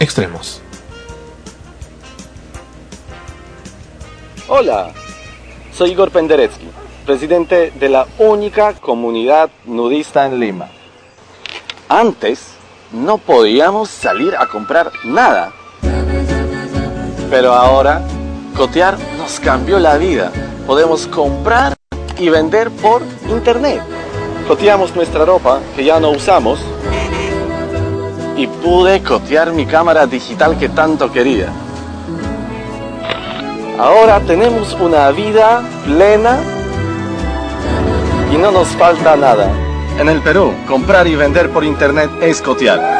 extremos. Hola, soy Igor Penderecki, presidente de la única comunidad nudista en Lima. Antes no podíamos salir a comprar nada, pero ahora cotear nos cambió la vida. Podemos comprar y vender por internet. Coteamos nuestra ropa que ya no usamos y pude cotear mi cámara digital que tanto quería. Ahora tenemos una vida plena y no nos falta nada. En el Perú, comprar y vender por internet es cotear.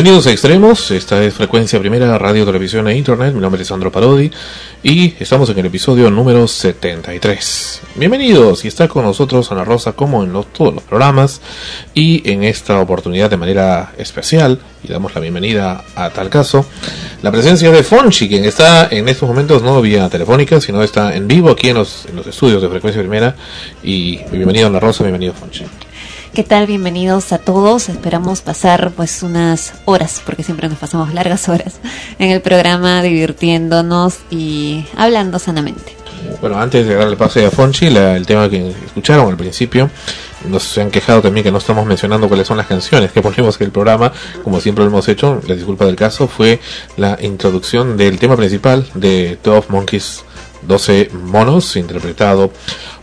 Bienvenidos a Extremos, esta es Frecuencia Primera, Radio, Televisión e Internet, mi nombre es Sandro Parodi y estamos en el episodio número 73. Bienvenidos. Y está con nosotros Ana Rosa como en los, todos los programas. Y en esta oportunidad de manera especial, y damos la bienvenida a tal caso, la presencia de Fonchi, quien está en estos momentos no vía telefónica, sino está en vivo aquí en los, en los estudios de Frecuencia Primera. Y bienvenido Ana Rosa, bienvenido Fonchi. ¿Qué tal? Bienvenidos a todos. Esperamos pasar pues unas horas, porque siempre nos pasamos largas horas en el programa divirtiéndonos y hablando sanamente. Bueno, antes de darle pase a Fonchi, la- el tema que escucharon al principio, nos han quejado también que no estamos mencionando cuáles son las canciones que ponemos en el programa, como siempre lo hemos hecho, la disculpa del caso, fue la introducción del tema principal de 12 Monkeys, 12 monos, interpretado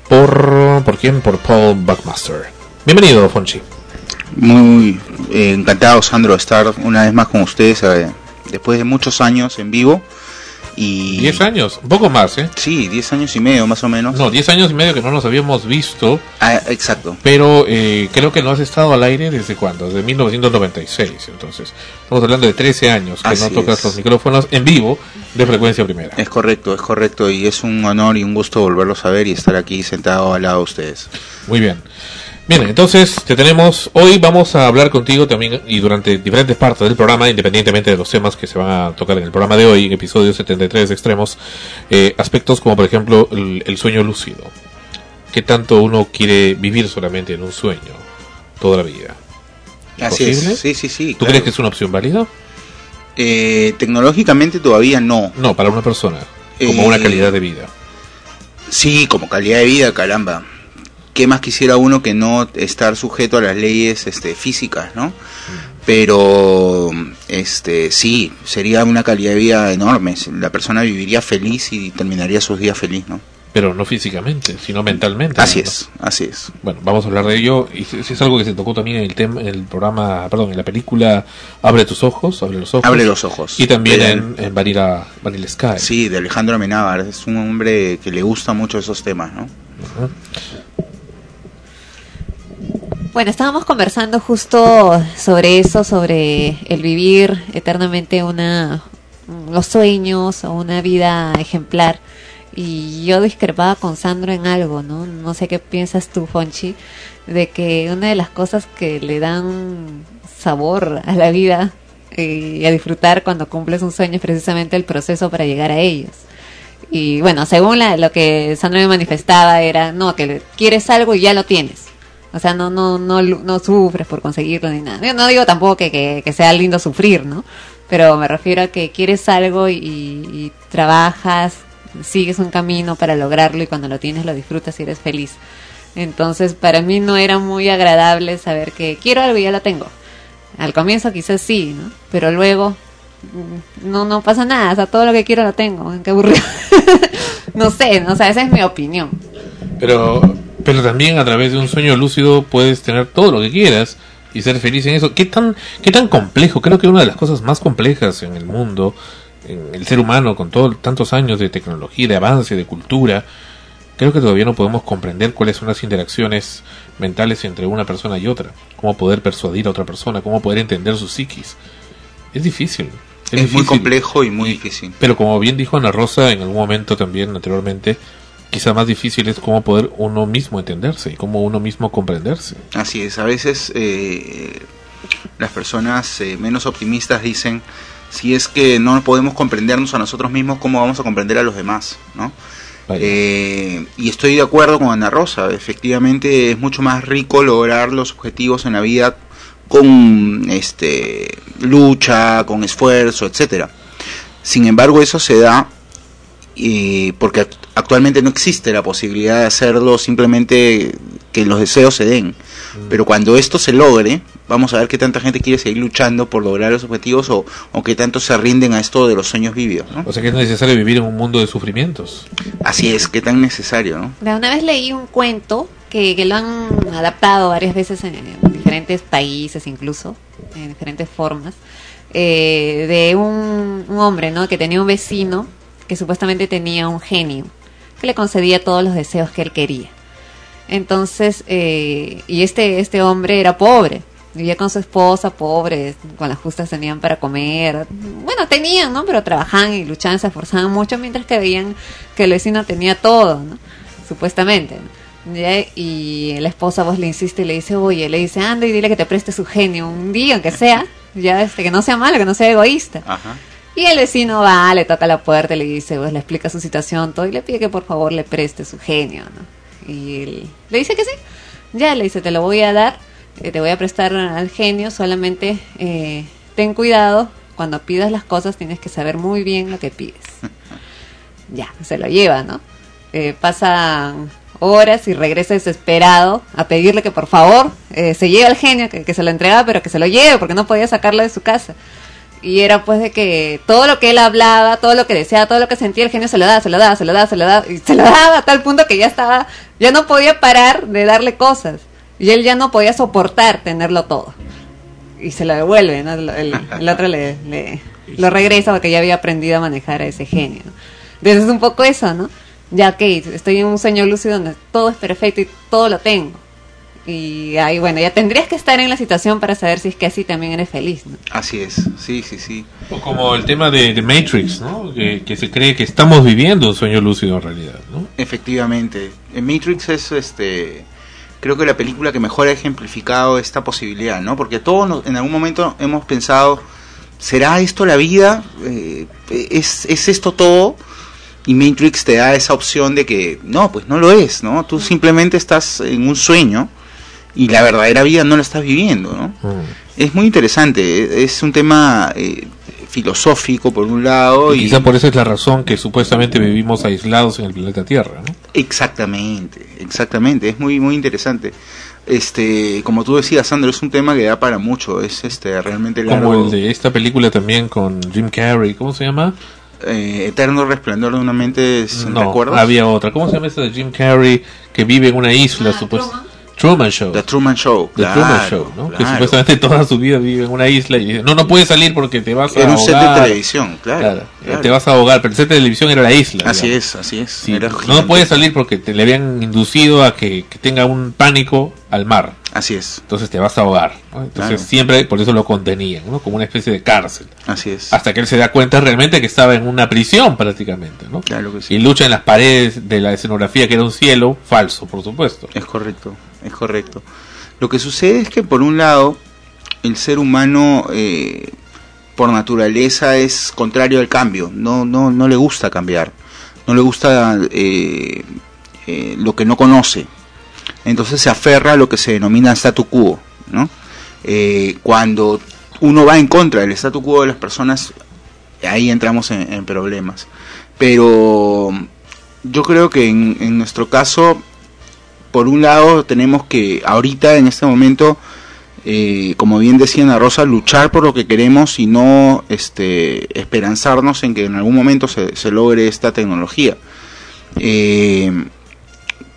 por, ¿por quién? Por Paul Buckmaster. Bienvenido, Fonchi. Muy eh, encantado, Sandro, de estar una vez más con ustedes eh, después de muchos años en vivo. Y 10 años, un poco más, ¿eh? Sí, 10 años y medio más o menos. No, 10 años y medio que no nos habíamos visto, Ah, exacto. pero eh, creo que no has estado al aire desde cuándo, desde 1996, entonces estamos hablando de 13 años que Así no tocas es. los micrófonos en vivo de frecuencia primera. Es correcto, es correcto. Y es un honor y un gusto volverlos a ver y estar aquí sentado al lado de ustedes. Muy bien. Bien, entonces te tenemos, hoy vamos a hablar contigo también y durante diferentes partes del programa, independientemente de los temas que se van a tocar en el programa de hoy, episodio 73 de extremos, eh, aspectos como por ejemplo el, el sueño lúcido. ¿Qué tanto uno quiere vivir solamente en un sueño toda la vida? ¿Es Así posible? es. Sí, sí, sí. ¿Tú claro. crees que es una opción válida? Eh, tecnológicamente todavía no. No, para una persona, como Eh, una calidad de vida. Sí, como calidad de vida, caramba. ¿Qué más quisiera uno que no estar sujeto a las leyes este, físicas, no? Pero, este, sí, sería una calidad de vida enorme. La persona viviría feliz y terminaría sus días feliz, ¿no? pero no físicamente, sino mentalmente. Así ¿no? es, así es. Bueno, vamos a hablar de ello y es algo que se tocó también en el tema, en el programa, perdón, en la película Abre tus ojos, abre los ojos. Abre los ojos. Y también De- en, en Vanilla, Vanilla Sky. Sí, de Alejandro Amenábar. Es un hombre que le gusta mucho esos temas, ¿no? Ujú. Bueno, estábamos conversando justo sobre eso, sobre el vivir eternamente una los sueños o una vida ejemplar. Y yo discrepaba con Sandro en algo, ¿no? No sé qué piensas tú, Fonchi, de que una de las cosas que le dan sabor a la vida eh, y a disfrutar cuando cumples un sueño es precisamente el proceso para llegar a ellos. Y bueno, según la- lo que Sandro me manifestaba era, no, que quieres algo y ya lo tienes. O sea, no, no, no, no sufres por conseguirlo ni nada. Yo no digo tampoco que, que, sea lindo sufrir, ¿no? Pero me refiero a que quieres algo y, trabajas, sigues un camino para lograrlo y cuando lo tienes lo disfrutas y eres feliz. Entonces, para mí no era muy agradable saber que quiero algo y ya lo tengo. Al comienzo quizás sí, ¿no? Pero luego mm, no no pasa nada, o sea, todo lo que quiero lo tengo, qué aburrido. no sé, o sea, esa es mi opinión. Pero, pero también a través de un sueño lúcido puedes tener todo lo que quieras y ser feliz en eso. ¿Qué tan, qué tan complejo? Creo que una de las cosas más complejas en el mundo, en el ser humano, con todo, tantos años de tecnología, de avance, de cultura, creo que todavía no podemos comprender cuáles son las interacciones mentales entre una persona y otra. Cómo poder persuadir a otra persona, cómo poder entender su psiquis. Es difícil. Es, muy difícil. complejo y muy difícil. Pero como bien dijo Ana Rosa en algún momento también anteriormente, quizá más difícil es cómo poder uno mismo entenderse y cómo uno mismo comprenderse. Así es, a veces eh, las personas eh, menos optimistas dicen, si es que no podemos comprendernos a nosotros mismos, ¿cómo vamos a comprender a los demás? ¿no? Eh, y estoy de acuerdo con Ana Rosa, efectivamente es mucho más rico lograr los objetivos en la vida con este lucha, con esfuerzo, etcétera. Sin embargo, eso se da eh, porque act- actualmente no existe la posibilidad de hacerlo simplemente que los deseos se den. Pero cuando esto se logre, vamos a ver qué tanta gente quiere seguir luchando por lograr los objetivos o, o qué tanto se rinden a esto de los sueños vividos. ¿no? O sea que es necesario vivir en un mundo de sufrimientos. Así es, qué tan necesario, ¿no? Una vez leí un cuento que, que lo han adaptado varias veces en, en diferentes países, incluso, en diferentes formas, eh, de un, un hombre, ¿no? Que tenía un vecino que supuestamente tenía un genio que le concedía todos los deseos que él quería. Entonces, eh, y este, este hombre era pobre, vivía con su esposa, pobre, con las justas tenían para comer. Bueno, tenían, ¿no? Pero trabajaban y luchaban, se esforzaban mucho, mientras que veían que el vecino tenía todo, ¿no? Supuestamente. Y la esposa vos le insiste y le dice, oye, le dice, anda y dile que te preste su genio un día, aunque sea, ya, este, que no sea malo, que no sea egoísta. Ajá. Y el vecino va, le toca la puerta, le dice, pues le explica su situación, todo, y le pide que por favor le preste su genio, ¿no? Y él le dice que sí. Ya le dice, te lo voy a dar, eh, te voy a prestar al genio, solamente eh, ten cuidado, cuando pidas las cosas tienes que saber muy bien lo que pides. Ya, se lo lleva, ¿no? Eh, pasan horas y regresa desesperado a pedirle que por favor eh, se lleve al genio, que, que se lo entregaba, pero que se lo lleve, porque no podía sacarlo de su casa. Y era pues de que todo lo que él hablaba, todo lo que deseaba, todo lo que sentía el genio se lo daba, se lo daba, se lo daba, se lo daba, y se lo daba a tal punto que ya estaba, ya no podía parar de darle cosas. Y él ya no podía soportar tenerlo todo. Y se lo devuelve, ¿no? El, otro le, lo regresa porque ya había aprendido a manejar a ese genio. Entonces es un poco eso, ¿no? Ya que estoy en un sueño lúcido donde todo es perfecto y todo lo tengo. Y ahí, bueno, ya tendrías que estar en la situación para saber si es que así también eres feliz, ¿no? Así es, sí, sí, sí. O como el tema de, de Matrix, ¿no? Que, que se cree que estamos viviendo un sueño lúcido en realidad, ¿no? Efectivamente. En Matrix es este creo que la película que mejor ha ejemplificado esta posibilidad, ¿no? Porque todos nos- en algún momento hemos pensado, ¿será esto la vida? Eh, ¿es, ¿Es esto todo? Y Matrix te da esa opción de que no, pues no lo es, ¿no? Tú simplemente estás en un sueño y la verdadera vida no la estás viviendo, ¿no? Mm. Es muy interesante, es un tema eh, filosófico por un lado Y y quizá por eso es la razón que supuestamente vivimos aislados en el planeta Tierra, ¿no? Exactamente, exactamente, es muy muy interesante. Este, como tú decías, Sandro, es un tema que da para mucho, es este realmente largo. Como el de esta película también con Jim Carrey, ¿cómo se llama? eh, Eterno Resplandor de una mente sin No, recuerdos. había otra. ¿Cómo se llama esa de Jim Carrey que vive en una isla? Ah, Truman. Show. The Truman Show. The claro, Truman Show, ¿no? Que claro. supuestamente toda su vida vive en una isla y dice, no, no puedes salir porque te vas a Era un set de ahogar. televisión, claro. Claro, claro. te vas a ahogar, pero el set de televisión era la isla. Así digamos. es, así es. Sí, Era no puede salir porque te le habían inducido a que, que tenga un pánico al mar. Así es, Entonces te vas a ahogar. ¿no? Entonces Claro. siempre por eso lo contenían, ¿no? Como una especie de cárcel. así es. Hasta que él se da cuenta realmente que estaba en una prisión prácticamente, ¿no? Claro que sí. Y lucha en las paredes de la escenografía que era un cielo falso, por supuesto. Es correcto, es correcto. Lo que sucede es que por un lado, el ser humano eh, por naturaleza es contrario al cambio, no, no, no le gusta cambiar, no le gusta eh, eh, lo que no conoce. Entonces se aferra a lo que se denomina statu quo, ¿no? Eh, cuando uno va en contra del statu quo de las personas, ahí entramos en, problemas. Pero yo creo que en, nuestro caso por un lado tenemos que ahorita en este momento eh, como bien decía Ana Rosa luchar por lo que queremos y no este esperanzarnos en que en algún momento se, se logre esta tecnología Eh,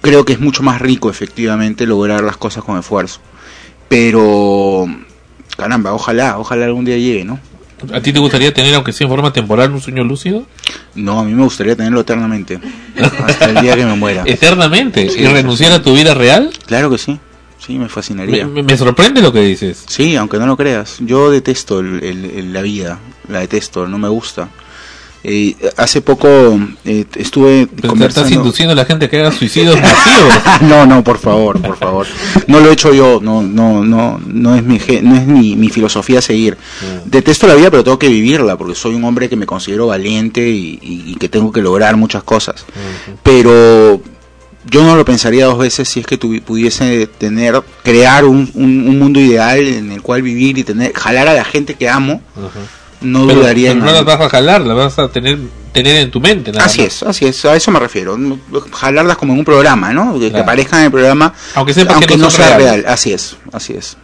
creo que es mucho más rico efectivamente lograr las cosas con esfuerzo pero caramba ojalá ojalá algún día llegue no ¿A ti te gustaría tener, aunque sea en forma temporal, un sueño lúcido? no a mí me gustaría tenerlo eternamente hasta el día que me muera Eternamente. Sí, ¿Y renunciar a tu vida real? claro que sí sí me Me, fascinaría me- me sorprende lo que dices. Sí, aunque no lo creas. Yo detesto el- el- el- la vida, la detesto, no me gusta. Eh, hace poco eh, estuve Pero te estás conversando... induciendo a la gente a que haga suicidios masivos. no, no, por favor, por favor. No lo he hecho yo, no, no, no, no es mi, no es mi, mi filosofía seguir. Detesto la vida, pero tengo que vivirla, porque soy un hombre que me considero valiente y, y- y que tengo que lograr muchas cosas. Pero yo no lo pensaría dos veces si es que pudiese tener, crear un, un- un mundo ideal en el cual vivir y tener, jalar a la gente que amo. No Pero, dudaría pero en no las vas a jalar, las vas a tener, tener en tu mente. Nada Así más. es, así es, a eso me refiero. Jalarlas como en un programa, ¿no? Que, que Claro. aparezcan en el programa, Aunque sepas que aunque no no, sea real. Así es, así es.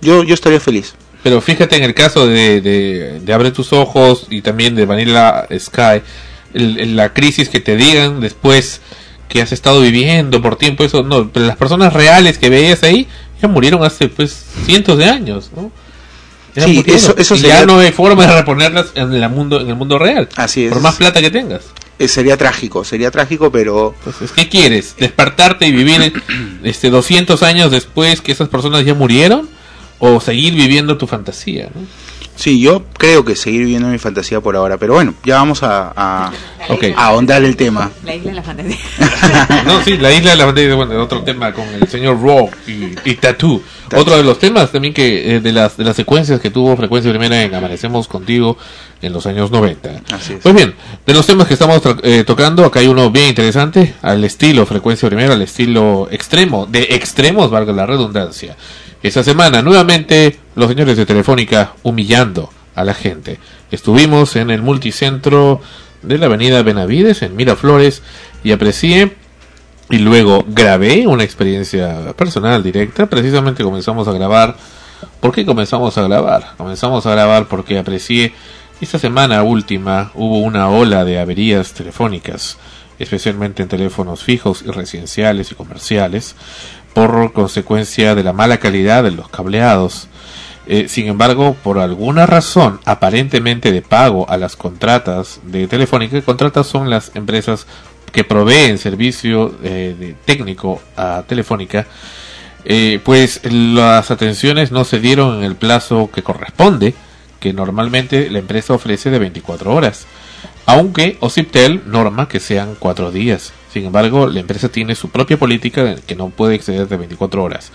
Yo, yo estaría feliz. Pero fíjate en el caso de, de, de Abre tus ojos y también de Vanilla Sky, el- el- la crisis que te digan después que has estado viviendo por tiempo, eso no, pero las personas reales que veías ahí ya murieron hace pues cientos de años, ¿no? Sí, eso- eso y sería- ya no hay forma de reponerlas en el mundo en el mundo real. Así es. Por más plata que tengas. Eh, sería trágico, sería trágico, pero Entonces, ¿qué quieres? ¿Despertarte y vivir este 200 años después que esas personas ya murieron? ¿O seguir viviendo tu fantasía? ¿no? Sí, yo creo que seguir viviendo mi fantasía por ahora. Pero bueno, ya vamos a, a, Ok. a ahondar el tema. La isla de la fantasía. No, sí, la isla de la fantasía, bueno, otro tema con el señor Raw y, y Tattoo. Otro de los temas también que eh, de las de las secuencias que tuvo frecuencia primera en Amanecemos contigo en los años 90. Así es. Pues bien, de los temas que estamos tra- eh, tocando, acá hay uno bien interesante, al estilo frecuencia primera, al estilo extremo, de extremos, valga la redundancia. Esta semana, nuevamente, los señores de Telefónica humillando a la gente. Estuvimos en el multicentro de la avenida Benavides, en Miraflores, y aprecié y luego grabé una experiencia personal directa. Precisamente comenzamos a grabar. ¿Por qué comenzamos a grabar? Comenzamos a grabar porque aprecié esta semana última hubo una ola de averías telefónicas, especialmente en teléfonos fijos y residenciales y comerciales, por consecuencia de la mala calidad de los cableados. Eh, sin embargo, por alguna razón, aparentemente de pago a las contratas de Telefónica, contratas son las empresas que proveen servicio eh, técnico a Telefónica, eh, pues las atenciones no se dieron en el plazo que corresponde, que normalmente la empresa ofrece de 24 horas, aunque Ociptel norma que sean 4 días. Sin embargo, la empresa tiene su propia política que no puede exceder de 24 horas.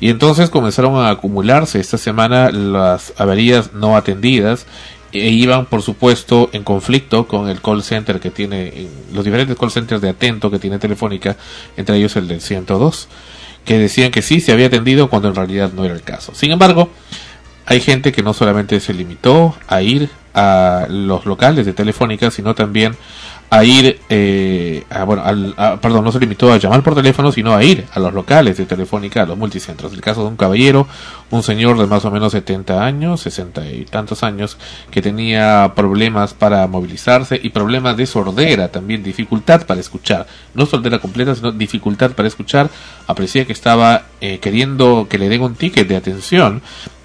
Y entonces comenzaron a acumularse esta semana las averías no atendidas e iban, por supuesto, en conflicto con el call center que tiene, en los diferentes call centers de atento que tiene Telefónica, entre ellos el del 102, que decían que sí se había atendido cuando en realidad no era el caso. Sin embargo, hay gente que no solamente se limitó a ir a los locales de Telefónica, sino también a ir, eh, a, bueno, al, a- perdón, no se limitó a llamar por teléfono, sino a ir a los locales de Telefónica, a los multicentros. El caso de un caballero, un señor de más o menos 70 años, 60 y tantos años, que tenía problemas para movilizarse y problemas de sordera también, dificultad para escuchar. No sordera completa, sino dificultad para escuchar. Aprecié que estaba eh, queriendo que le den un ticket de atención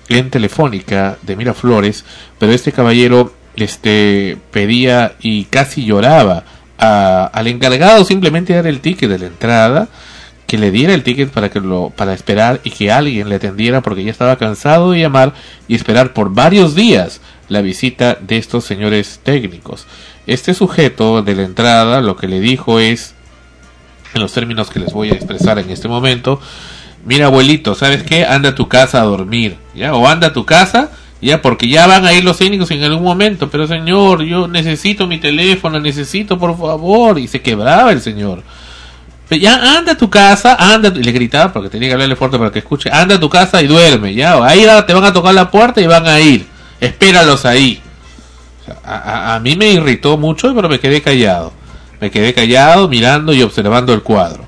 en Telefónica de Miraflores, pero este caballero este pedía y casi lloraba a- al encargado simplemente dar el ticket de la entrada que le diera el ticket para que lo para esperar y que alguien le atendiera porque ya estaba cansado de llamar y esperar por varios días la visita de estos señores técnicos. Este sujeto de la entrada lo que le dijo es en los términos que les voy a expresar en este momento, mira abuelito, ¿sabes qué? Anda a tu casa a dormir, ¿ya? O anda a tu casa, ya, porque ya van a ir los técnicos en algún momento, pero señor, yo necesito mi teléfono, necesito por favor, y se quebraba el señor. Ya anda a tu casa, anda, y le gritaba porque tenía que hablarle fuerte para que escuche, anda a tu casa y duerme, ya, ahí te van a tocar la puerta y van a ir, espéralos ahí. A, a- a mí me irritó mucho, pero me quedé callado. Me quedé callado, mirando y observando el cuadro.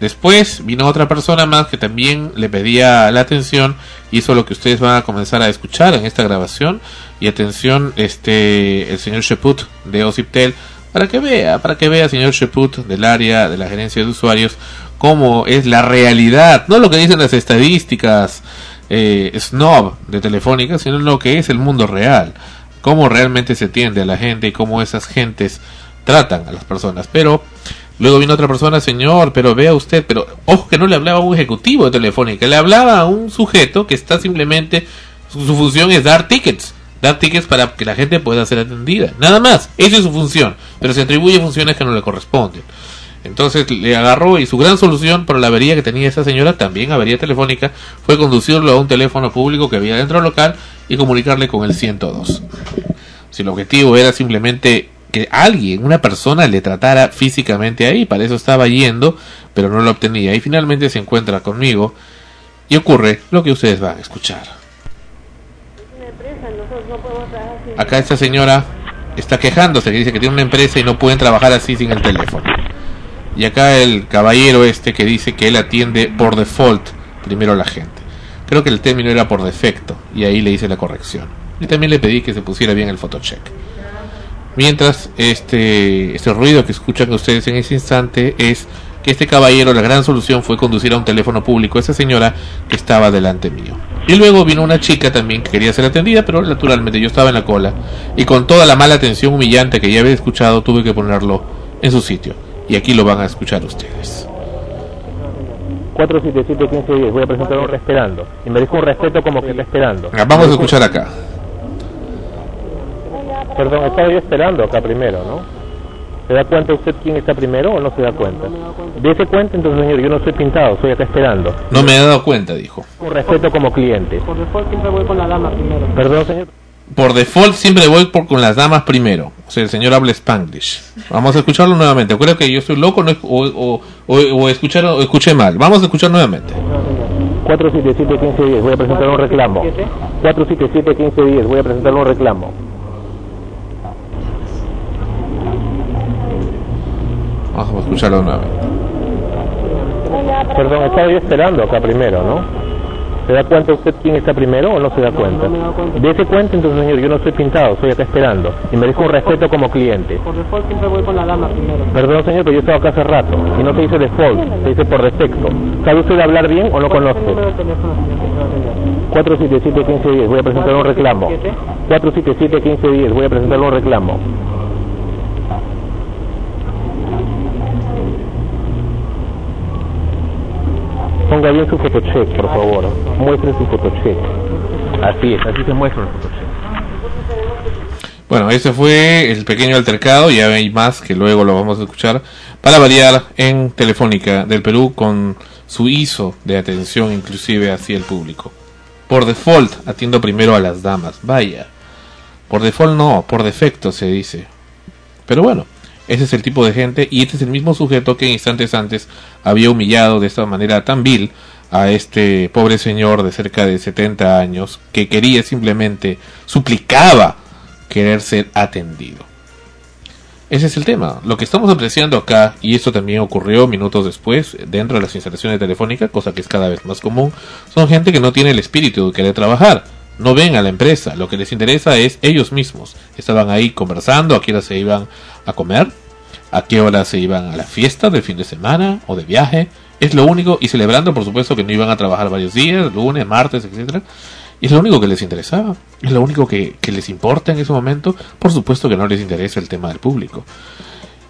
Después vino otra persona más que también le pedía la atención, hizo lo que ustedes van a comenzar a escuchar en esta grabación. Y atención, este, el señor Sheput de Ociptel, para que vea, para que vea, señor Sheput del área de la gerencia de usuarios, cómo es la realidad, no lo que dicen las estadísticas eh, snob de Telefónica, sino lo que es el mundo real, cómo realmente se atiende a la gente y cómo esas gentes tratan a las personas. Pero luego vino otra persona, señor, pero vea usted, pero ojo que no le hablaba a un ejecutivo de Telefónica, le hablaba a un sujeto que está simplemente, su, función es dar tickets. Dar tickets para que la gente pueda ser atendida. Nada más. Esa es su función. Pero se atribuye funciones que no le corresponden. Entonces le agarró y su gran solución para la avería que tenía esa señora, también avería telefónica, fue conducirlo a un teléfono público que había dentro del local y comunicarle con el 102. Si el objetivo era simplemente que alguien, una persona, le tratara físicamente ahí, para eso estaba yendo, pero no lo obtenía. Y finalmente se encuentra conmigo y ocurre lo que ustedes van a escuchar. Acá esta señora está quejándose, que dice que tiene una empresa y no pueden trabajar así sin el teléfono. Y acá el caballero este que dice que él atiende por default primero a la gente. Creo que el término era por defecto y ahí le hice la corrección. Y también le pedí que se pusiera bien el photocheck. Mientras este, este ruido que escuchan ustedes en ese instante es que este caballero, la gran solución fue conducir a un teléfono público a esa señora que estaba delante mío. Y luego vino una chica también que quería ser atendida, pero naturalmente yo estaba en la cola y con toda la mala atención humillante que ya había escuchado tuve que ponerlo en su sitio. Y aquí lo van a escuchar ustedes. 477-1510, voy a presentar un esperando. Y merezco un respeto como que está esperando. Ah, Vamos a escuchar acá. Perdón, estaba yo esperando acá primero, ¿no? ¿Se da cuenta usted quién está primero o no se da cuenta? Dese cuenta entonces, señor, yo no soy pintado, soy acá esperando. No me he dado cuenta, dijo. Un respeto como cliente. Por default siempre voy con la dama primero. Perdón, señor. Por default siempre voy por con las damas primero. O sea, el señor habla Spanglish. Vamos a escucharlo nuevamente. Creo que yo estoy loco no, o, o, o, o escuchar, o escuché mal. Vamos a escuchar nuevamente. 477-1510, voy a presentar un reclamo. 477-1510, voy a presentar un reclamo. Vamos a escucharlo nuevamente. Perdón, estaba yo esperando acá primero, ¿no? ¿Se da cuenta usted quién está primero o no se da cuenta? Dese cuenta entonces, señor, yo no soy pintado, soy acá esperando. Y merezco un respeto como cliente. Por default siempre voy con la dama primero. Perdón, señor, pero yo estaba acá hace rato. Y no se dice default, se dice por defecto. ¿Sabe usted hablar bien o no conoce? Número de teléfono, señor, que va a atender. 477-1510, voy a presentar un reclamo. 477-1510, voy a presentar un reclamo. Ponga bien su fotocheck, por favor. Muestre su fotocheck. Así es, así se muestra el fotocheck. Bueno, ese fue el pequeño altercado. Ya hay más que luego lo vamos a escuchar. Para variar en Telefónica del Perú con su ISO de atención inclusive hacia el público. Por default atiendo primero a las damas. Vaya. Por default no, por defecto se dice. Pero bueno, ese es el tipo de gente y este es el mismo sujeto que instantes antes había humillado de esta manera tan vil a este pobre señor de cerca de 70 años que quería simplemente, suplicaba querer ser atendido. Ese es el tema. Lo que estamos apreciando acá, y esto también ocurrió minutos después, dentro de las instalaciones telefónicas, cosa que es cada vez más común, son gente que no tiene el espíritu de querer trabajar. No ven a la empresa, lo que les interesa es ellos mismos. Estaban ahí conversando, a qué hora se iban a comer, a qué hora se iban a la fiesta del fin de semana o de viaje. Es lo único, y celebrando por supuesto que no iban a trabajar varios días, lunes, martes, etcétera. Y es lo único que les interesaba, es lo único que les importa en ese momento. Por supuesto que no les interesa el tema del público.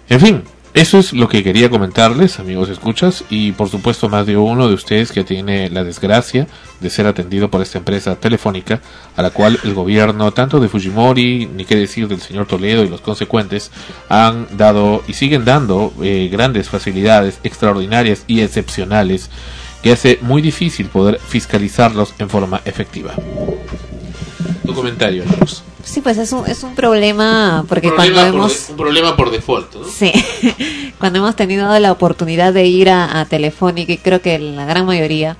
En fin, eso es lo que quería comentarles, amigos escuchas, y por supuesto más de uno de ustedes que tiene la desgracia de ser atendido por esta empresa telefónica, a la cual el gobierno, tanto de Fujimori, ni qué decir del señor Toledo y los consecuentes, han dado y siguen dando eh, grandes facilidades extraordinarias y excepcionales que hace muy difícil poder fiscalizarlos en forma efectiva. Tu comentario, Luz. Sí, pues es un, es un problema porque Un cuando por hemos... de- un problema por default, ¿no? Sí, cuando hemos tenido la oportunidad de ir a, a Telefónica y creo que la gran mayoría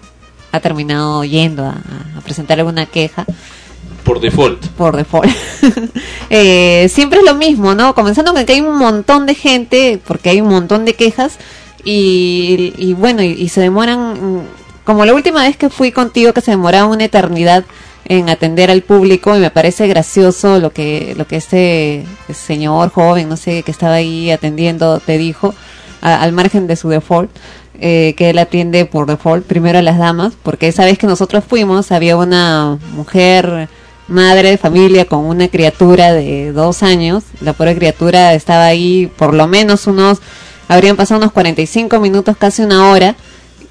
ha terminado yendo a, a presentar alguna queja Por default. por default. Eh, siempre es lo mismo, ¿no? Comenzando con que hay un montón de gente, porque hay un montón de quejas y, y bueno, y, y se demoran, mm, como la última vez que fui contigo, que se demoraba una eternidad en atender al público y me parece gracioso lo que lo que este señor joven, no sé, que estaba ahí atendiendo te dijo a- al margen de su default. eh, que él atiende por default primero a las damas, porque esa vez que nosotros fuimos había una mujer madre de familia con una criatura de dos años. La pobre criatura estaba ahí por lo menos unos, habrían pasado unos 45 minutos, casi una hora,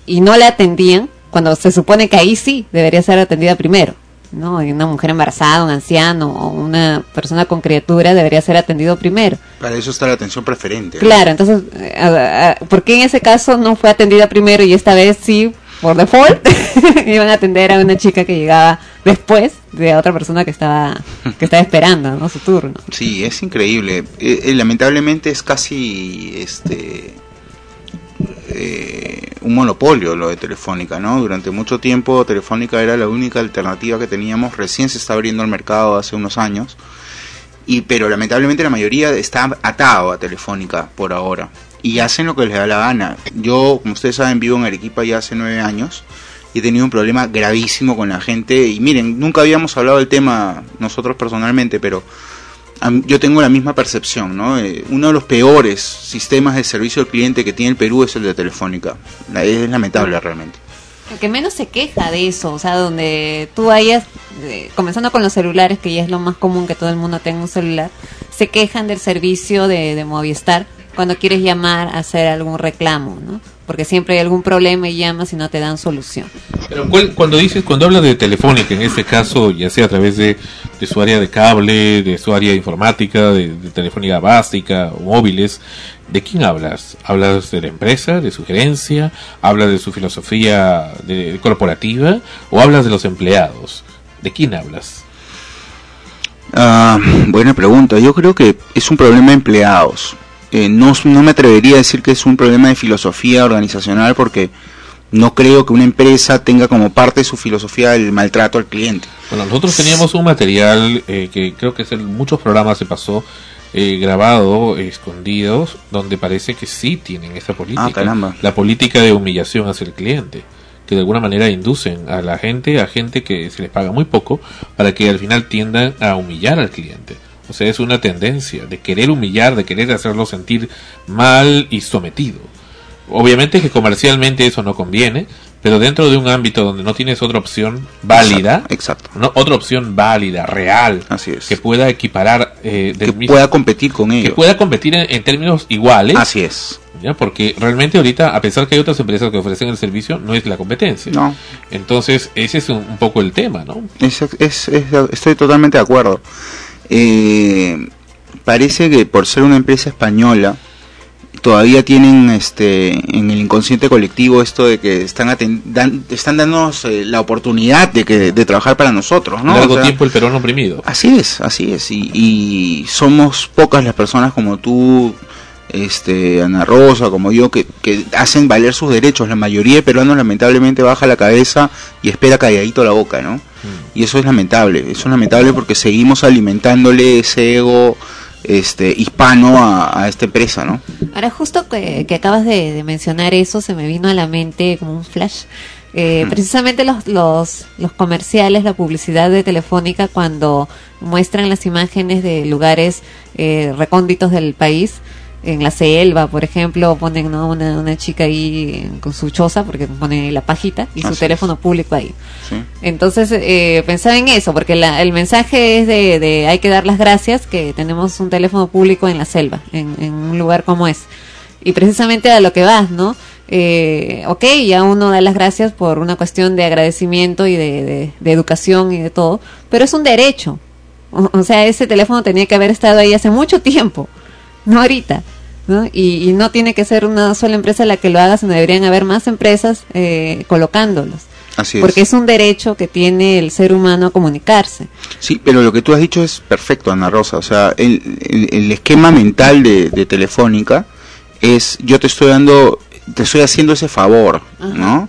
y no la atendían, cuando se supone que ahí sí debería ser atendida primero. ¿No? Una mujer embarazada, un anciano o una persona con criatura debería ser atendido primero. Para eso está la atención preferente. Claro, entonces, eh, ¿por qué en ese caso no fue atendida primero y esta vez sí, por default, iban a atender a una chica que llegaba después de otra persona que estaba que estaba esperando, ¿no? Su turno. Sí, es increíble. Eh, eh, lamentablemente es casi este eh, un monopolio lo de Telefónica, ¿no? Durante mucho tiempo Telefónica era la única alternativa que teníamos. Recién se está abriendo el mercado hace unos años. Y pero lamentablemente la mayoría está atado a Telefónica por ahora y hacen lo que les da la gana. Yo, como ustedes saben, vivo en Arequipa ya hace nueve años y he tenido un problema gravísimo con la gente. Y miren, nunca habíamos hablado del tema nosotros personalmente, pero yo tengo la misma percepción, ¿no? Eh, uno de los peores sistemas de servicio al cliente que tiene el Perú es el de Telefónica. Es lamentable realmente. El que menos se queja de eso, o sea, donde tú vayas, eh, comenzando con los celulares, que ya es lo más común que todo el mundo tenga un celular, se quejan del servicio de, de Movistar cuando quieres llamar a hacer algún reclamo, ¿no? Porque siempre hay algún problema y llamas y no te dan solución. Pero ¿cuál- cuando dices, cuando hablas de telefónica, en este caso, ya sea a través de, de su área de cable, de su área de informática, de, de telefónica básica o móviles, ¿de quién hablas? ¿Hablas de la empresa, de su gerencia? ¿Hablas de su filosofía de- corporativa? ¿O hablas de los empleados? ¿De quién hablas? Ah, buena pregunta. Yo creo que es un problema de empleados. Eh, no, no me atrevería a decir que es un problema de filosofía organizacional porque no creo que una empresa tenga como parte de su filosofía el maltrato al cliente. Bueno, nosotros teníamos un material eh, que creo que en muchos programas se pasó eh, grabado, eh, escondidos, donde parece que sí tienen esa política. Ah. La política de humillación hacia el cliente, que de alguna manera inducen a la gente, a gente que se les paga muy poco, para que al final tiendan a humillar al cliente. O sea, es una tendencia de querer humillar, de querer hacerlo sentir mal y sometido. Obviamente que comercialmente eso no conviene, pero dentro de un ámbito donde no tienes otra opción válida, Exacto. no, otra opción válida, real, Así es. que pueda equiparar, eh, Que mismo- pueda competir con que ellos. pueda competir en, en términos iguales, Así es. ¿ya? porque realmente ahorita, a pesar que hay otras empresas que ofrecen el servicio, no es la competencia. No. Entonces, ese es un, un poco el tema, ¿no? Es, es- es- estoy totalmente de acuerdo. Eh, parece que por ser una empresa española todavía tienen este en el inconsciente colectivo esto de que están dan- están dándonos eh, la oportunidad de que de trabajar para nosotros, ¿no? Largo O sea, tiempo el Perón oprimido. Así es, así es. Y, y somos pocas las personas como tú este, Ana Rosa, como yo, que, que hacen valer sus derechos. La mayoría de peruanos lamentablemente baja la cabeza y espera calladito la boca, ¿no? Y eso es lamentable, eso es lamentable porque seguimos alimentándole ese ego este hispano a, a esta empresa, ¿no? Ahora, justo que, que acabas de, de mencionar eso, se me vino a la mente como un flash. Eh, Precisamente los, los, los comerciales, la publicidad de Telefónica, cuando muestran las imágenes de lugares eh, recónditos del país, en la selva, por ejemplo, ponen ¿no? una, una chica ahí con su choza, porque ponen ahí la pajita y su es. teléfono público ahí. Sí. Entonces, eh, pensaba en eso, porque la- el mensaje es de, de hay que dar las gracias que tenemos un teléfono público en la selva, en, en un lugar como es. Y precisamente a lo que vas, ¿no? Eh, ok, ya uno da las gracias por una cuestión de agradecimiento y de, de- de educación y de todo, pero es un derecho. O, o sea, ese teléfono tenía que haber estado ahí hace mucho tiempo, no ahorita. ¿no? Y, y no tiene que ser una sola empresa la que lo haga, sino deberían haber más empresas eh, colocándolos. Así Porque es. es un derecho que tiene el ser humano a comunicarse. Sí, pero lo que tú has dicho es perfecto, Ana Rosa. O sea, el, el- el esquema mental de, de Telefónica es yo te estoy dando, te estoy haciendo ese favor, ¿no?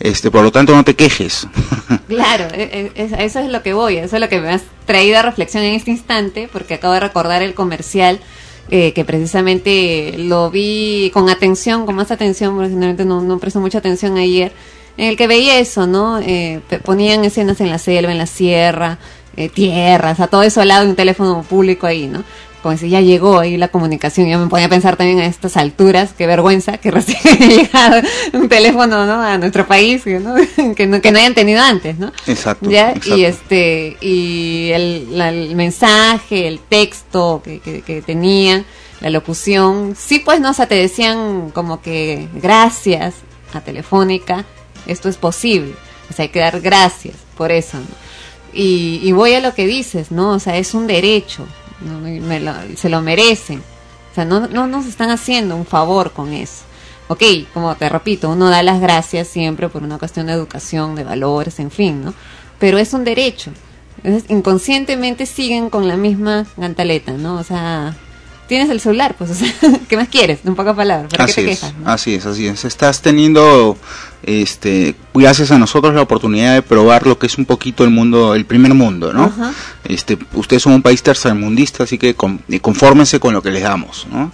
Este, por lo tanto, no te quejes. Claro, e- e- es- eso es lo que voy, eso es lo que me has traído a reflexión en este instante, porque acabo de recordar el comercial eh, que precisamente lo vi con atención, con más atención, porque generalmente no, no presto mucha atención ayer, en el que veía eso, ¿no? Eh, ponían escenas en la selva, en la sierra, eh, tierras, a todo eso al lado de un teléfono público ahí, ¿no? Como si ya llegó ahí la comunicación, yo me ponía a pensar también a estas alturas, qué vergüenza que recién haya llegado un teléfono, ¿no? A nuestro país, ¿no? que no, que no hayan tenido antes, ¿no? Exacto. ya exacto. y este y el, la- el mensaje el texto que, que, que tenían la locución sí pues no o sea te decían como que gracias a Telefónica esto es posible o sea hay que dar gracias por eso ¿no? y, y voy a lo que dices no o sea es un derecho ¿no? Me lo- se lo merecen o sea no, no nos están haciendo un favor con eso ok, como te repito, uno da las gracias siempre por una cuestión de educación, de valores, en fin, ¿no? Pero es un derecho. Entonces, inconscientemente siguen con la misma gantaleta, ¿no? O sea, tienes el celular, pues, o sea, ¿qué más quieres? En pocas palabras, ¿para qué Así te es, quejas? no? así es, así es. Estás teniendo, este, gracias a nosotros la oportunidad de probar lo que es un poquito el mundo, el primer mundo, ¿no? Ajá. Este, ustedes son un país tercermundista, así que con- confórmense con lo que les damos, ¿no?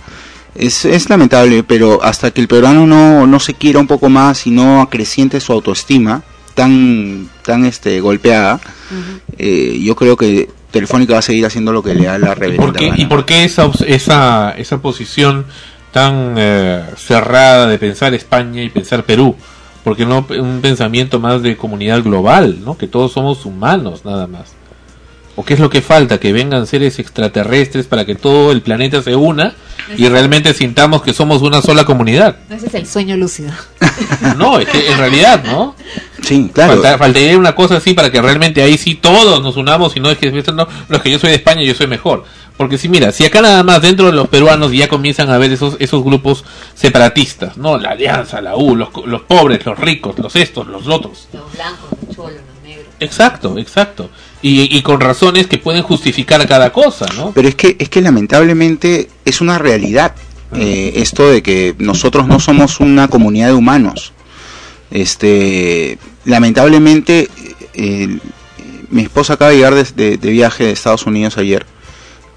Es, es lamentable, pero hasta que el peruano no, no se quiera un poco más y no acreciente su autoestima tan, tan este, golpeada, eh, yo creo que Telefónica va a seguir haciendo lo que le da la ¿Y reverenda por qué, gana. y por qué esa, esa, esa posición tan eh, cerrada de pensar España y pensar Perú? Porque no un pensamiento más de comunidad global, ¿no? Que todos somos humanos, nada más. ¿O qué es lo que falta? Que vengan seres extraterrestres para que todo el planeta se una y realmente sintamos que somos una sola comunidad. Ese es el sueño lúcido. No, es que en realidad, ¿no? Sí, claro. Falta- faltaría una cosa así para que realmente ahí sí todos nos unamos y no es que no, no es que yo soy de España y yo soy mejor. Porque si mira, si acá nada más dentro de los peruanos ya comienzan a ver esos esos grupos separatistas, ¿no? La alianza, la U, los, los pobres, los ricos, los estos, los otros. Los blancos, los cholos, los negros. Exacto, exacto. Y, y con razones que pueden justificar cada cosa, ¿no? Pero es que, es que lamentablemente es una realidad eh, esto de que nosotros no somos una comunidad de humanos. Este, lamentablemente, eh, mi esposa acaba de llegar de, de- de viaje de Estados Unidos ayer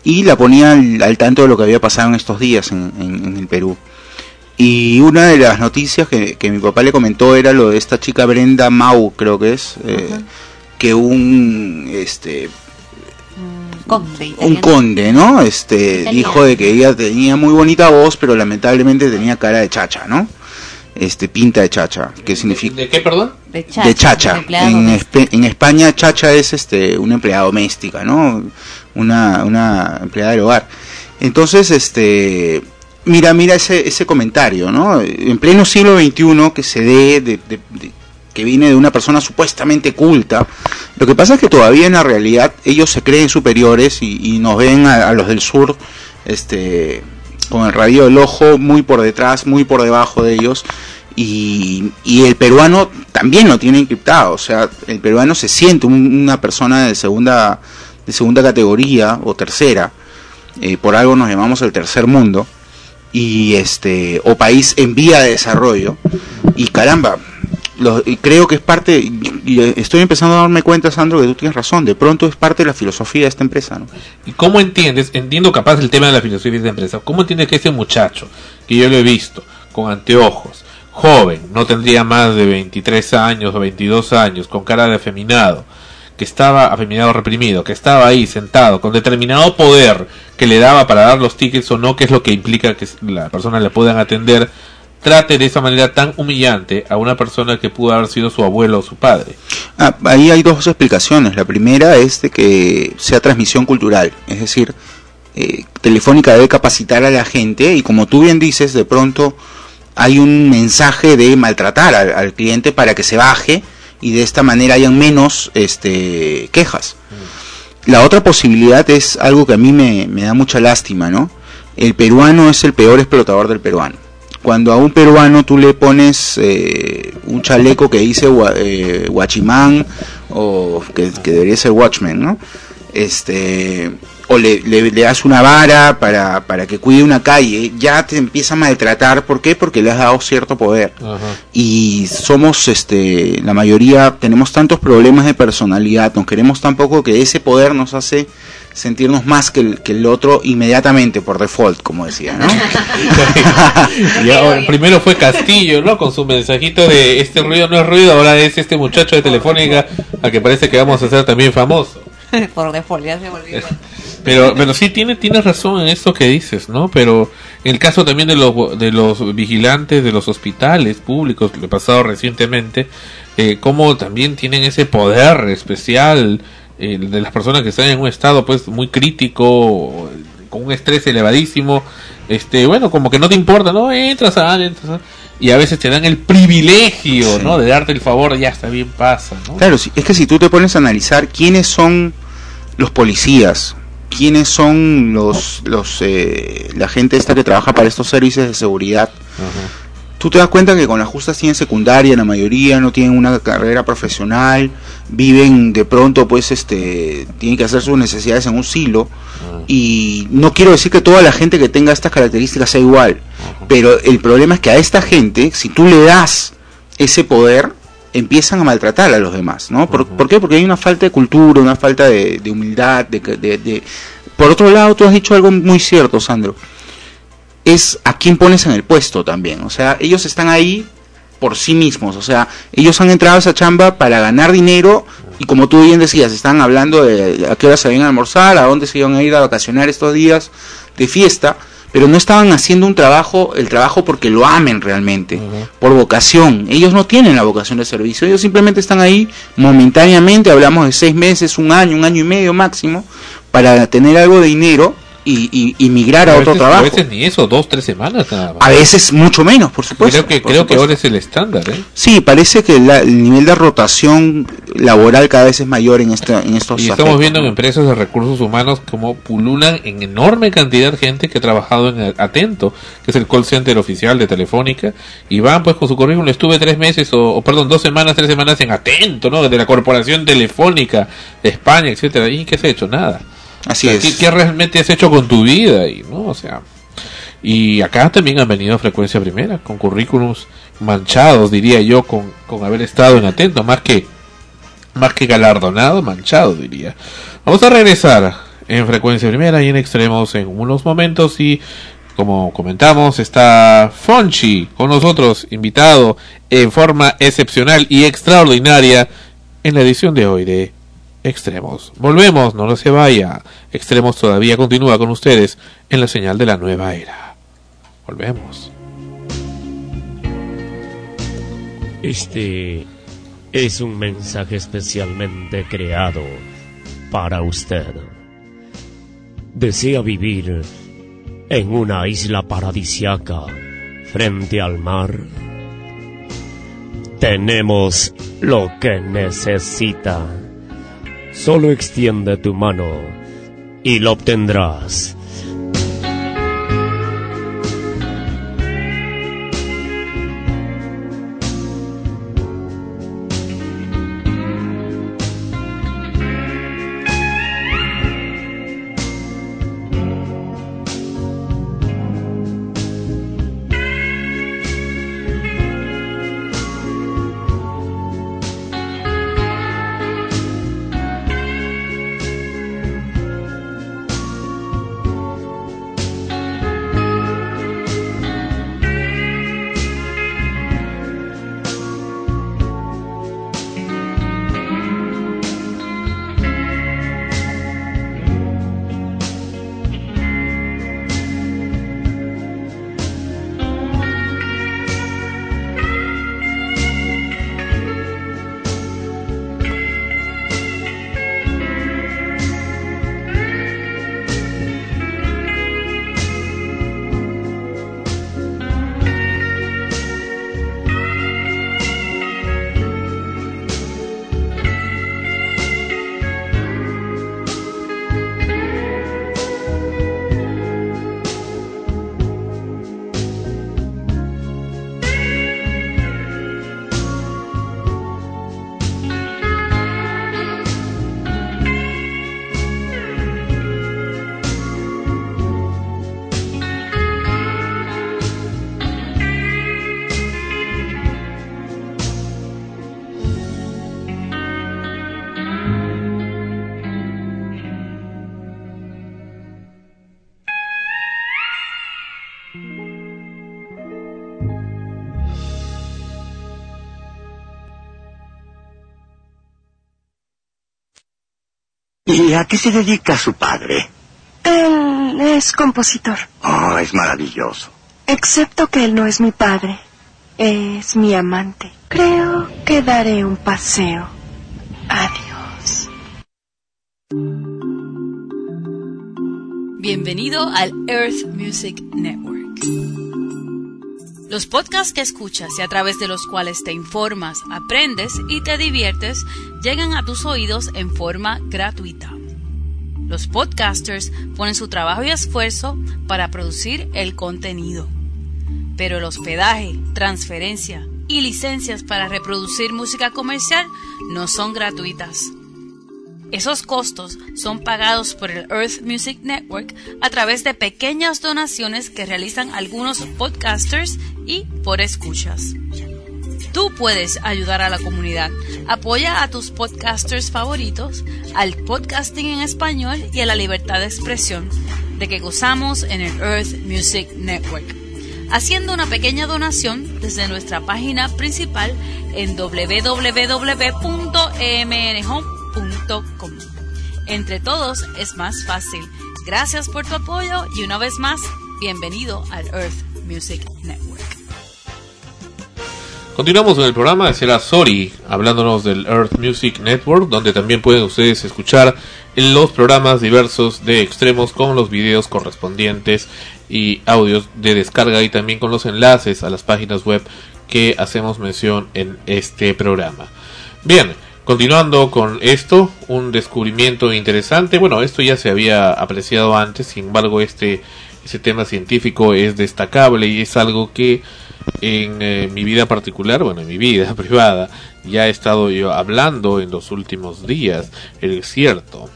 y la ponía al, al tanto de lo que había pasado en estos días en, en- en el Perú. Y una de las noticias que, que mi papá le comentó era lo de esta chica Brenda Mau, creo que es, eh, que un este Conde un conde, ¿no? Este Italiano. dijo de que ella tenía muy bonita voz, pero lamentablemente tenía cara de chacha, ¿no? Este pinta de chacha, que significa ¿De qué, perdón? De chacha. de chacha. empleada En, doméstica. Espe- en España chacha es este una empleada doméstica, ¿no? Una una empleada del hogar. Entonces, este mira, mira ese ese comentario, ¿no? En pleno siglo XXI que se dé de, de- de- que viene de una persona supuestamente culta. Lo que pasa es que todavía en la realidad ellos se creen superiores y, nos ven a, los del sur este con el radio del ojo muy por detrás, muy por debajo de ellos. Y, y el peruano también lo tiene encriptado, o sea, el peruano se siente un- una persona de segunda, de segunda categoría o tercera, eh, por algo nos llamamos el tercer mundo, y este o país en vía de desarrollo y caramba lo- y creo que es parte y estoy empezando a darme cuenta Sandro que tú tienes razón de pronto es parte de la filosofía de esta empresa ¿no? ¿Y cómo entiendes? Entiendo capaz el tema de la filosofía de la empresa. ¿Cómo entiendes que ese muchacho, que yo lo he visto, con anteojos, joven, no tendría más de 23 años o 22 años, con cara de afeminado, que estaba afeminado reprimido, que estaba ahí sentado, con determinado poder que le daba para dar los tickets o no, que es lo que implica que la persona le puedan atender, trate de esa manera tan humillante a una persona que pudo haber sido su abuelo o su padre? Ah, ahí hay dos explicaciones. La primera es de que sea transmisión cultural, es decir, eh, Telefónica debe capacitar a la gente y como tú bien dices, de pronto hay un mensaje de maltratar al, al cliente para que se baje y de esta manera hayan menos este, quejas. La otra posibilidad es algo que a mí me, me da mucha lástima, ¿no? El peruano es el peor explotador del peruano. Cuando a un peruano tú le pones eh, un chaleco que dice eh, o que, que debería ser Watchman, ¿no? Este, o le, le, le das una vara para, para que cuide una calle, ya te empieza a maltratar. ¿Por qué? Porque le has dado cierto poder y somos este la mayoría tenemos tantos problemas de personalidad nos queremos tan poco que ese poder nos hace sentirnos más que el, que el otro inmediatamente por default como decía ¿no? Y ahora, primero fue Castillo, ¿no? Con su mensajito de este ruido no es ruido, ahora es este muchacho de Telefónica a que parece que vamos a ser también famoso. Por default, ya se volvió. Pero, pero sí tiene, tienes razón en esto que dices, ¿no? Pero en el caso también de los, de los vigilantes de los hospitales públicos, lo he pasado recientemente, eh, cómo también tienen ese poder especial eh, de las personas que están en un estado pues muy crítico, con un estrés elevadísimo, este, bueno, como que no te importa, ¿no? Entras, sales, entras, sales, y a veces te dan el privilegio, Sí. ¿no? De darte el favor, ya está bien, pasa, ¿no? claro es que si tú te pones a analizar quiénes son los policías quiénes son los los eh, la gente esta que trabaja para estos servicios de seguridad tú te das cuenta que con las justas tienen secundaria la mayoría no tienen una carrera profesional viven de pronto pues este tienen que hacer sus necesidades en un silo y no quiero decir que toda la gente que tenga estas características sea igual pero el problema es que a esta gente si tú le das ese poder empiezan a maltratar a los demás ¿no? ¿Por, ¿por qué? porque hay una falta de cultura una falta de, de humildad de, de- de- por otro lado tú has dicho algo muy cierto Sandro es a quién pones en el puesto también. O sea, ellos están ahí por sí mismos. O sea, ellos han entrado a esa chamba para ganar dinero y como tú bien decías, están hablando de a qué hora se iban a almorzar, a dónde se iban a ir a vacacionar estos días de fiesta, pero no estaban haciendo un trabajo, el trabajo porque lo amen realmente, por vocación. Ellos no tienen la vocación de servicio, ellos simplemente están ahí momentáneamente, hablamos de seis meses, un año, un año y medio máximo, para tener algo de dinero y, y, y migrar a, otro veces, trabajo. a veces ni eso, dos, tres semanas nada más. A veces mucho menos, por supuesto. creo que, creo que ahora es el estándar, ¿eh? Sí, parece que la- el nivel de rotación laboral cada vez es mayor en, esta, en estos Y estamos aspectos, viendo en empresas de recursos humanos como pululan en enorme cantidad de gente que ha trabajado en Atento, que es el call center oficial de Telefónica, y van pues con su currículum, estuve tres meses o, o, perdón, dos semanas, tres semanas en Atento, ¿no? De la Corporación Telefónica de España, etcétera ¿Y qué se ha hecho? Nada. Así O sea, es. ¿qué, qué realmente has hecho con tu vida? Y, ¿no? O sea, y acá también han venido a frecuencia primera, con currículums manchados, diría yo, con, con haber estado en Atento, más que más que galardonado, manchado, diría. Vamos a regresar en frecuencia primera y en extremos en unos momentos y como comentamos está Fonchi con nosotros, invitado en forma excepcional y extraordinaria en la edición de hoy de Extremos. Volvemos, no se vaya. Extremos todavía continúa con ustedes en la señal de la nueva era. Volvemos. Este es un mensaje especialmente creado para usted. ¿Desea vivir en una isla paradisiaca frente al mar? Tenemos lo que necesita. Solo extiende tu mano y lo obtendrás. Qué se dedica su padre? Él es compositor. Oh, es maravilloso. Excepto que él no es mi padre. Es mi amante. Creo que daré un paseo. Adiós. Bienvenido al Earth Music Network. Los podcasts que escuchas y a través de los cuales te informas, aprendes y te diviertes llegan a tus oídos en forma gratuita. Los podcasters ponen su trabajo y esfuerzo para producir el contenido. Pero el hospedaje, transferencia y licencias para reproducir música comercial no son gratuitas. Esos costos son pagados por el Earth Music Network a través de pequeñas donaciones que realizan algunos podcasters y por escuchas. Tú puedes ayudar a la comunidad. Apoya a tus podcasters favoritos, al podcasting en español y a la libertad de expresión de que gozamos en el Earth Music Network. Haciendo una pequeña donación desde nuestra página principal en www.emnhome.com. Entre todos es más fácil. Gracias por tu apoyo y una vez más, bienvenido al Earth Music Network. Continuamos con el programa, será Sorry, hablándonos del Earth Music Network, donde también pueden ustedes escuchar los programas diversos de extremos con los videos correspondientes y audios de descarga y también con los enlaces a las páginas web que hacemos mención en este programa. Bien, continuando con esto, un descubrimiento interesante. Bueno, esto ya se había apreciado antes, sin embargo, este, este tema científico es destacable y es algo que en eh, mi vida particular, bueno, en mi vida privada, ya he estado yo hablando en los últimos días. Es cierto.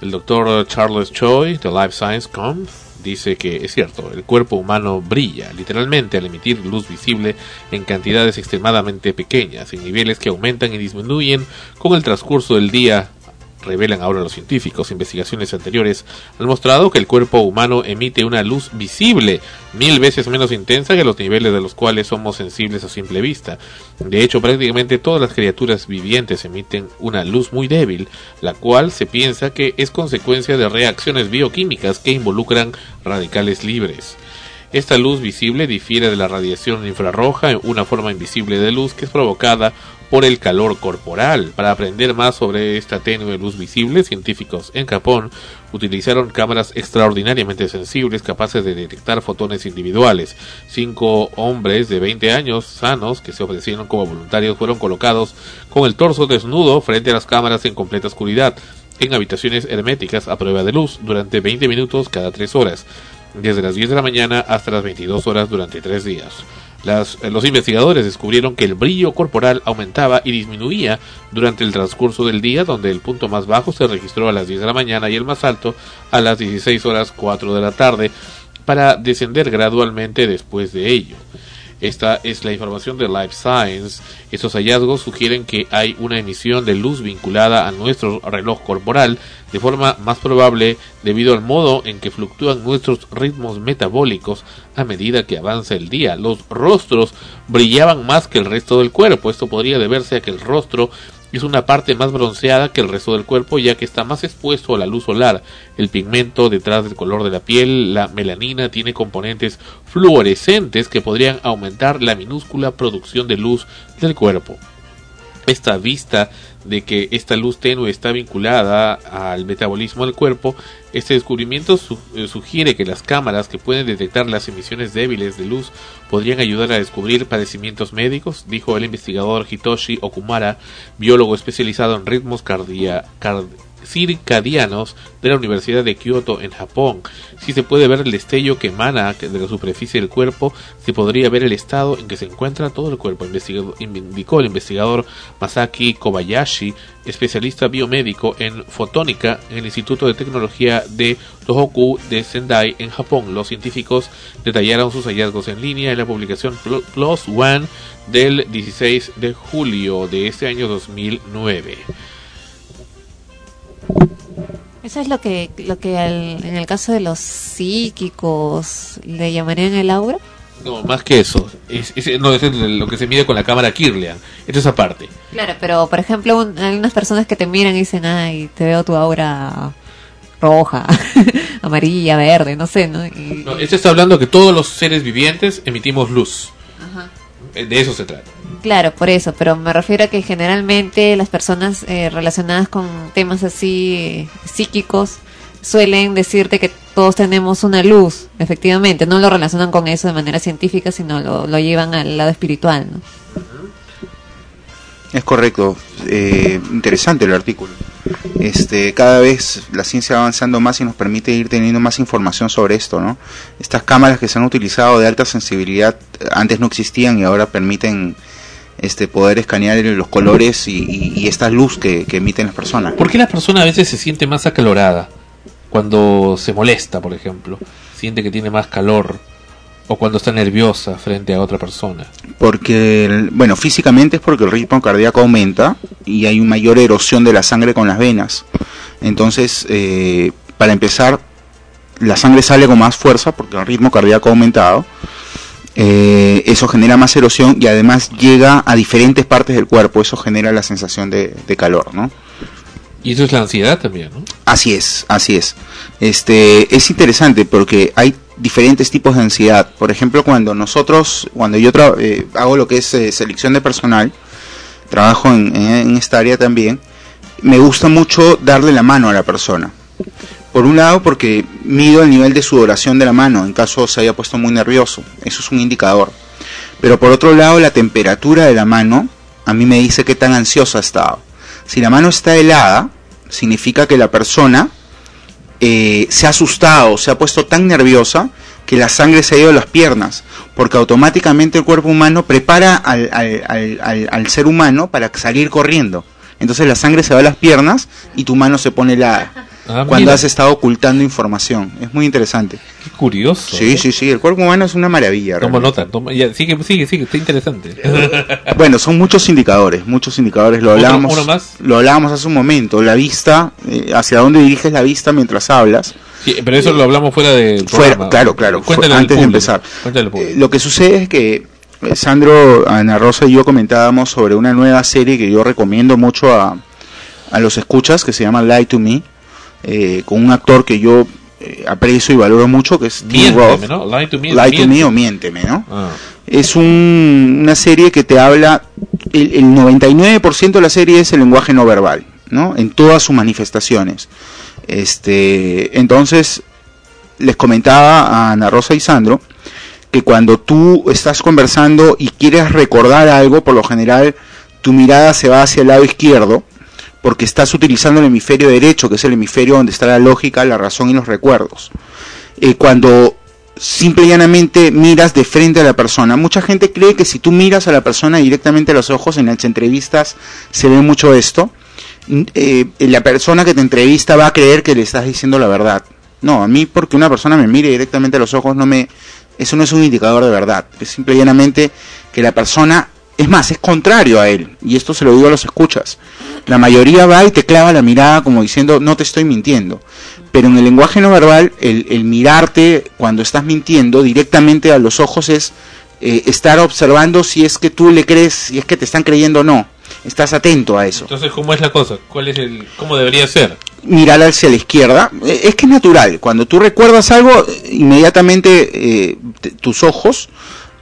El doctor Charles Choi de Life Science Conf dice que es cierto, el cuerpo humano brilla literalmente al emitir luz visible en cantidades extremadamente pequeñas, en niveles que aumentan y disminuyen con el transcurso del día revelan ahora los científicos. Investigaciones anteriores han mostrado que el cuerpo humano emite una luz visible mil veces menos intensa que los niveles de los cuales somos sensibles a simple vista. De hecho, prácticamente todas las criaturas vivientes emiten una luz muy débil, la cual se piensa que es consecuencia de reacciones bioquímicas que involucran radicales libres. Esta luz visible difiere de la radiación infrarroja, una forma invisible de luz que es provocada por el calor corporal. Para aprender más sobre esta tenue luz visible, científicos en Japón utilizaron cámaras extraordinariamente sensibles capaces de detectar fotones individuales. Cinco hombres de 20 años sanos que se ofrecieron como voluntarios fueron colocados con el torso desnudo frente a las cámaras en completa oscuridad en habitaciones herméticas a prueba de luz durante 20 minutos cada 3 horas, desde las 10 de la mañana hasta las 22 horas durante 3 días. Las, los investigadores descubrieron que el brillo corporal aumentaba y disminuía durante el transcurso del día, donde el punto más bajo se registró a las 10 de la mañana y el más alto a las 16 horas 4 de la tarde, para descender gradualmente después de ello. Esta es la información de Life Science. Estos hallazgos sugieren que hay una emisión de luz vinculada a nuestro reloj corporal de forma más probable debido al modo en que fluctúan nuestros ritmos metabólicos a medida que avanza el día. Los rostros brillaban más que el resto del cuerpo. Esto podría deberse a que el rostro es una parte más bronceada que el resto del cuerpo ya que está más expuesto a la luz solar. El pigmento detrás del color de la piel, la melanina, tiene componentes fluorescentes que podrían aumentar la minúscula producción de luz del cuerpo. Esta vista de que esta luz tenue está vinculada al metabolismo del cuerpo, este descubrimiento su eh, sugiere que las cámaras que pueden detectar las emisiones débiles de luz podrían ayudar a descubrir padecimientos médicos, dijo el investigador Hitoshi Okumara, biólogo especializado en ritmos cardia circadianos de la Universidad de Kyoto en Japón. Si se puede ver el destello que emana de la superficie del cuerpo, se podría ver el estado en que se encuentra todo el cuerpo, indicó el investigador Masaki Kobayashi, especialista biomédico en fotónica en el Instituto de Tecnología de Tohoku de Sendai en Japón. Los científicos detallaron sus hallazgos en línea en la publicación Plus One del 16 de julio de este año 2009. Eso es lo que, lo que en el caso de los psíquicos le llamarían el aura. No, más que eso. Es, es- no, eso es lo que se mide con la cámara Kirlian. Esto es aparte. Claro, pero por ejemplo, un- hay unas personas que te miran y dicen, ay, te veo tu aura roja, amarilla, verde, no sé, ¿no? Y- No, esto está hablando que todos los seres vivientes emitimos luz. Eh, De eso se trata. Claro, por eso, pero me refiero a que generalmente las personas eh, relacionadas con temas así eh, psíquicos suelen decirte que todos tenemos una luz, efectivamente, no lo relacionan con eso de manera científica, sino lo, lo llevan al lado espiritual, ¿no? Es correcto, eh, interesante el artículo. Este, cada vez la ciencia va avanzando más y nos permite ir teniendo más información sobre esto, ¿no? Estas cámaras que se han utilizado de alta sensibilidad antes no existían y ahora permiten este poder escanear los colores y, y- esta luz que, que emiten las personas. ¿Por qué la persona a veces se siente más acalorada? Cuando se molesta, por ejemplo. Siente que tiene más calor. O cuando está nerviosa frente a otra persona. Porque, bueno, físicamente es porque el ritmo cardíaco aumenta y hay una mayor erosión de la sangre con las venas. Entonces, eh, para empezar, la sangre sale con más fuerza porque el ritmo cardíaco ha aumentado. Eh, eso genera más erosión y además llega a diferentes partes del cuerpo. Eso genera la sensación de, de calor, ¿no? Y eso es la ansiedad también, ¿no? Así es, así es. Este es interesante porque hay diferentes tipos de ansiedad. Por ejemplo, cuando nosotros, cuando yo eh, hago lo que es eh, selección de personal, trabajo en- en esta área también, me gusta mucho darle la mano a la persona. Por un lado, porque mido el nivel de sudoración de la mano en caso se haya puesto muy nervioso. Eso es un indicador. Pero por otro lado, la temperatura de la mano a mí me dice qué tan ansiosa ha estado. Si la mano está helada, significa que la persona eh, se ha asustado, se ha puesto tan nerviosa que la sangre se ha ido a las piernas, porque automáticamente el cuerpo humano prepara al, al- al- al- ser humano para salir corriendo. Entonces la sangre se va a las piernas y tu mano se pone helada. Ah, cuando mira. has estado ocultando información. Es muy interesante. Qué curioso. Sí, sí, sí. El cuerpo humano es una maravilla. Realmente. nota. toma- ya, sigue, sigue, sigue. Está interesante. Bueno, son muchos indicadores, muchos indicadores. Lo ¿Otro- hablábamos, uno más? lo hablábamos hace un momento. La vista, eh, hacia dónde diriges la vista mientras hablas. Sí, pero eso lo hablamos fuera del Fuera, claro, claro, fue- antes de empezar. Eh, lo que sucede es que eh, Sandro, Ana Rosa y yo comentábamos sobre una nueva serie que yo recomiendo mucho a, a los escuchas, que se llama Lie to Me, eh, con un actor que yo eh, aprecio y valoro mucho, que es Tim Roth. ¿no? Lie to me. Lie to. Me o Miénteme, ¿no? Ah. Es un- una serie que te habla, el, el 99% de la serie es el lenguaje no verbal, ¿no? En todas sus manifestaciones. Este, entonces, les comentaba a Ana Rosa y Sandro que cuando tú estás conversando y quieres recordar algo, por lo general tu mirada se va hacia el lado izquierdo, porque estás utilizando el hemisferio derecho, que es el hemisferio donde está la lógica, la razón y los recuerdos. Eh, cuando simple y llanamente miras de frente a la persona, mucha gente cree que si tú miras a la persona directamente a los ojos, en las entrevistas se ve mucho esto, eh, la persona que te entrevista va a creer que le estás diciendo la verdad. No, a mí porque una persona me mire directamente a los ojos no me eso no es un indicador de verdad, es simple y llanamente que la persona es más, es contrario a él, y esto se lo digo a los escuchas. La mayoría va y te clava la mirada como diciendo, no te estoy mintiendo. Pero en el lenguaje no verbal, el, el mirarte cuando estás mintiendo directamente a los ojos es eh, estar observando si es que tú le crees, si es que te están creyendo o no. Estás atento a eso. Entonces, ¿cómo es la cosa? ¿Cuál es el, ¿Cómo debería ser? mirar hacia la izquierda. Eh, Es que es natural. Cuando tú recuerdas algo, eh, inmediatamente eh, tus ojos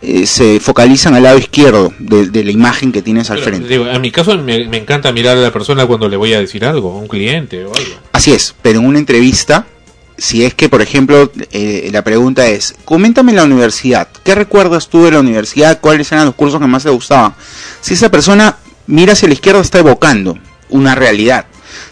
eh, se focalizan al lado izquierdo de, de la imagen que tienes al Pero, frente. digo, en mi caso me, me encanta mirar a la persona cuando le voy a decir algo, a un cliente o algo. Así es, pero en una entrevista, si es que, por ejemplo, eh, la pregunta es, coméntame la universidad, ¿qué recuerdas tú de la universidad? ¿Cuáles eran los cursos que más te gustaban? Si esa persona mira hacia la izquierda, está evocando una realidad.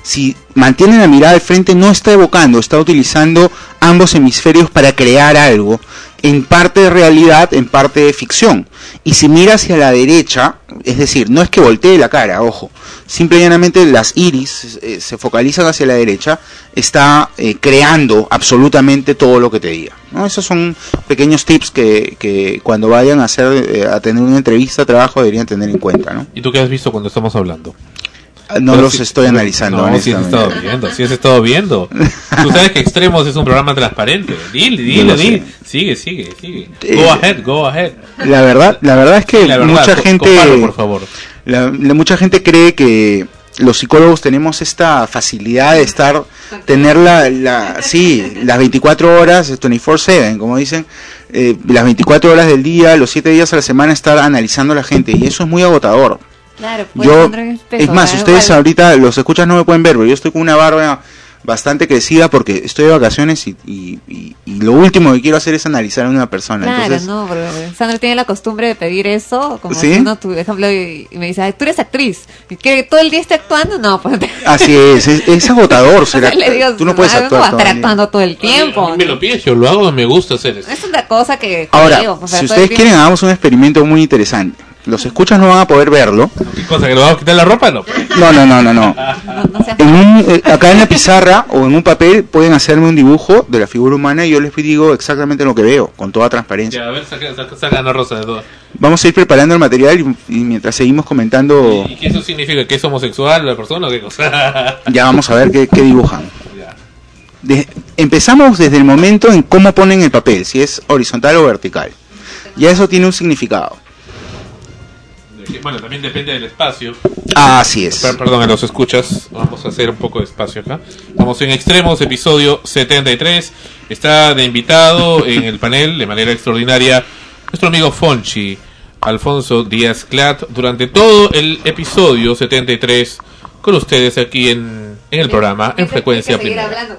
Si mantiene la mirada al frente, no está evocando, está utilizando ambos hemisferios para crear algo, en parte de realidad, en parte de ficción. Y si mira hacia la derecha, es decir, no es que voltee la cara, ojo, simple y llanamente las iris eh, se focalizan hacia la derecha, está eh, creando absolutamente todo lo que te diga. ¿no? Esos son pequeños tips que, cuando vayan a hacer eh, a tener una entrevista trabajo deberían tener en cuenta. ¿no? ¿Y tú qué has visto cuando estamos hablando? No Pero los estoy analizando, No, sí has honestamente. estado viendo, sí has estado viendo. Tú sabes que Extremos es un programa transparente. Dile, dile, dile. Sigue, sigue, sigue. Eh, Go ahead, go ahead. La verdad, la verdad es que verdad, mucha co- gente, compáralo, por favor. la- la- mucha gente cree que los psicólogos tenemos esta facilidad de estar, tener la, la sí, las 24 horas, 24/7, como dicen, eh, las 24 horas del día, los 7 días a la semana estar analizando a la gente y eso es muy agotador. Claro, pues yo, Sandra, es más, ustedes igual. ahorita los escuchas no me pueden ver, pero yo estoy con una barba bastante crecida porque estoy de vacaciones y, y- y- y lo último que quiero hacer es analizar a una persona. Claro, Entonces, no, pero Sandra tiene la costumbre de pedir eso, como ¿Sí? si uno, tu ejemplo, y, me dice, "Ay, tú eres actriz, y que todo el día esté actuando, no, pues Así es, es, es agotador. ser le digo, Tú no puedes "Ah, actuar va a todo estar actuando todo el tiempo. A mí me lo pides, yo lo hago, me gusta hacer eso. Es una cosa que Ahora, digo, o sea, si ustedes quieren, hagamos un experimento muy interesante. Los escuchas no van a poder verlo. ¿Qué cosa? ¿Que lo vamos a quitar la ropa? No. No, no, no, no, no. En un, eh, acá en la pizarra o en un papel pueden hacerme un dibujo de la figura humana y yo les digo exactamente lo que veo, con toda transparencia. Ya, a ver, saca, saca, saca Ana Rosa de todo. Vamos a ir preparando el material y, y mientras seguimos comentando, ¿Y qué eso significa? ¿Que es homosexual la persona o qué cosa? ya vamos a ver qué, qué dibujan. De- empezamos desde el momento en cómo ponen el papel, si es horizontal o vertical. Ya eso tiene un significado. Bueno, también depende del espacio. Así es. Per- Perdón, a los escuchas. Vamos a hacer un poco de espacio acá. Estamos en Extremos, episodio 73. Está de invitado en el panel de manera extraordinaria nuestro amigo Fonchi, Alfonso Díaz Clat, durante todo el episodio 73 con ustedes aquí en, en el programa en frecuencia seguir primera. hablando.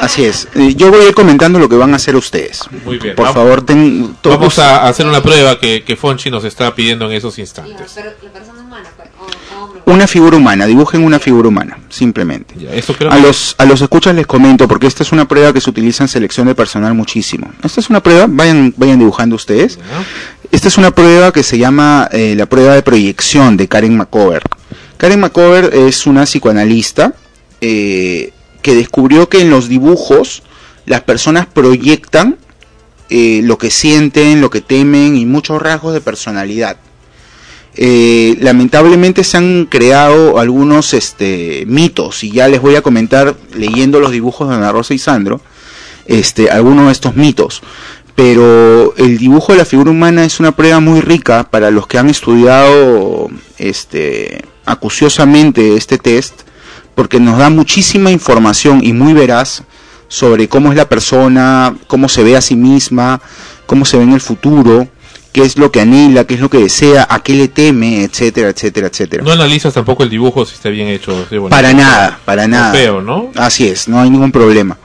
Así es. Eh, Yo voy a ir comentando lo que van a hacer ustedes. Muy bien. Por Vamos- favor, ten, todos- Vamos a hacer una prueba que, que Fonchi nos está pidiendo en esos instantes. Pero la persona humana, pues, o- o hombre. una figura humana, dibujen una figura humana, simplemente. Eso creo A que- los, a los escuchas les comento, porque esta es una prueba que se utiliza en selección de personal muchísimo. Esta es una prueba, vayan, vayan dibujando ustedes. Esta es una prueba que se llama eh, la prueba de proyección de Karen McCover. Karen McCover es una psicoanalista eh, que descubrió que en los dibujos las personas proyectan eh, lo que sienten, lo que temen y muchos rasgos de personalidad. Eh, lamentablemente se han creado algunos este, mitos y ya les voy a comentar leyendo los dibujos de Ana Rosa y Sandro este, algunos de estos mitos. Pero el dibujo de la figura humana es una prueba muy rica para los que han estudiado este, acuciosamente este test porque nos da muchísima información y muy veraz sobre cómo es la persona, cómo se ve a sí misma, cómo se ve en el futuro, qué es lo que anhela, qué es lo que desea, a qué le teme, etcétera, etcétera, etcétera. No analizas tampoco el dibujo si está bien hecho. si. Para nada, para nada. feo, ¿no? Así es, no hay ningún problema.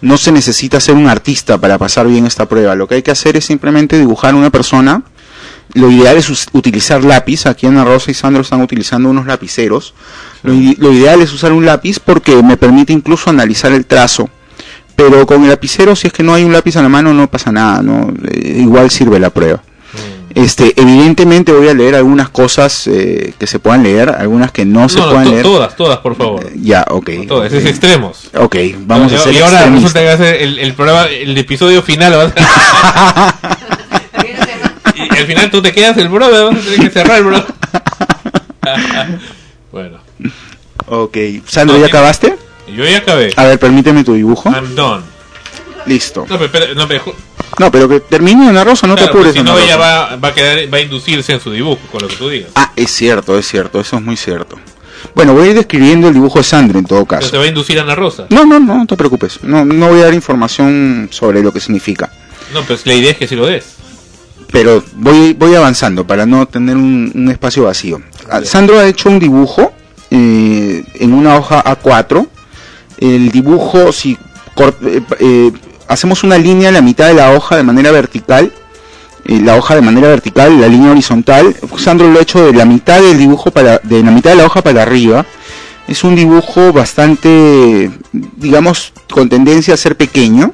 No se necesita ser un artista para pasar bien esta prueba. Lo que hay que hacer es simplemente dibujar una persona. Lo ideal es utilizar lápiz. Aquí Ana Rosa y Sandro están utilizando unos lapiceros. Lo, lo ideal es usar un lápiz porque me permite incluso analizar el trazo. Pero con el lapicero, si es que no hay un lápiz a la mano, no pasa nada. ¿no? Eh, igual sirve la prueba. Este, evidentemente voy a leer algunas cosas eh, que se puedan leer, algunas que no, se No, puedan leer. todas, todas, por favor. Ya, ok. Todas, es extremos. Ok, vamos a hacer y ahora resulta que va a ser el, el programa, el episodio final. va a ser- final tú te quedas el programa, vas a tener que cerrar el programa. bueno, Ok, Sandro, ¿ya acabaste? yo ya acabé. A ver, permíteme tu dibujo. I'm done. Listo. No, pero, espera, no, pero- No, pero que termine Ana Rosa, no claro, te apures. porque si no ella va, va a quedar, va a inducirse en su dibujo con lo que tú digas. Ah, es cierto, es cierto, eso es muy cierto. Bueno, voy a ir describiendo el dibujo de Sandro en todo Pero caso. te va a inducir Ana Rosa. No, no, no, no te preocupes. No, no voy a dar información sobre lo que significa. No, pues la idea es que si lo des. Pero voy, voy avanzando para no tener un, un espacio vacío. Ah, Sandro ha hecho un dibujo eh, en una hoja A4. El dibujo, si eh, eh, hacemos una línea en la mitad de la hoja de manera vertical, eh, la hoja de manera vertical, la línea horizontal, Sandro lo ha hecho de la mitad del dibujo para, de la mitad de la hoja para arriba. Es un dibujo bastante, digamos, con tendencia a ser pequeño.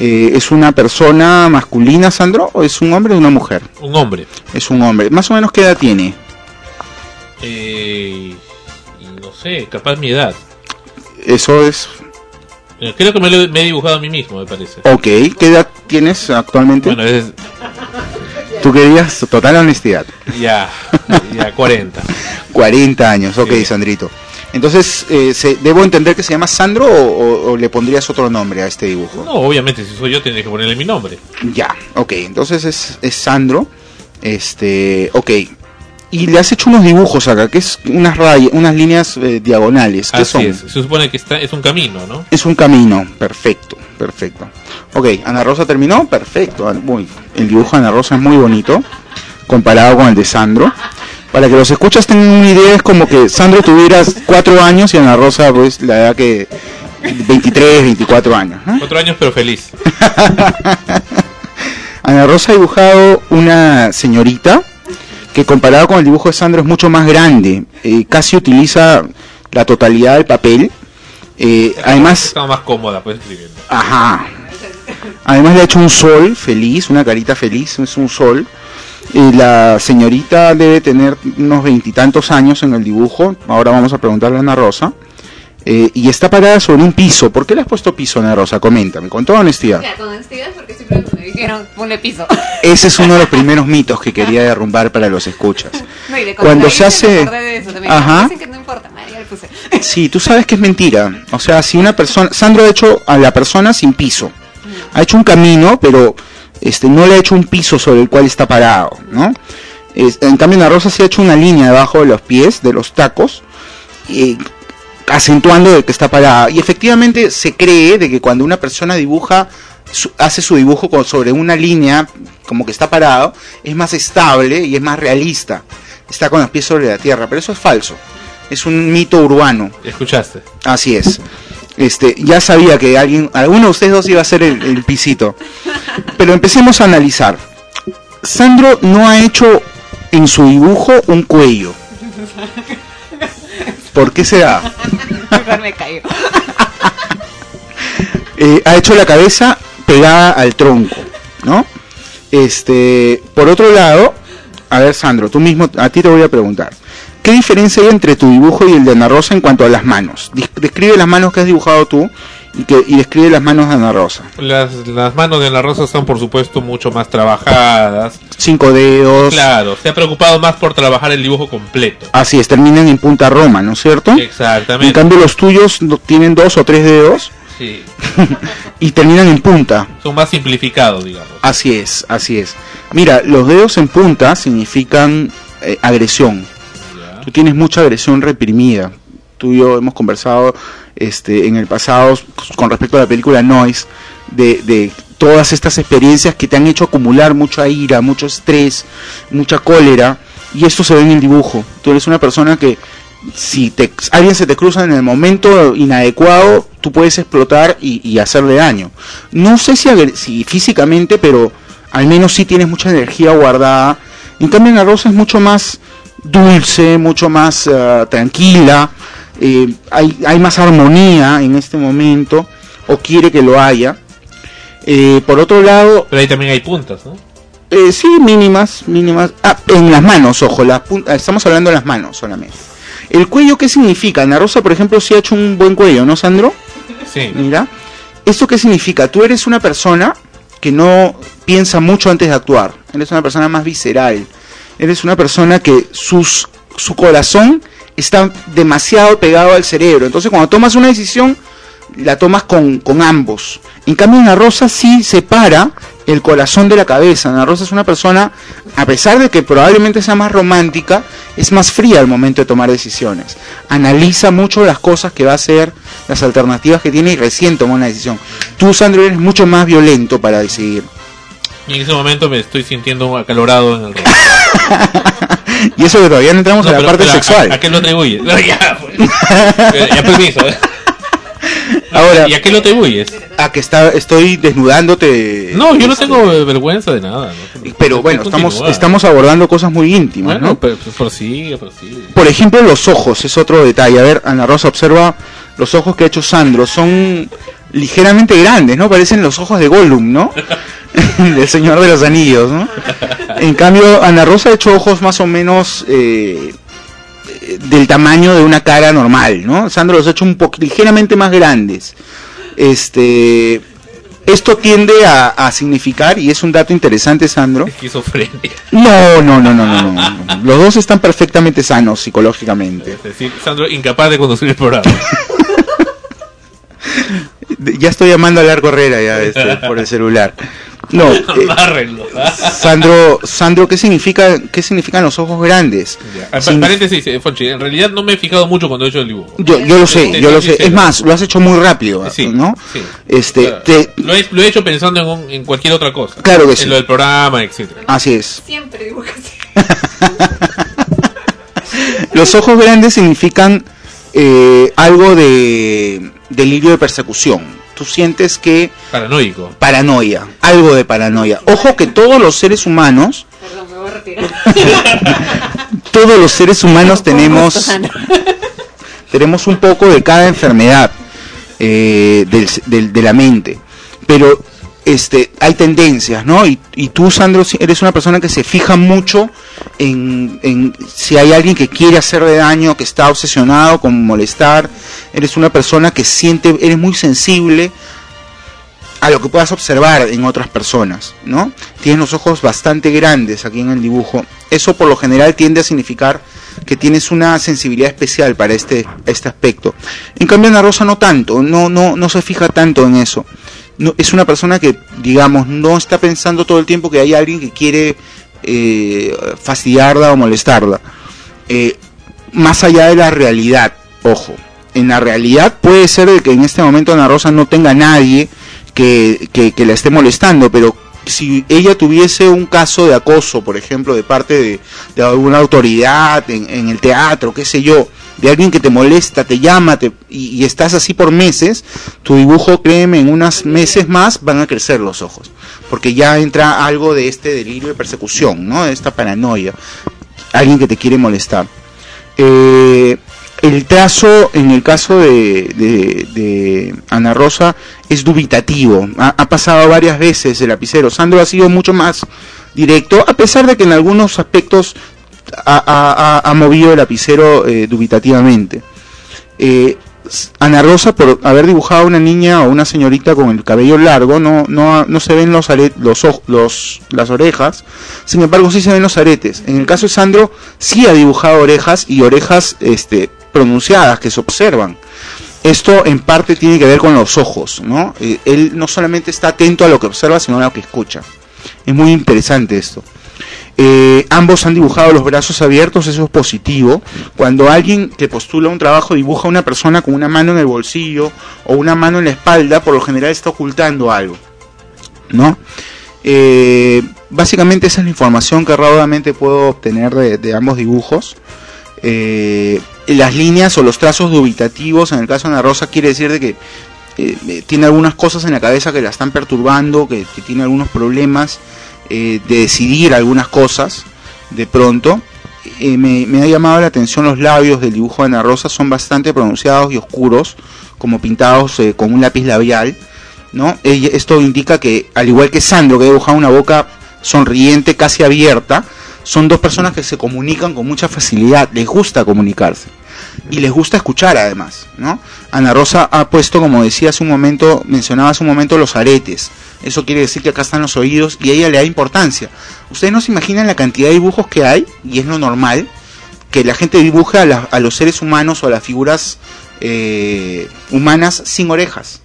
Eh, ¿Es una persona masculina, Sandro? ¿O es un hombre o una mujer? Un hombre. Es un hombre. Más o menos qué edad tiene. Eh, no sé, capaz mi edad. Eso es... Eh, Creo que me, lo, me he dibujado a mí mismo, me parece. Ok, ¿qué edad tienes actualmente? Bueno, es Tú querías total honestidad. Ya, ya 40. 40 años, ok, Sí. Sandrito. Entonces, eh, se- ¿debo entender que se llama Sandro o, o- o le pondrías otro nombre a este dibujo? No, obviamente, si soy yo tendría que ponerle mi nombre. Ya, ok, entonces es, es Sandro. Este, ok. Y le has hecho unos dibujos acá, que es unas rayas, unas líneas eh, diagonales. ¿Qué Así son? es. Se supone que está, es un camino, ¿no? Es un camino, perfecto, perfecto. Ok, Ana Rosa terminó, perfecto. Muy, el dibujo de Ana Rosa es muy bonito, comparado con el de Sandro. Para que los escuchas tengan una idea, es como que Sandro tuviera cuatro años y Ana Rosa, pues, la edad que 23, 24 años. ¿no? Cuatro años, pero feliz. Ana Rosa ha dibujado una señorita que comparado con el dibujo de Sandro es mucho más grande, eh, casi utiliza la totalidad del papel. Eh, además, Estaba más cómoda, pues, escribiendo. Ajá. Además le ha hecho un sol feliz, una carita feliz, es un sol. Y la señorita debe tener unos veintitantos años en el dibujo. Ahora vamos a preguntarle a Ana Rosa. Eh, y está parada sobre un piso. ¿Por qué le has puesto piso, Ana Rosa? Coméntame, con toda honestidad. Ya, con honestidad, porque siempre me dijeron, ponle piso. Ese es uno de los primeros mitos que quería derrumbar para los escuchas. No, y de Cuando se hace- de eso también. Ajá. Dicen que no importa, madre, ya le puse. Sí, tú sabes que es mentira. O sea, si una persona, Sandro ha hecho a la persona sin piso. Ha hecho un camino, pero este no le ha hecho un piso sobre el cual está parado, ¿no? Es- en cambio, Ana Rosa sí ha hecho una línea debajo de los pies, de los tacos, eh, acentuando de que está parada. Y efectivamente se cree de que cuando una persona dibuja, su- hace su dibujo con- sobre una línea, como que está parado, es más estable y es más realista. Está con los pies sobre la tierra, pero eso es falso. Es un mito urbano. ¿Escuchaste? Así es. Este, ya sabía que alguien, alguno de ustedes dos iba a ser el, el pisito. Pero empecemos a analizar. Sandro no ha hecho en su dibujo un cuello. ¿Por qué será? Me caigo. Eh, ha hecho la cabeza pegada al tronco, ¿no? Este, por otro lado, a ver Sandro, tú mismo, a ti te voy a preguntar. ¿Qué diferencia hay entre tu dibujo y el de Ana Rosa en cuanto a las manos? Describe las manos que has dibujado tú y, que, y describe las manos de Ana Rosa. Las, las manos de la rosa están, por supuesto, mucho más trabajadas. Cinco dedos. Claro, se ha preocupado más por trabajar el dibujo completo. Así es, terminan en punta roma, ¿no es cierto? En Exactamente. cambio los tuyos tienen dos o tres dedos Sí, y terminan en punta. son más simplificados, digamos. Así es, así es. Mira, los dedos en punta significan eh, agresión. Tú tienes mucha agresión reprimida. Tú y yo hemos conversado este, en el pasado con respecto a la película Noise de, de todas estas experiencias que te han hecho acumular mucha ira, mucho estrés, mucha cólera. Y esto se ve en el dibujo. Tú eres una persona que si te, alguien se te cruza en el momento inadecuado, tú puedes explotar y, y hacerle daño. No sé si, si físicamente, pero al menos sí tienes mucha energía guardada. En cambio, Ana Rosa es mucho más dulce, mucho más eh, tranquila. eh, hay, hay más armonía en este momento, o quiere que lo haya. Eh, por otro lado, Pero ahí también hay puntas, ¿no? eh, sí, mínimas, mínimas. Ah, en las manos, ojo, las ah, estamos hablando de las manos solamente. El cuello, ¿qué significa? Ana Rosa, por ejemplo, sí ha hecho un buen cuello, ¿no, Sandro? Sí. Mira, ¿esto qué significa? Tú eres una persona que no piensa mucho antes de actuar. Eres una persona más visceral. Eres una persona que sus, su corazón está demasiado pegado al cerebro. Entonces, cuando tomas una decisión, la tomas con, con ambos. En cambio, Ana Rosa sí separa el corazón de la cabeza. Ana Rosa es una persona, a pesar de que probablemente sea más romántica, es más fría al momento de tomar decisiones. Analiza mucho las cosas que va a hacer, las alternativas que tiene y recién toma una decisión. Tú, Sandro, eres mucho más violento para decidir. Y en ese momento me estoy sintiendo acalorado en el rostro. Y eso que todavía no entramos No, a la pero- parte pero ¿a- sexual. ¿A, qué lo atribuyes? Ya, pues. ya permiso. ¿eh? Ahora, ¿Y a qué lo atribuyes? a que está, estoy desnudándote. No, yo no este, tengo vergüenza de nada. ¿no? Pero bueno, estamos, estamos abordando cosas muy íntimas, Bueno, ¿no? pero, pues, prosigue, prosigue. Por ejemplo, los ojos es otro detalle. A ver, Ana Rosa, observa los ojos que ha hecho Sandro. Son ligeramente grandes, ¿no? Parecen los ojos de Gollum, ¿no? Del Señor de los Anillos, ¿no? En cambio, Ana Rosa ha hecho ojos más o menos eh, del tamaño de una cara normal, ¿no? Sandro los ha hecho un poco ligeramente más grandes. Este, Esto tiende a, a significar, y es un dato interesante, Sandro. Esquizofrenia. No, no, no, no, no, no, no. Los dos están perfectamente sanos psicológicamente. Es decir, Sandro, incapaz de conducir el programa. Ya estoy llamando a Largo Herrera ya este, por el celular. No, eh, Amárrenlo. Sandro, Sandro, ¿qué significa, qué significan los ojos grandes? Sin- Paréntesis, eh, Fonchi, en realidad no me he fijado mucho cuando he hecho el dibujo. Yo, yo lo sé, yo lo sé. sincero. Es más, lo has hecho muy rápido, ¿no? sí. Este, Claro. te- Lo he, lo he hecho pensando en, un- en cualquier otra cosa. Claro que sí. En lo del programa, etcétera. así es. Siempre dibujas así. Los ojos grandes significan eh, algo de delirio de persecución. Tú sientes que Paranoico. paranoia, algo de paranoia. Ojo que todos los seres humanos, Perdón, me voy a retirar. todos los seres humanos tenemos tenemos un poco de cada enfermedad eh, del- del- de la mente. Pero este, hay tendencias, ¿no? Y, y tú, Sandro, eres una persona que se fija mucho en, en si hay alguien que quiere hacerle daño, que está obsesionado con molestar. Eres una persona que siente, eres muy sensible a lo que puedas observar en otras personas, ¿no? Tienes los ojos bastante grandes aquí en el dibujo. Eso por lo general tiende a significar que tienes una sensibilidad especial para este, este aspecto. En cambio, Ana Rosa no tanto, no, no, no se fija tanto en eso. No, es una persona que, digamos, no está pensando todo el tiempo que hay alguien que quiere eh, fastidiarla o molestarla. Eh, más allá de la realidad, ojo, en la realidad puede ser de que en este momento Ana Rosa no tenga nadie que, que, la esté molestando, pero si ella tuviese un caso de acoso, por ejemplo, de parte de, de alguna autoridad en, en el teatro, qué sé yo, de alguien que te molesta, te llama te- y, estás así por meses, tu dibujo, créeme, en unos meses más van a crecer los ojos, porque ya entra algo de este delirio de persecución, ¿no? De esta paranoia, alguien que te quiere molestar. Eh, el trazo, en el caso de Ana Rosa, es dubitativo. Ha, ha pasado varias veces el lapicero. Sandro ha sido mucho más directo, a pesar de que en algunos aspectos ha, movido el lapicero eh, dubitativamente. Eh, Ana Rosa, por haber dibujado a una niña o una señorita con el cabello largo, no, no, no se ven los, are- los, los las orejas, sin embargo sí se ven los aretes. En el caso de Sandro, sí ha dibujado orejas y orejas este, pronunciadas que se observan. Esto en parte tiene que ver con los ojos, ¿no? Eh, él no solamente está atento a lo que observa, sino a lo que escucha. Es muy interesante esto. Eh, ambos han dibujado los brazos abiertos, eso es positivo. Cuando alguien que postula un trabajo dibuja a una persona con una mano en el bolsillo o una mano en la espalda, por lo general está ocultando algo. ¿No? Eh, básicamente esa es la información que raudamente puedo obtener de, ambos dibujos. Eh, las líneas o los trazos dubitativos, en el caso de Ana Rosa, quiere decir de que eh, tiene algunas cosas en la cabeza que la están perturbando, que tiene algunos problemas eh, de decidir algunas cosas de pronto. Eh, me, ha llamado la atención los labios del dibujo de Ana Rosa, son bastante pronunciados y oscuros, como pintados eh, con un lápiz labial. ¿no? Esto indica que, al igual que Sandro, que ha dibujado una boca sonriente, casi abierta, son dos personas que se comunican con mucha facilidad, les gusta comunicarse y les gusta escuchar además, ¿no? Ana Rosa ha puesto, como decía hace un momento, mencionaba hace un momento los aretes. Eso quiere decir que acá están los oídos y a ella le da importancia. Ustedes no se imaginan la cantidad de dibujos que hay, y es lo normal, que la gente dibuje a, la- a los seres humanos o a las figuras eh, humanas sin orejas.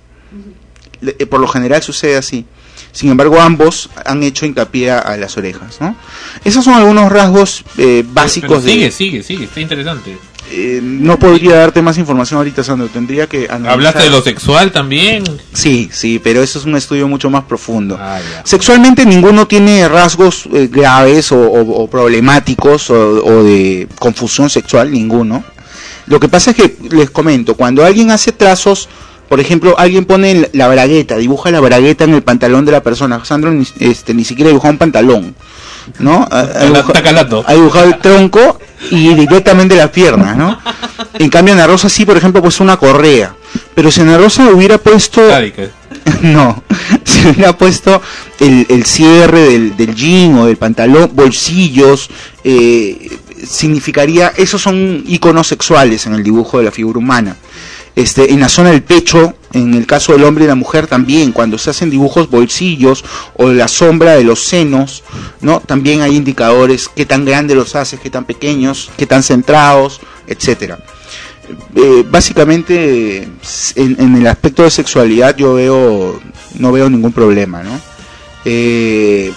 Eh, Por lo general sucede así. Sin embargo, ambos han hecho hincapié a, las orejas, ¿no? Esos son algunos rasgos eh, básicos Pero sigue, de... sigue, sigue, está interesante. Eh, no podría darte más información ahorita, Sandro. Tendría que analizar. ¿Hablaste de lo sexual también? Sí, sí, pero eso es un estudio mucho más profundo. Ah. Sexualmente ninguno tiene rasgos eh, graves o, o- o problemáticos o, o de confusión sexual, ninguno. Lo que pasa es que, les comento, cuando alguien hace trazos, por ejemplo, alguien pone la- bragueta, dibuja la bragueta en el pantalón de la persona. Sandro ni, este, ni siquiera dibujó un pantalón, ¿no? Ha, ha dibujado el tronco y directamente las piernas, ¿no? En cambio, Ana Rosa sí, por ejemplo, puso una correa. Pero si Ana Rosa hubiera puesto... No, si hubiera puesto el, el cierre del, del jean o del pantalón, bolsillos, eh, significaría, esos son iconos sexuales en el dibujo de la figura humana. Este, en la zona del pecho En el caso del hombre y la mujer también, cuando se hacen dibujos bolsillos o la sombra de los senos, ¿no? También hay indicadores qué tan grandes los haces, qué tan pequeños, qué tan centrados, etcétera. Eh, básicamente en, el aspecto de sexualidad yo veo no veo ningún problema, ¿no? Eh,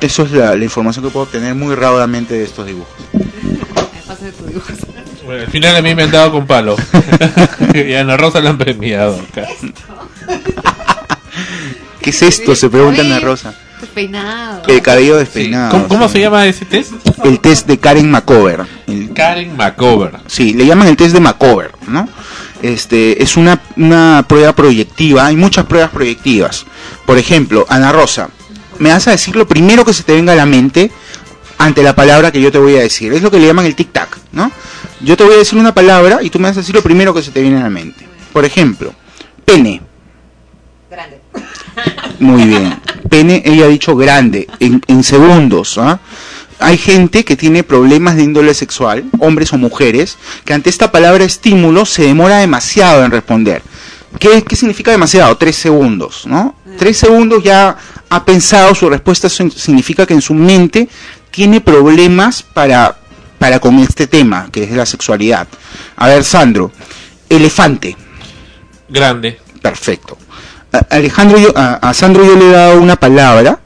eso es la, la información que puedo obtener muy rápidamente de estos dibujos. Bueno, al final a mí me han dado con palo. y a Ana Rosa la han premiado. ¿Qué es esto? Se pregunta Ana Rosa. Despeinado. El cabello despeinado. ¿Cómo, cómo sí. se llama ese test? El test de Karen Macover. El- Karen Macover. Sí, le llaman el test de Macover, ¿no? Este, es una, una prueba proyectiva, hay muchas pruebas proyectivas. Por ejemplo, Ana Rosa, me vas a decir lo primero que se te venga a la mente ante la palabra que yo te voy a decir. Es lo que le llaman el tic-tac, ¿no? Yo te voy a decir una palabra y tú me vas a decir lo primero que se te viene a la mente. Por ejemplo, pene. Grande. Muy bien. Pene, ella ha dicho grande, en, en segundos. ¿ah? Hay gente que tiene problemas de índole sexual, hombres o mujeres, que ante esta palabra estímulo se demora demasiado en responder. ¿Qué, qué significa demasiado? Tres segundos, ¿no? Tres segundos ya ha pensado su respuesta, significa que en su mente tiene problemas para, para con este tema, que es la sexualidad. A ver, Sandro, elefante. Grande. Perfecto. A- Alejandro, yo- a, a Sandro yo le he dado una palabra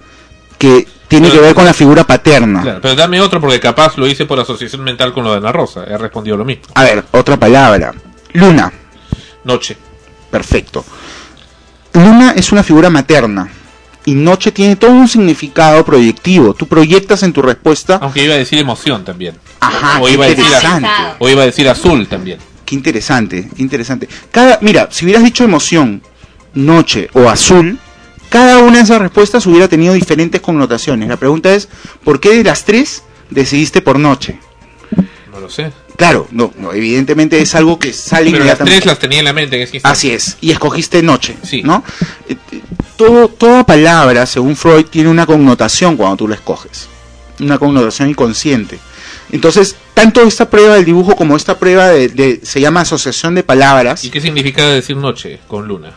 que tiene que ver con la figura paterna. Claro, pero dame otro porque capaz lo hice por asociación mental con lo de Ana Rosa. He respondido lo mismo. A ver, otra palabra. Luna. Noche. Perfecto. Luna es una figura materna. Y noche tiene todo un significado proyectivo. Tú proyectas en tu respuesta. Aunque iba a decir emoción también. Ajá, o, iba a decir interesante. o iba a decir azul también. Qué interesante, qué interesante. Cada, mira, si hubieras dicho emoción, noche o azul, cada una de esas respuestas hubiera tenido diferentes connotaciones. La pregunta es, ¿por qué de las tres decidiste por noche? No lo sé. Claro, no, no, evidentemente es algo que sale Pero las inmediatamente. tres las tenía en la mente en ese instante. Así es, y escogiste noche, Sí. ¿no? Todo, toda palabra, según Freud, tiene una connotación cuando tú la escoges, una connotación inconsciente. Entonces, tanto esta prueba del dibujo como esta prueba de, de- se llama asociación de palabras. ¿Y qué significa decir noche con luna?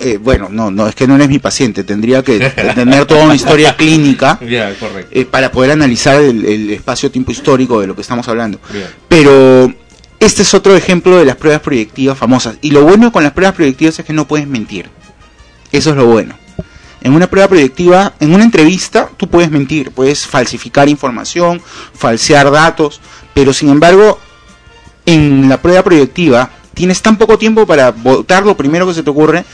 Eh, bueno, no, no, es que no eres mi paciente, tendría que tener toda una historia clínica eh, para poder analizar el, el espacio-tiempo histórico de lo que estamos hablando. Pero este es otro ejemplo de las pruebas proyectivas famosas. Y lo bueno con las pruebas proyectivas es que no puedes mentir. Eso es lo bueno. En una prueba proyectiva, en una entrevista, tú puedes mentir, puedes falsificar información, falsear datos, pero sin embargo, en la prueba proyectiva tienes tan poco tiempo para votar lo primero que se te ocurre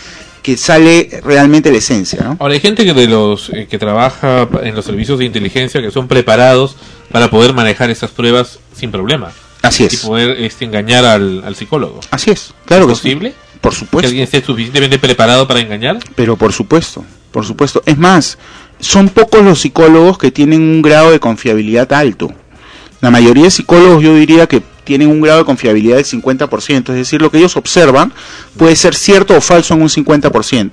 que sale realmente la esencia, ¿no? Ahora hay gente que de los eh, que trabaja en los servicios de inteligencia que son preparados para poder manejar esas pruebas sin problema Así y es. poder este, engañar al, al psicólogo. Así es. Claro ¿Es que sí. Por ¿Que supuesto. alguien esté suficientemente preparado para engañar? Pero por supuesto, por supuesto. Es más, son pocos los psicólogos que tienen un grado de confiabilidad alto. La mayoría de psicólogos yo diría que tienen un grado de confiabilidad del 50%, es decir, lo que ellos observan puede ser cierto o falso en un 50%.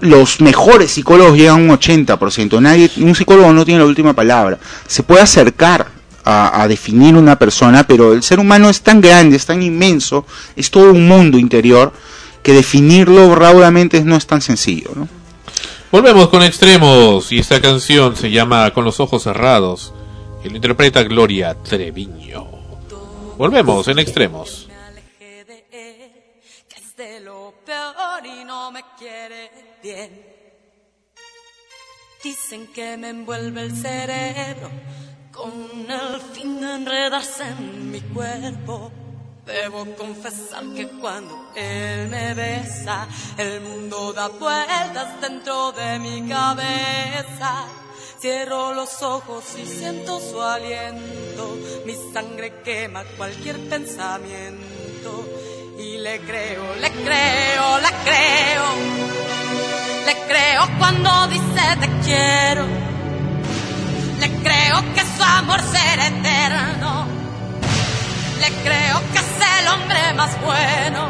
Los mejores psicólogos llegan a un 80%. Nadie, un psicólogo no tiene la última palabra. Se puede acercar a, a definir una persona, pero el ser humano es tan grande, es tan inmenso, es todo un mundo interior que definirlo raudamente no es tan sencillo, ¿no? Volvemos con extremos y esta canción se llama Con los ojos cerrados y lo interpreta Gloria Treviño. Volvemos en extremos. que es de lo peor y no me quiere bien. Dicen que me envuelve el cerebro con el fin de enredarse en mi cuerpo. Debo confesar que cuando él me besa, el mundo da vueltas dentro de mi cabeza. Cierro los ojos y siento su aliento, mi sangre quema cualquier pensamiento. Y le creo, le creo, le creo, le creo cuando dice te quiero. Le creo que su amor será eterno. Le creo que es el hombre más bueno.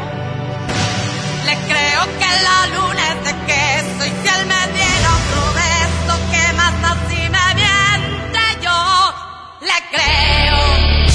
Le creo que la luna es de queso y si él me diera otro beso, que más así me miente yo. Le creo.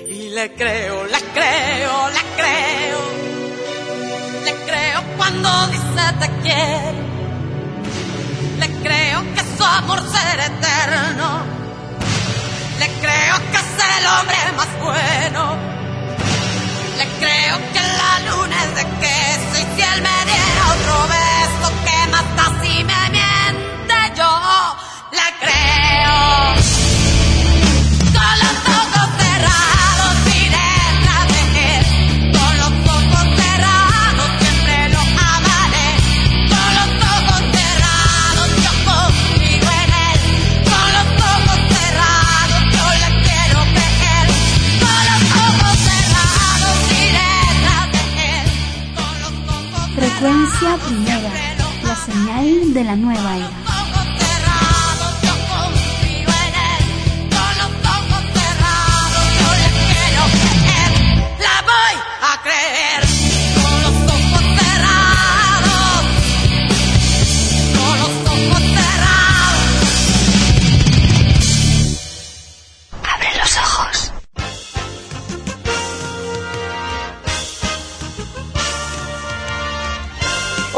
Le creo, le creo, le creo, le creo cuando dice te quiero. Le creo que su amor será eterno. Le creo que es el hombre más bueno. Le creo que la luna es de queso y si él me diera otro beso que mata si me miente yo le creo. Con los Frecuencia primera, la señal de la nueva era.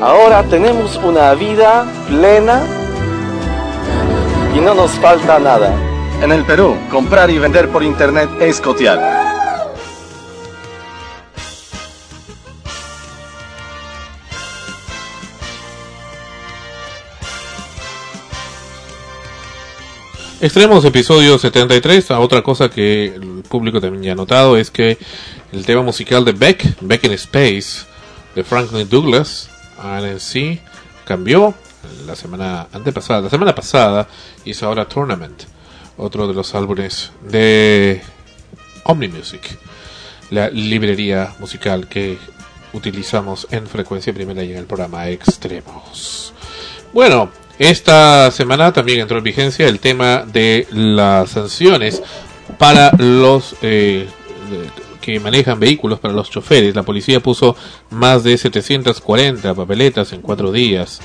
Ahora tenemos una vida plena y no nos falta nada. En el Perú, comprar y vender por internet es cotear. Extremos episodio 73. A otra cosa que el público también ya ha notado es que el tema musical de Beck, Beck in Space, de Franklin Douglas, RNC, cambió la semana antepasada. La semana pasada hizo ahora Tournament, otro de los álbumes de OmniMusic, la librería musical que utilizamos en frecuencia primera y en el programa Extremos. Bueno, esta semana también entró en vigencia el tema de las sanciones para los eh, que manejan vehículos, para los choferes. La policía puso más de 740 papeletas en cuatro días.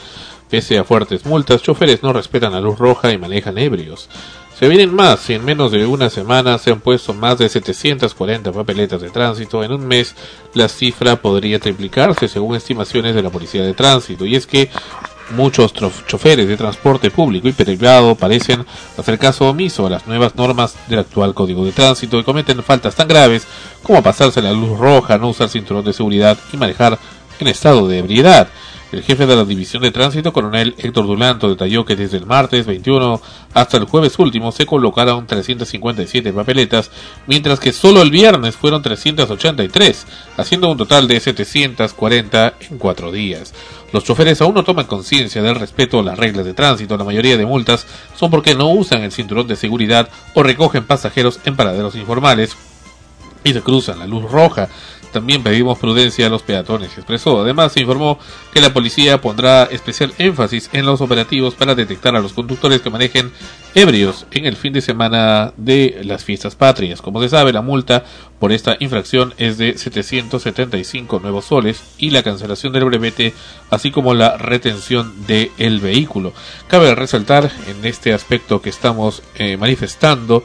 Pese a fuertes multas, choferes no respetan la luz roja y manejan ebrios. Se vienen más, y en menos de una semana se han puesto más de 740 papeletas de tránsito. En un mes la cifra podría triplicarse según estimaciones de la Policía de Tránsito. Y es que muchos choferes de transporte público y privado parecen hacer caso omiso a las nuevas normas del actual Código de Tránsito y cometen faltas tan graves como pasarse la luz roja, no usar cinturón de seguridad y manejar en estado de ebriedad. El jefe de la División de Tránsito, coronel Héctor Dulanto, detalló que desde el martes 21 hasta el jueves último se colocaron 357 papeletas, mientras que solo el viernes fueron 383, haciendo un total de 740 en cuatro días. Los choferes aún no toman conciencia del respeto a las reglas de tránsito. La mayoría de multas son porque no usan el cinturón de seguridad o recogen pasajeros en paraderos informales y se cruzan la luz roja. También pedimos prudencia a los peatones, expresó. Además, se informó que la policía pondrá especial énfasis en los operativos para detectar a los conductores que manejen ebrios en el fin de semana de las fiestas patrias. Como se sabe, la multa por esta infracción es de 775 nuevos soles y la cancelación del brevete, así como la retención del el vehículo. Cabe resaltar en este aspecto que estamos eh, manifestando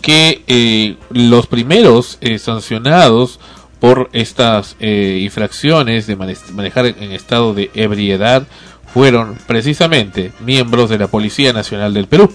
que eh, los primeros eh, sancionados por estas eh, infracciones de manejar en estado de ebriedad fueron precisamente miembros de la Policía Nacional del Perú.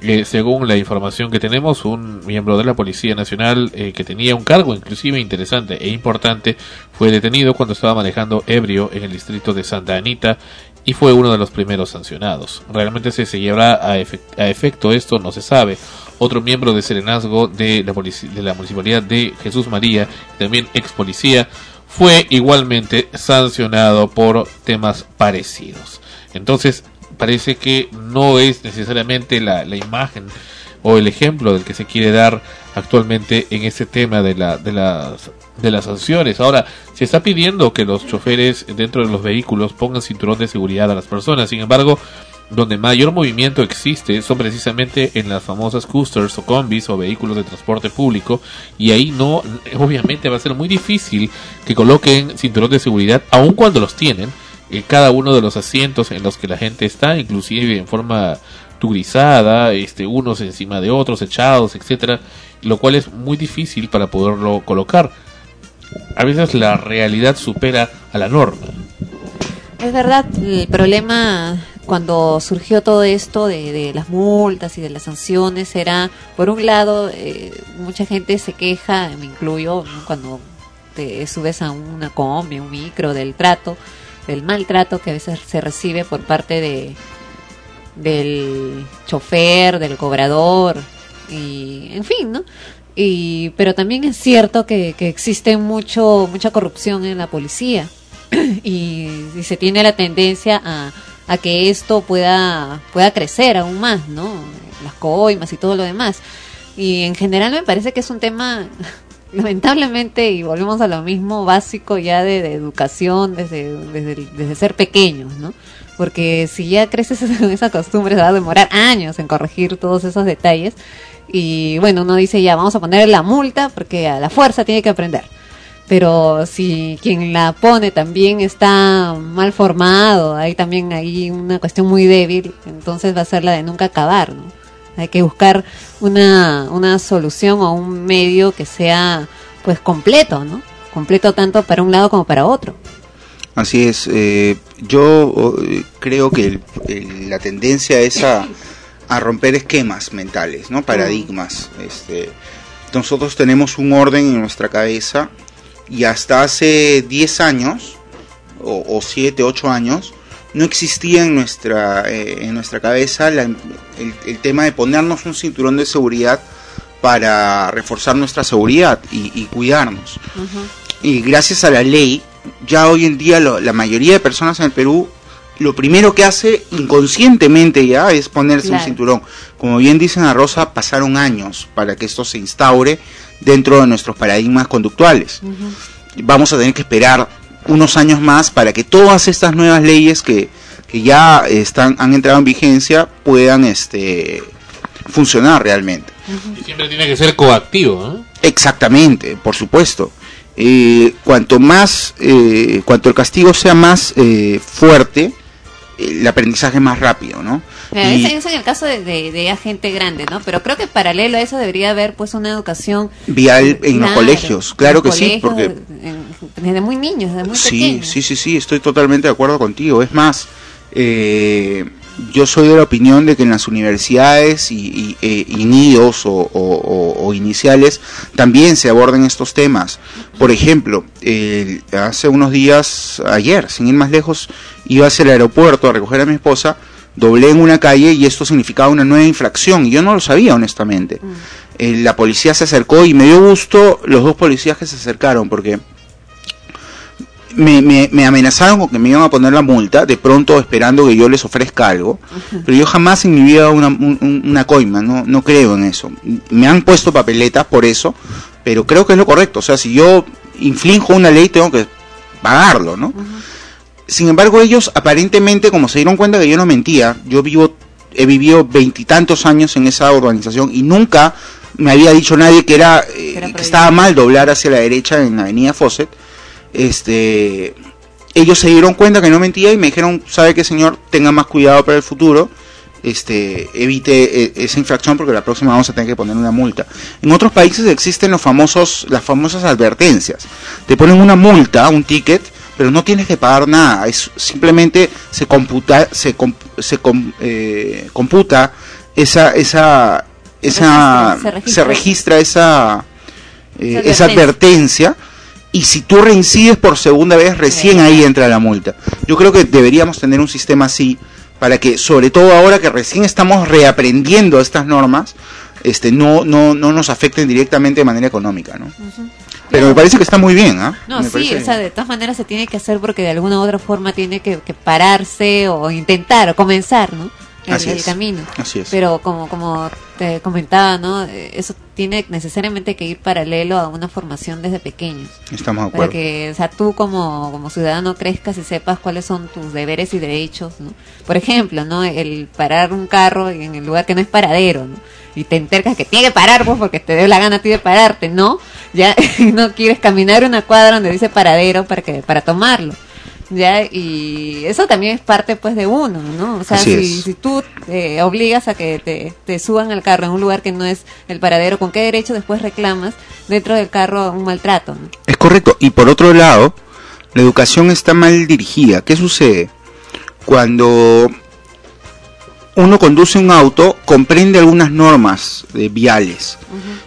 Eh, según la información que tenemos, un miembro de la Policía Nacional eh, que tenía un cargo inclusive interesante e importante fue detenido cuando estaba manejando ebrio en el distrito de Santa Anita y fue uno de los primeros sancionados. Realmente si se llevará a, efec- a efecto esto no se sabe. Otro miembro de Serenazgo de la, de la Municipalidad de Jesús María, también ex policía, fue igualmente sancionado por temas parecidos. Entonces, parece que no es necesariamente la, la imagen o el ejemplo del que se quiere dar actualmente en ese tema de, la, de, las, de las sanciones. Ahora, se está pidiendo que los choferes dentro de los vehículos pongan cinturón de seguridad a las personas. Sin embargo, donde mayor movimiento existe son precisamente en las famosas coasters o combis o vehículos de transporte público y ahí no obviamente va a ser muy difícil que coloquen cinturón de seguridad aun cuando los tienen en cada uno de los asientos en los que la gente está inclusive en forma turizada este unos encima de otros echados etcétera lo cual es muy difícil para poderlo colocar. A veces la realidad supera a la norma. Es verdad, el problema cuando surgió todo esto de, de las multas y de las sanciones era, por un lado, eh, mucha gente se queja, me incluyo, cuando te subes a una combi, un micro, del trato, del maltrato que a veces se recibe por parte de del chofer, del cobrador y en fin, ¿no? Y pero también es cierto que, que existe mucho mucha corrupción en la policía y, y se tiene la tendencia a, a que esto pueda pueda crecer aún más, ¿no? Las coimas y todo lo demás. Y en general me parece que es un tema lamentablemente y volvemos a lo mismo básico ya de, de educación desde, desde desde ser pequeños, ¿no? Porque si ya creces en esa costumbre se va a demorar años en corregir todos esos detalles y bueno, uno dice ya vamos a poner la multa porque a la fuerza tiene que aprender pero si quien la pone también está mal formado, hay también ahí una cuestión muy débil, entonces va a ser la de nunca acabar, ¿no? Hay que buscar una, una solución o un medio que sea pues completo, ¿no? Completo tanto para un lado como para otro. Así es, eh, yo eh, creo que el- la tendencia es a, a romper esquemas mentales, ¿no? Paradigmas. Este, nosotros tenemos un orden en nuestra cabeza y hasta hace 10 años, o, o 7, 8 años, no existía en nuestra, eh, en nuestra cabeza la- el, el tema de ponernos un cinturón de seguridad para reforzar nuestra seguridad y- y cuidarnos. Y gracias a la ley, ya hoy en día lo- la mayoría de personas en el Perú, lo primero que hace inconscientemente ya es ponerse un cinturón. Como bien dice Ana Rosa, pasaron años para que esto se instaure dentro de nuestros paradigmas conductuales. Vamos a tener que esperar unos años más para que todas estas nuevas leyes que, que ya están, han entrado en vigencia puedan este, funcionar realmente. y siempre tiene que ser coactivo ¿no? Exactamente, por supuesto. Eh, cuanto más, eh, cuanto el castigo sea más eh, fuerte, el aprendizaje es más rápido, ¿no? Mira, Y ese es en el caso de, de, de gente grande, ¿no? Pero creo que paralelo a eso debería haber pues una educación vial en los colegios, claro en que sí, porque desde muy niños, desde muy sí, pequeños. sí, sí, sí, estoy totalmente de acuerdo contigo. Es más, eh, yo soy de la opinión de que en las universidades y, y, eh, y nidos o, o- o- o iniciales también se aborden estos temas. Por ejemplo, el- hace unos días, ayer, sin ir más lejos, iba hacia el aeropuerto a recoger a mi esposa, doblé en una calle y esto significaba una nueva infracción y yo no lo sabía honestamente. Eh, la policía se acercó y me dio gusto los dos policías que se acercaron porque me, me, me amenazaron con que me iban a poner la multa, de pronto esperando que yo les ofrezca algo, pero yo jamás en mi vida una, un- un- una coima, no, no creo en eso. Me han puesto papeletas por eso, pero creo que es lo correcto, o sea, si yo inflinjo una ley tengo que pagarlo, ¿no? Sin embargo, ellos aparentemente, como se dieron cuenta que yo no mentía, yo vivo, he vivido veintitantos años en esa urbanización y nunca me había dicho nadie que era, eh, que estaba mal doblar hacia la derecha en la avenida Fawcett. Este, ellos se dieron cuenta que no mentía y me dijeron, sabe qué señor, tenga más cuidado para el futuro, este, evite eh, esa infracción porque la próxima vamos a tener que poner una multa. En otros países existen los famosos, las famosas advertencias. Te ponen una multa, un ticket, pero no tienes que pagar nada. Es simplemente se computa, se, com- se com- eh, computa esa, esa, esa, Se registra- se registra esa, eh, Esa esa advertencia. Y si tú reincides por segunda vez, recién ahí entra la multa. Yo creo que deberíamos tener un sistema así para que, sobre todo ahora que recién estamos reaprendiendo estas normas, este, no, no, no nos afecten directamente de manera económica, ¿no? Pero me parece que está muy bien, ¿ah? No, Me sí, parece o sea, de todas maneras se tiene que hacer porque de alguna u otra forma tiene que, que pararse o intentar o comenzar, ¿no? El, Así el es. camino. Así es. Pero como, como te comentaba, ¿no? Eso tiene necesariamente que ir paralelo a una formación desde pequeños. Estamos de Para acuerdo. que, o sea, tú como, como ciudadano crezcas y sepas cuáles son tus deberes y derechos, ¿no? Por ejemplo, ¿no? El parar un carro en el lugar que no es paradero, ¿no? Y te entercas que tiene que parar, pues, porque te dé la gana a ti de pararte, ¿no? Ya, y no quieres caminar una cuadra donde dice paradero para que, para tomarlo. Ya, y eso también es parte, pues, de uno, ¿no? O sea, si, si tú eh, obligas a que te, te suban al carro en un lugar que no es el paradero, ¿con qué derecho después reclamas dentro del carro un maltrato? ¿no? Es correcto. Y por otro lado, la educación está mal dirigida. ¿Qué sucede? Cuando uno conduce un auto, comprende algunas normas eh, viales.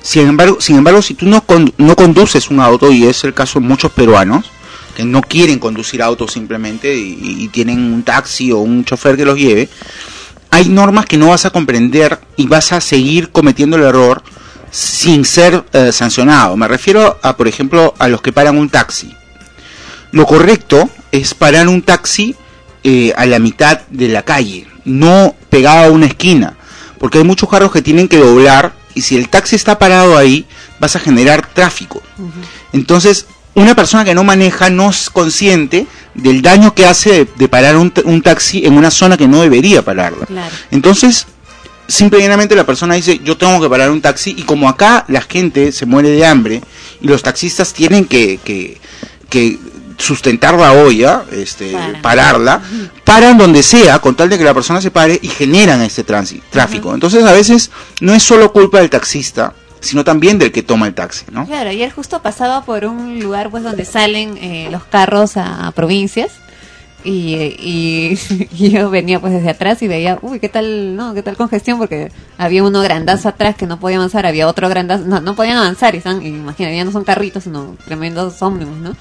Sin embargo, sin embargo, si tú no, con- no conduces un auto, y es el caso de muchos peruanos, que no quieren conducir autos simplemente y, y tienen un taxi o un chofer que los lleve, hay normas que no vas a comprender y vas a seguir cometiendo el error sin ser eh, sancionado. Me refiero a, por ejemplo, a los que paran un taxi. Lo correcto es parar un taxi eh, a la mitad de la calle, no pegado a una esquina, porque hay muchos carros que tienen que doblar y si el taxi está parado ahí, vas a generar tráfico. Entonces, una persona que no maneja no es consciente del daño que hace de, de parar un, ta- un taxi en una zona que no debería pararla. Claro. Entonces, simplemente la persona dice, yo tengo que parar un taxi y como acá la gente se muere de hambre y los taxistas tienen que, que, que sustentar la olla, este, pararla, paran donde sea con tal de que la persona se pare y generan este tráfico. Entonces a veces no es solo culpa del taxista, sino también del que toma el taxi, ¿no? Claro, ayer justo pasaba por un lugar pues donde salen eh, los carros a, a provincias y, y, y yo venía pues desde atrás y veía, uy, qué tal, no, qué tal congestión porque había uno grandazo atrás que no podía avanzar, había otro grandazo, no, no podían avanzar y están, imagínate, ya no son carritos, sino tremendos ómnibus, ¿no?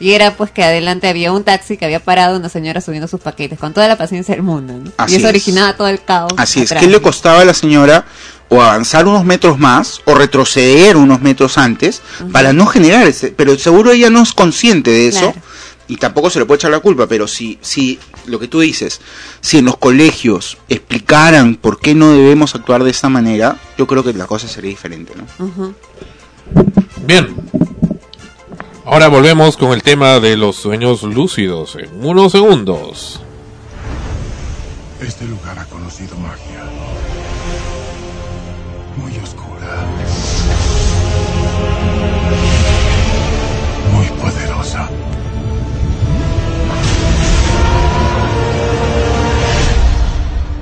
Y era pues que adelante había un taxi que había parado una señora subiendo sus paquetes con toda la paciencia del mundo, ¿no? Así y eso es. originaba todo el caos. Así es. ¿qué le costaba a la señora o avanzar unos metros más o retroceder unos metros antes para no generar ese, pero seguro ella no es consciente de eso Claro. y tampoco se le puede echar la culpa, pero si si lo que tú dices, si en los colegios explicaran por qué no debemos actuar de esta manera, yo creo que la cosa sería diferente, ¿no? Bien. Ahora volvemos con el tema de los sueños lúcidos en unos segundos. Este lugar ha conocido magia. Muy oscura. Muy poderosa.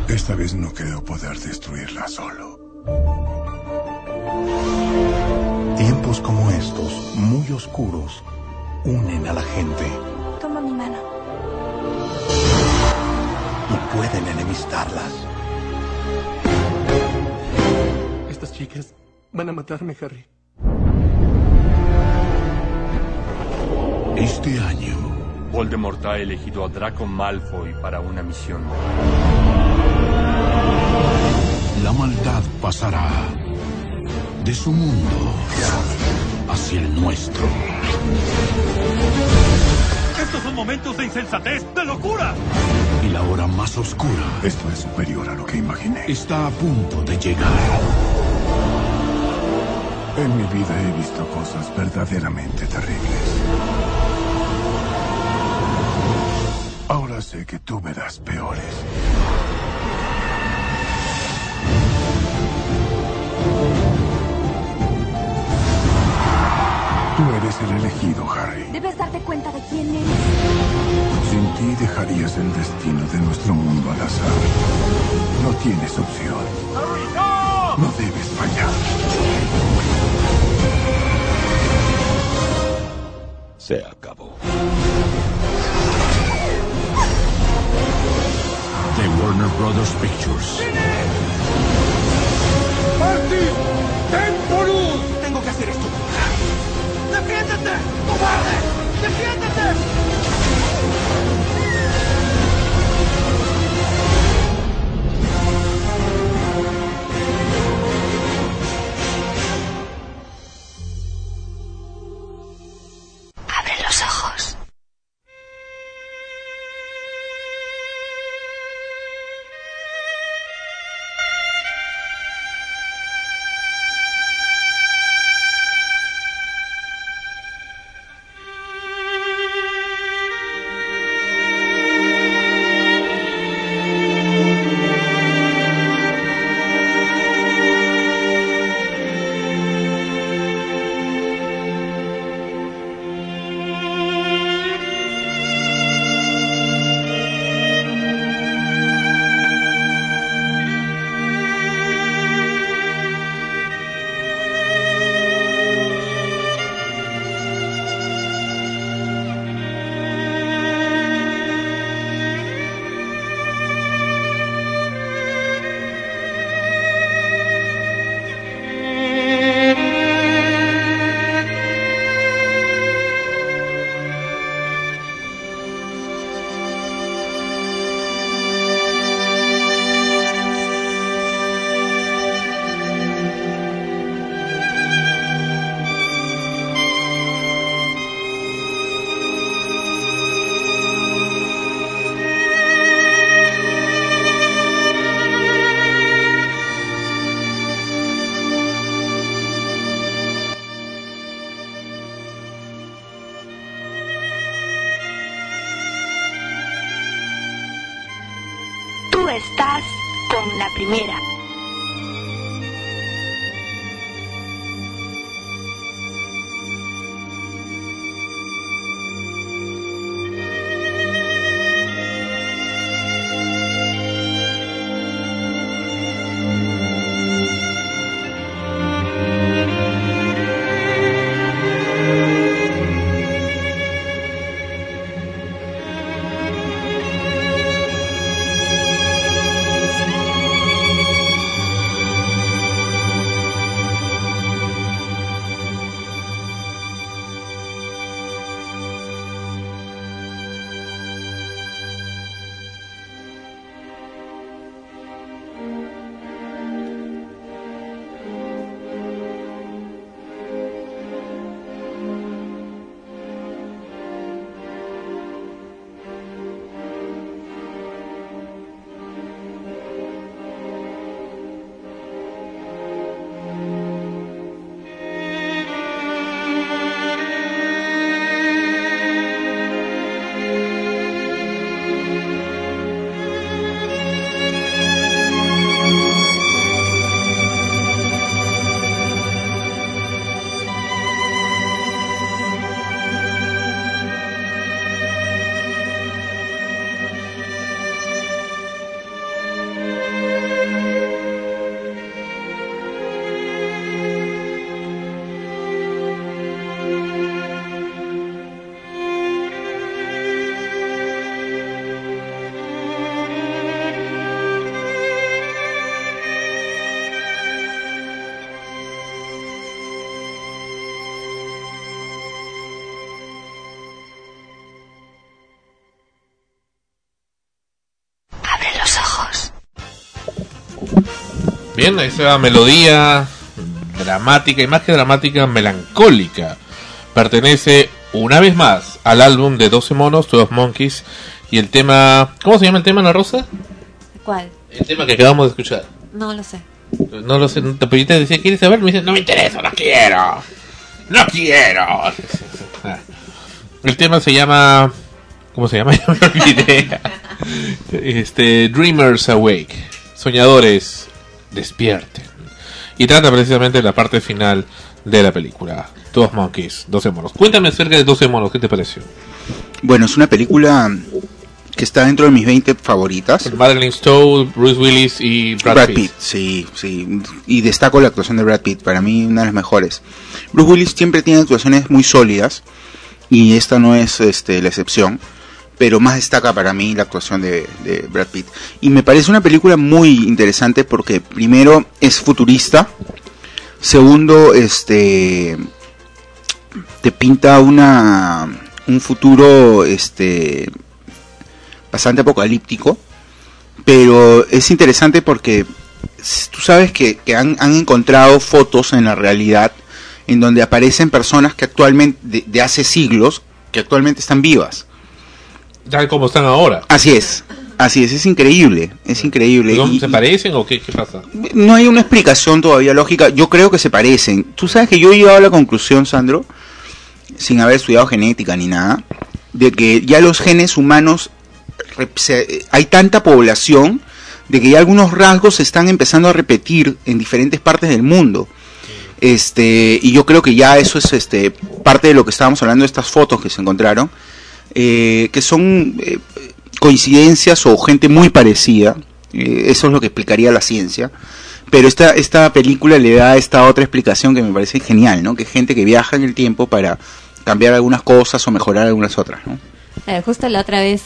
Esta vez no creo poder destruirla solo. Tiempos como estos, muy oscuros, unen a la gente Toma mi mano. y pueden enemistarlas. Estas chicas van a matarme, Harry. Este año, Voldemort ha elegido a Draco Malfoy para una misión. la maldad pasará de su mundo hacia el nuestro. Estos son momentos de insensatez, de locura. Y la hora más oscura Esto es superior a lo que imaginé. está a punto de llegar. En mi vida he visto cosas verdaderamente terribles. Ahora sé que tú verás peores. Tú eres el elegido, Harry. Debes darte cuenta de quién eres. Sin ti dejarías el destino de nuestro mundo al azar. No tienes opción. No debes fallar. Se acabó. De Warner Brothers Pictures. ¡Marty! ¡Ten por luz! Tengo que hacer esto. ¡Defiéndete! ¡Cobarde! ¡Defiéndete! Bien, esa melodía dramática y más que dramática, melancólica. Pertenece una vez más al álbum de 12 monos, 12 monkeys. Y el tema. ¿Cómo se llama el tema, Ana Rosa? ¿Cuál? El tema que acabamos de escuchar. No lo sé. No lo sé, te pediste decía, ¿quieres saber? Me dice, no me interesa, no quiero. No quiero. El tema se llama. ¿Cómo se llama? Ya me olvidé. Este, Dreamers Awake. Soñadores, despierten. Y trata precisamente de la parte final de la película. Dos monkeys, 12 monos. Cuéntame acerca de 12 monos, ¿qué te pareció? Bueno, es una película que está dentro de mis 20 favoritas. Madeline Stowe, Bruce Willis y Brad, Brad Pitt. Pitt, sí, sí. Y destaco la actuación de Brad Pitt, para mí una de las mejores. Bruce Willis siempre tiene actuaciones muy sólidas y esta no es este, la excepción. Pero más destaca para mí la actuación de, Brad Pitt. Y me parece una película muy interesante porque primero es futurista, segundo este te pinta una un futuro este bastante apocalíptico, pero es interesante porque tú sabes que, han, encontrado fotos en la realidad en donde aparecen personas que actualmente de hace siglos que actualmente están vivas. Tal como están ahora. Así es, así es, es increíble, es increíble. ¿No Y- ¿Se parecen o qué, qué pasa? no hay una explicación todavía lógica. Yo creo que se parecen. Tú sabes que yo he llegado a la conclusión, Sandro, sin haber estudiado genética ni nada, de que ya los genes humanos, hay tanta población de que ya algunos rasgos se están empezando a repetir en diferentes partes del mundo. Este, y yo creo que ya eso es este parte de lo que estábamos hablando de estas fotos que se encontraron, eh, que son eh, coincidencias o gente muy parecida. eh, eso es lo que explicaría la ciencia. Pero esta, esta película le da esta otra explicación que me parece genial, ¿no? Que gente que viaja en el tiempo para cambiar algunas cosas o mejorar algunas otras, ¿no? Eh, justo la otra vez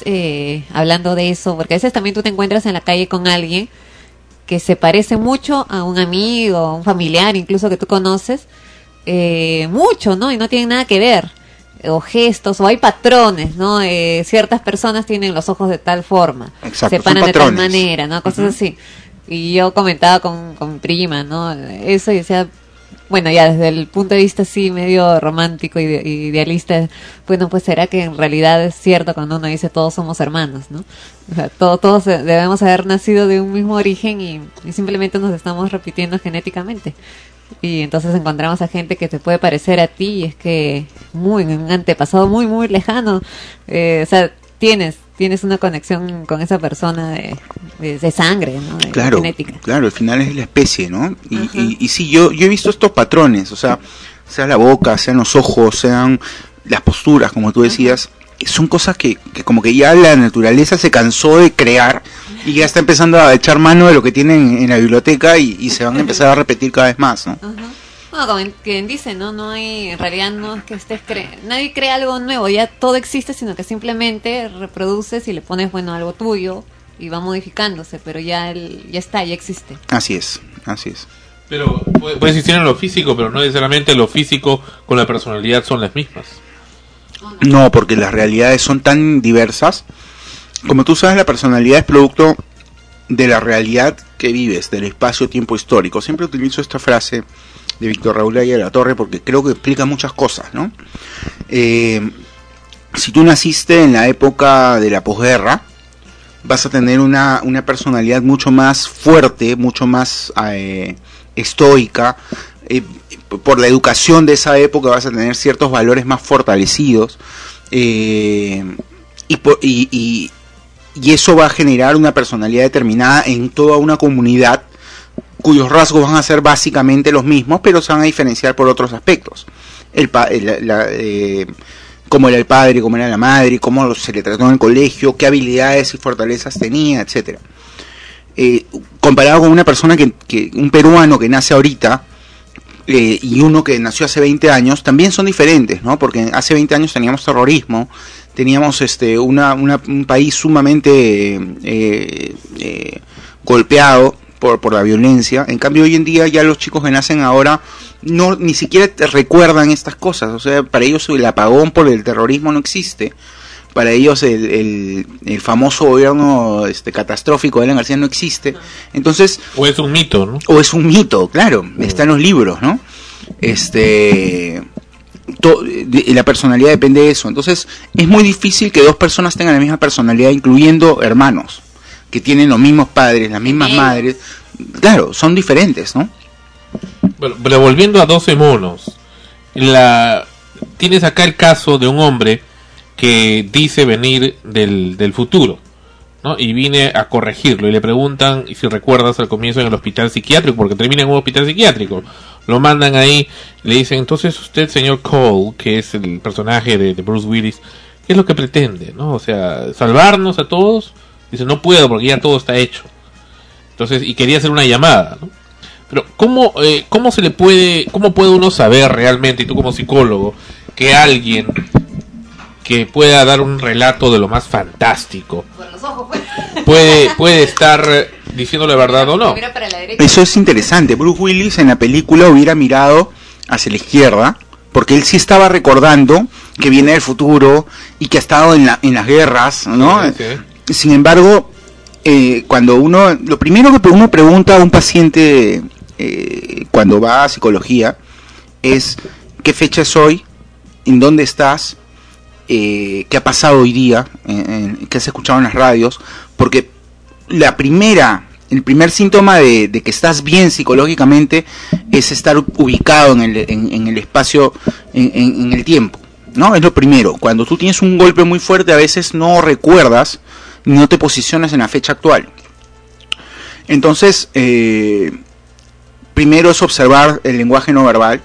hablando de eso, porque a veces también tú te encuentras en la calle con alguien que se parece mucho a un amigo, a un familiar, incluso que tú conoces, mucho, ¿no? Y no tienen nada que ver. O gestos, o hay patrones, ¿no? Eh, ciertas personas tienen los ojos de tal forma, Exacto, se paran de tal manera, ¿no? Cosas así. Y yo comentaba con, con mi prima, ¿no? Eso y decía, bueno, ya desde el punto de vista así medio romántico y ide- idealista, bueno, pues será que en realidad es cierto cuando uno dice todos somos hermanos, ¿no? O sea, todo- todos eh, debemos haber nacido de un mismo origen y, y simplemente nos estamos repitiendo genéticamente. Y entonces encontramos a gente que te puede parecer a ti y es que muy, un antepasado muy, muy lejano. Eh, o sea, tienes, tienes una conexión con esa persona de, de, de sangre, ¿no? De Claro, genética. claro, al final es la especie, ¿no? Y, y, y sí, yo, yo he visto estos patrones, o sea, sea la boca, sean los ojos, sean las posturas, como tú decías, son cosas que, que como que ya la naturaleza se cansó de crear y ya está empezando a echar mano de lo que tienen en la biblioteca y, y se van a empezar a repetir cada vez más, ¿no? Bueno, como en- quien dice, ¿no? No hay, en realidad no es que estés cre nadie crea algo nuevo, ya todo existe, sino que simplemente reproduces y le pones, bueno, algo tuyo y va modificándose, pero ya el, ya está, ya existe. Así es, así es. Pero puede, puede existir en lo físico, pero no necesariamente lo físico con la personalidad son las mismas. No, porque las realidades son tan diversas. Como tú sabes, la personalidad es producto de la realidad que vives, del espacio-tiempo histórico. Siempre utilizo esta frase de Víctor Raúl Aya de la Torre porque creo que explica muchas cosas, ¿no? Eh, si tú naciste en la época de la posguerra, vas a tener una, una personalidad mucho más fuerte, mucho más eh, estoica. eh, por la educación de esa época vas a tener ciertos valores más fortalecidos. y, y- y- y eso va a generar una personalidad determinada en toda una comunidad cuyos rasgos van a ser básicamente los mismos, pero se van a diferenciar por otros aspectos. El, el- la- eh, cómo era el padre, cómo era la madre, cómo se le trató en el colegio, qué habilidades y fortalezas tenía, etcétera. Eh, comparado con una persona que, que- un peruano que nace ahorita eh, y uno que nació hace 20 años, también son diferentes, ¿no? Porque hace 20 años teníamos terrorismo, teníamos este una, una- un país sumamente eh, eh, golpeado por, por la violencia. En cambio, hoy en día ya los chicos que nacen ahora no ni siquiera te recuerdan estas cosas. O sea, para ellos el apagón por el terrorismo no existe. Para ellos el, el, el famoso gobierno este, catastrófico de Alan García no existe. Entonces, O es un mito, ¿no? o es un mito, claro, está en los libros, ¿no? Este to- de- la personalidad depende de eso. Entonces, es muy difícil que dos personas tengan la misma personalidad, incluyendo hermanos, que tienen los mismos padres, las mismas madres. Claro, son diferentes, ¿no? Bueno, pero volviendo a 12 monos, la tienes acá el caso de un hombre que dice venir del, del futuro, ¿no? Y viene a corregirlo y le preguntan, y si recuerdas al comienzo en el hospital psiquiátrico, porque termina en un hospital psiquiátrico, lo mandan ahí, le dicen, entonces usted, señor Cole, que es el personaje de, de Bruce Willis, ¿qué es lo que pretende, no? O sea, salvarnos a todos. Dice, no puedo porque ya todo está hecho. Entonces, y quería hacer una llamada, ¿no? Pero ¿cómo, eh, ¿cómo se le puede, cómo puede uno saber realmente, y tú como psicólogo, que alguien que pueda dar un relato de lo más fantástico. Con los ojos, pues. Puede, puede estar eh, diciendo la verdad o no. Eso es interesante. Bruce Willis en la película hubiera mirado hacia la izquierda, porque él sí estaba recordando que viene del futuro y que ha estado en, la, en las guerras, ¿no? Sí, sí. Sin embargo, eh, cuando uno, lo primero que uno pregunta a un paciente eh, cuando va a psicología es qué fecha es hoy, en dónde estás, eh, qué ha pasado hoy día, en- qué has escuchado en las radios, porque la primera, el primer síntoma de, que estás bien psicológicamente es estar ubicado en el, en, el espacio, en, en- en el tiempo, ¿no? Es lo primero. Cuando tú tienes un golpe muy fuerte, a veces no recuerdas, no te posicionas en la fecha actual. Entonces, eh, primero es observar el lenguaje no verbal.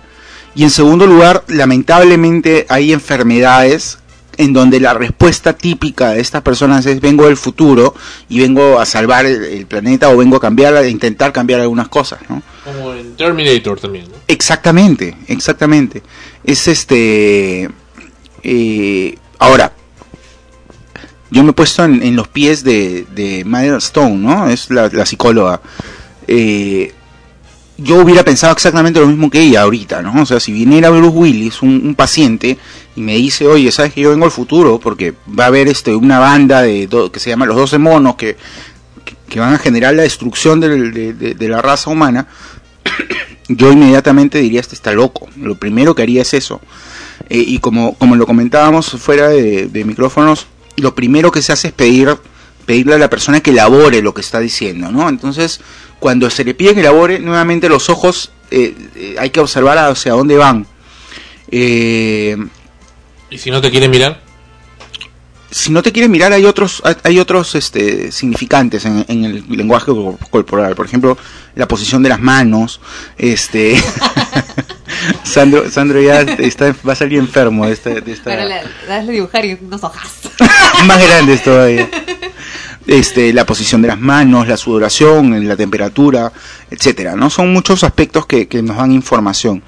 Y en segundo lugar, lamentablemente hay enfermedades en donde la respuesta típica de estas personas es vengo del futuro y vengo a salvar el, el planeta o vengo a cambiar, a intentar cambiar algunas cosas, ¿no? Como en Terminator también, ¿no? Exactamente, exactamente. Es este. eh, ahora, yo me he puesto en, en los pies de, de Madeleine Stone, ¿no? Es la, la psicóloga. Eh, yo hubiera pensado exactamente lo mismo que ella ahorita, ¿no? O sea, si viniera Bruce Willis, un, paciente, y me dice, oye, sabes que yo vengo al futuro porque va a haber este una banda de que se llama los 12 monos que, que, que van a generar la destrucción de la raza humana, yo inmediatamente diría, este está loco. Lo primero que haría es eso. Eh, y como, como lo comentábamos fuera de, de micrófonos, lo primero que se hace es pedir, pedirle a la persona que elabore lo que está diciendo, ¿no? Entonces, cuando se le pide que elabore, nuevamente los ojos eh, eh, hay que observar hacia dónde van. Eh, Y si no te quiere mirar, si no te quiere mirar hay otros hay- otros este significantes en, en el lenguaje cor- corporal por ejemplo la posición de las manos este Sandro Sandro ya está va a salir enfermo de esta, de esta- la, darle dibujar y unos hojas. más grandes todavía este la posición de las manos la sudoración la temperatura etcétera no son muchos aspectos que, que nos dan información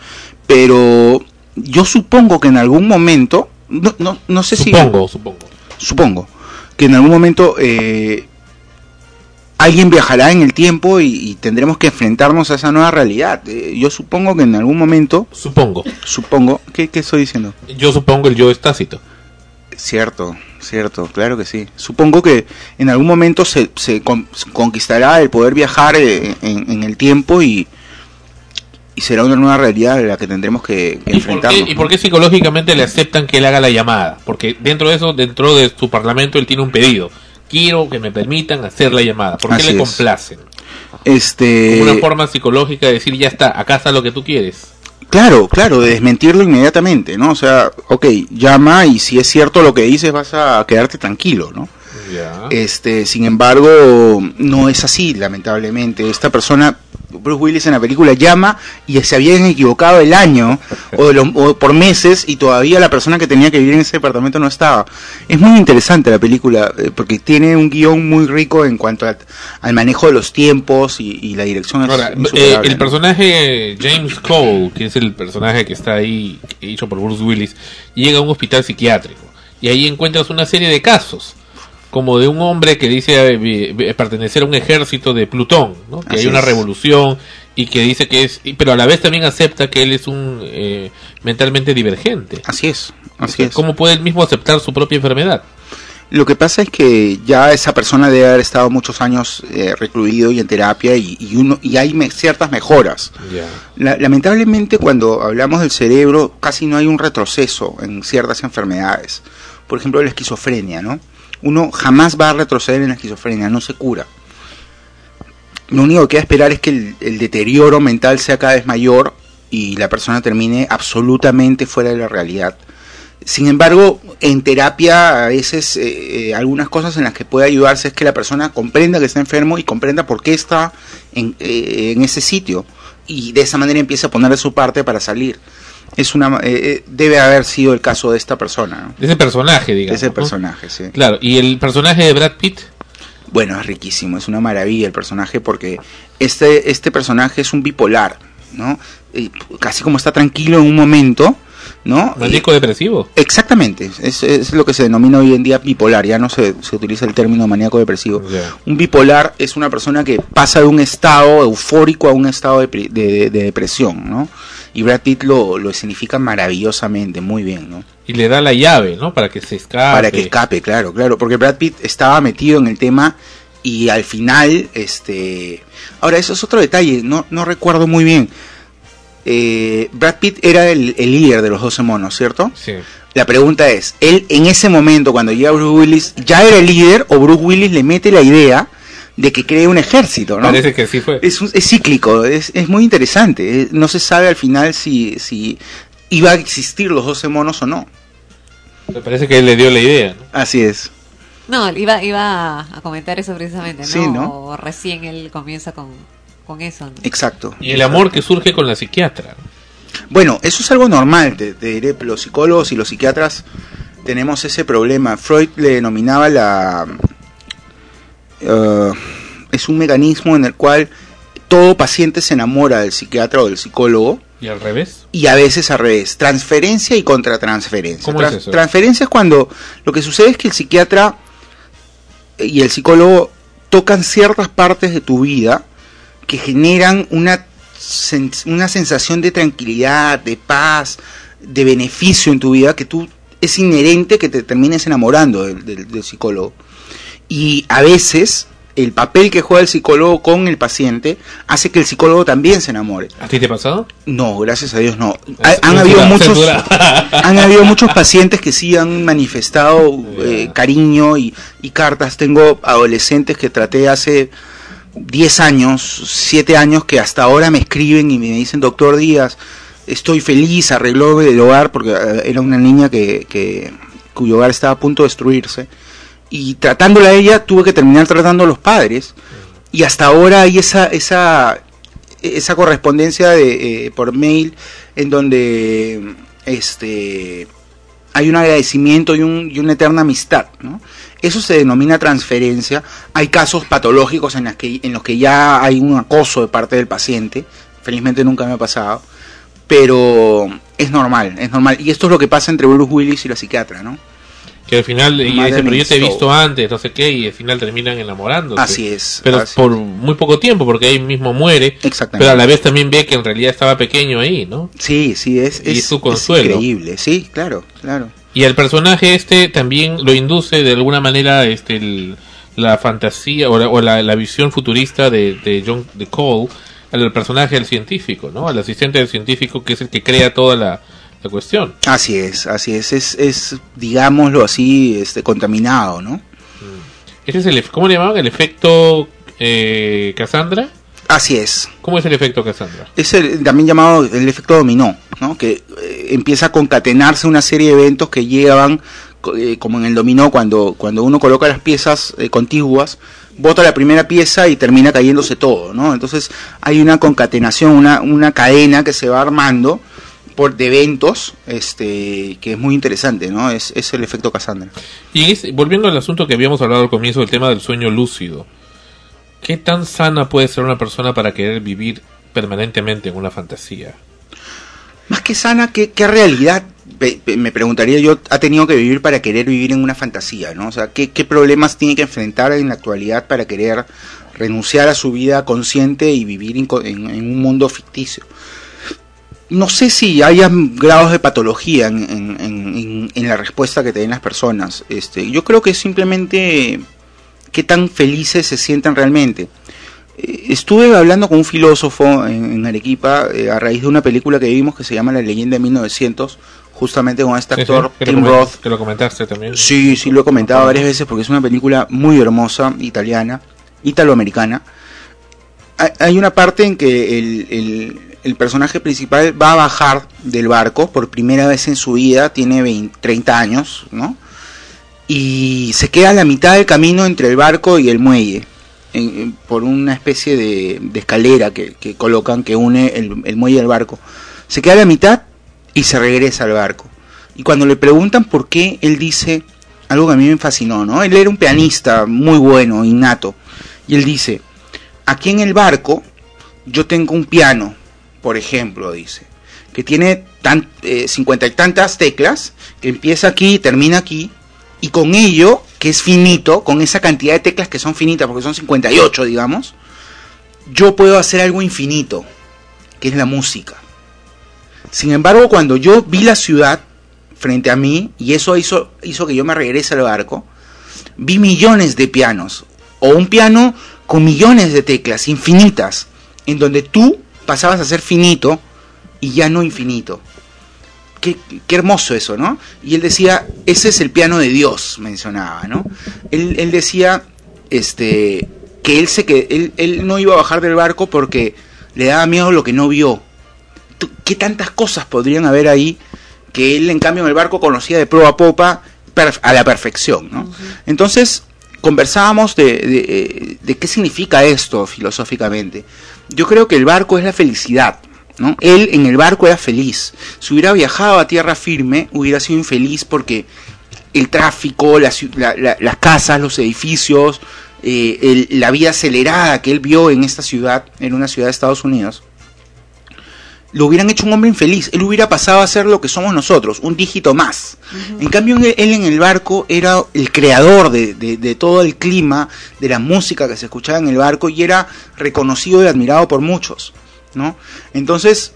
pero yo supongo que en algún momento no, no, no sé si supongo, supongo. supongo que en algún momento eh, alguien viajará en el tiempo y, y tendremos que enfrentarnos a esa nueva realidad. Eh, yo supongo que en algún momento, Supongo. supongo, ¿qué, qué estoy diciendo? Yo supongo el yo es tácito. Cierto, cierto, claro que sí. Supongo que en algún momento se, se con- conquistará el poder viajar eh, en, en el tiempo y, y será una nueva realidad a la que tendremos que, que ¿Y por, qué, enfrentarnos. ¿Y por qué psicológicamente le aceptan que él haga la llamada? Porque dentro de eso, dentro de su parlamento, él tiene un pedido. Quiero que me permitan hacer la llamada. ¿Por qué Así le es. complacen? Este, Como una forma psicológica de decir, ya está, acá está lo que tú quieres. Claro, claro, de desmentirlo inmediatamente, ¿no? O sea, ok, llama y si es cierto lo que dices vas a quedarte tranquilo, ¿no? Este, sin embargo, no es así, lamentablemente. Esta persona, Bruce Willis en la película llama y se habían equivocado el año o, de lo- o por meses y todavía la persona que tenía que vivir en ese departamento no estaba. Es muy interesante la película eh, porque tiene un guion muy rico en cuanto a- al manejo de los tiempos y, y la dirección. es Ahora, eh, el personaje James Cole, que es el personaje que está ahí, hecho por Bruce Willis, llega a un hospital psiquiátrico y ahí encuentras una serie de casos, como de un hombre que dice eh, pertenecer a un ejército de Plutón, ¿no? que Así hay una es. revolución y que dice que es, pero a la vez también acepta que él es un eh, mentalmente divergente. Así es, así es. ¿Cómo puede él mismo aceptar su propia enfermedad? Lo que pasa es que ya esa persona debe haber estado muchos años eh, recluido y en terapia y, y uno y hay me- ciertas mejoras. La- lamentablemente cuando hablamos del cerebro casi no hay un retroceso en ciertas enfermedades. Por ejemplo, la esquizofrenia, ¿no? Uno jamás va a retroceder en la esquizofrenia, no se cura. Lo único que queda esperar es que el, deterioro mental sea cada vez mayor y la persona termine absolutamente fuera de la realidad. Sin embargo, en terapia a veces eh, eh, algunas cosas en las que puede ayudarse es que la persona comprenda que está enfermo y comprenda por qué está en, eh, ese sitio y de esa manera empieza a poner de su parte para salir. Es una eh, eh, debe haber sido el caso de esta persona, ¿no? De ese personaje, De digamos. ese ¿no? personaje, sí. Claro, y el personaje de Brad Pitt, Bueno, es riquísimo, es una maravilla el personaje porque este, este personaje es un bipolar, ¿no? Casi como está tranquilo en un momento, ¿no? Maníaco depresivo. Exactamente, es, es lo que se denomina hoy en día bipolar, ya no se, se utiliza el término maníaco depresivo. Un bipolar es una persona que pasa de un estado eufórico a un estado de, de- de depresión, ¿no? Y Brad Pitt lo, lo significa maravillosamente, muy bien, ¿no? Y le da la llave, ¿no? Para que se escape. Para que escape, claro, claro, porque Brad Pitt estaba metido en el tema y al final, este... Ahora, eso es otro detalle, no, no recuerdo muy bien. Eh, Brad Pitt era el, el líder de los 12 monos, ¿cierto? Sí. La pregunta es, él en ese momento, cuando llega Bruce Willis, ¿ya era el líder o Bruce Willis le mete la idea de que cree un ejército, ¿no? Parece que sí fue. Es, cíclico, es, es muy interesante. eh, No se sabe al final si, si iba a existir los 12 monos o no. Me parece que él le dio la idea. ¿no? Así es. No, iba, iba a comentar eso precisamente, ¿no? Sí, ¿no? O recién él comienza con, con eso, ¿no? Exacto. Y el amor que surge con la psiquiatra. Bueno, eso es algo normal, te, te diré, los psicólogos y los psiquiatras tenemos ese problema. Freud le denominaba la... eh, es un mecanismo en el cual todo paciente se enamora del psiquiatra o del psicólogo ¿Y al revés? y a veces al revés, transferencia y contratransferencia. ¿Cómo es eso? Transferencia es cuando lo que sucede es que el psiquiatra y el psicólogo tocan ciertas partes de tu vida que generan una, una sensación de tranquilidad, de paz, de beneficio en tu vida que tú es inherente que te termines enamorando del, del- del psicólogo. Y a veces el papel que juega el psicólogo con el paciente hace que el psicólogo también se enamore. ¿A ti te ha pasado? No, gracias a Dios no. Es- han habido muchos han habido muchos pacientes que sí han manifestado eh, cariño y, y cartas. Tengo adolescentes que traté hace 10 años, 7 años que hasta ahora me escriben y me dicen, doctor Díaz, estoy feliz, arregló el hogar porque eh, era una niña que, que cuyo hogar estaba a punto de destruirse. Y tratándola a ella tuve que terminar tratando a los padres. Y hasta ahora hay esa, esa, esa correspondencia de, eh, por mail en donde este hay un agradecimiento y, un, y una eterna amistad. ¿no? Eso se denomina transferencia. Hay casos patológicos en, las que, en los que ya hay un acoso de parte del paciente. Felizmente nunca me ha pasado. Pero es normal, es normal. Y esto es lo que pasa entre Bruce Willis y la psiquiatra, ¿no? Que al final ella dice, pero yo te he visto antes, no sé qué, y al final terminan enamorándose. Así es, Pero así por muy poco tiempo, porque ahí mismo muere. Exactamente. Pero a la vez también ve que en realidad estaba pequeño ahí, ¿no? Sí, sí, es, Y es, es su consuelo. increíble. Sí, claro, claro. Y el personaje este también lo induce de alguna manera este el- la fantasía o la, o la- la visión futurista de, de John de Cole al personaje del científico, ¿no? Al asistente del científico que es el que crea toda la, cuestión. Así es, así es, es, es digámoslo así, este, contaminado, ¿no? Ese es el, ¿Cómo le llamaban? ¿El efecto eh, Cassandra? Así es. ¿Cómo es el efecto Cassandra? Es el, también llamado el efecto dominó, ¿no? Que eh, empieza a concatenarse una serie de eventos que llevan, eh, como en el dominó, cuando, cuando uno coloca las piezas eh, contiguas, bota la primera pieza y termina cayéndose todo, ¿no? Entonces hay una concatenación, una, una cadena que se va armando por de eventos, este, que es muy interesante, ¿no? Es, es el efecto Cassandra. Y es- volviendo al asunto que habíamos hablado al comienzo del tema del sueño lúcido, ¿qué tan sana puede ser una persona para querer vivir permanentemente en una fantasía? Más que sana, ¿qué, qué realidad, me preguntaría yo, ha tenido que vivir para querer vivir en una fantasía, ¿no? O sea, ¿qué, qué problemas tiene que enfrentar en la actualidad para querer renunciar a su vida consciente y vivir en un mundo ficticio? No sé si haya grados de patología en, en- en- en- la respuesta que te den las personas. Este, yo creo que es simplemente qué tan felices se sienten realmente. Eh, Estuve hablando con un filósofo en, Arequipa eh, a raíz de una película que vimos que se llama La leyenda de 1900, justamente con este Sí, sí, actor Tim Roth. que lo comentaste también. Sí, sí, lo he comentado varias veces porque es una película muy hermosa, italiana, italoamericana. Hay- Hay una parte en que el, el- el personaje principal va a bajar del barco por primera vez en su vida, tiene 20, 30 años, ¿no? Y se queda a la mitad del camino entre el barco y el muelle, por una especie de, de escalera que, que colocan que une el, el muelle al barco. Se queda a la mitad y se regresa al barco. Y cuando le preguntan por qué, él dice algo que a mí me fascinó, ¿no? Él era un pianista muy bueno, innato. Y él dice, aquí en el barco yo tengo un piano, por ejemplo, dice. que tiene eh, cincuenta y tantas teclas, que empieza aquí y termina aquí, y con ello, que es finito, con esa cantidad de teclas que son finitas, porque son 58, digamos, yo puedo hacer algo infinito, que es la música. Sin embargo, cuando yo vi la ciudad frente a mí, y eso hizo, hizo que yo me regrese al barco, vi millones de pianos, o un piano con millones de teclas infinitas, en donde tú pasabas a ser finito y ya no infinito. Qué, qué, hermoso eso, ¿no? Y él decía, ese es el piano de Dios, mencionaba, ¿no? Él, él decía, este, que él se que él, él, no iba a bajar del barco porque le daba miedo lo que no vio. ¿Qué tantas cosas podrían haber ahí que él en cambio en el barco conocía de proa a popa a la perfección, ¿no? Uh -huh. Entonces conversábamos de, de, de, qué significa esto filosóficamente. Yo creo que el barco es la felicidad. ¿no? Él en el barco era feliz. Si hubiera viajado a tierra firme, hubiera sido infeliz porque el tráfico, la, la, la, las casas, los edificios, eh, el, la vida acelerada que él vio en esta ciudad, en una ciudad de Estados Unidos, lo hubieran hecho un hombre infeliz. Él hubiera pasado a ser lo que somos nosotros, un dígito más. Uh -huh. En cambio, él en el barco era el creador de, de, de, todo el clima, de la música que se escuchaba en el barco y era reconocido y admirado por muchos. ¿no? Entonces,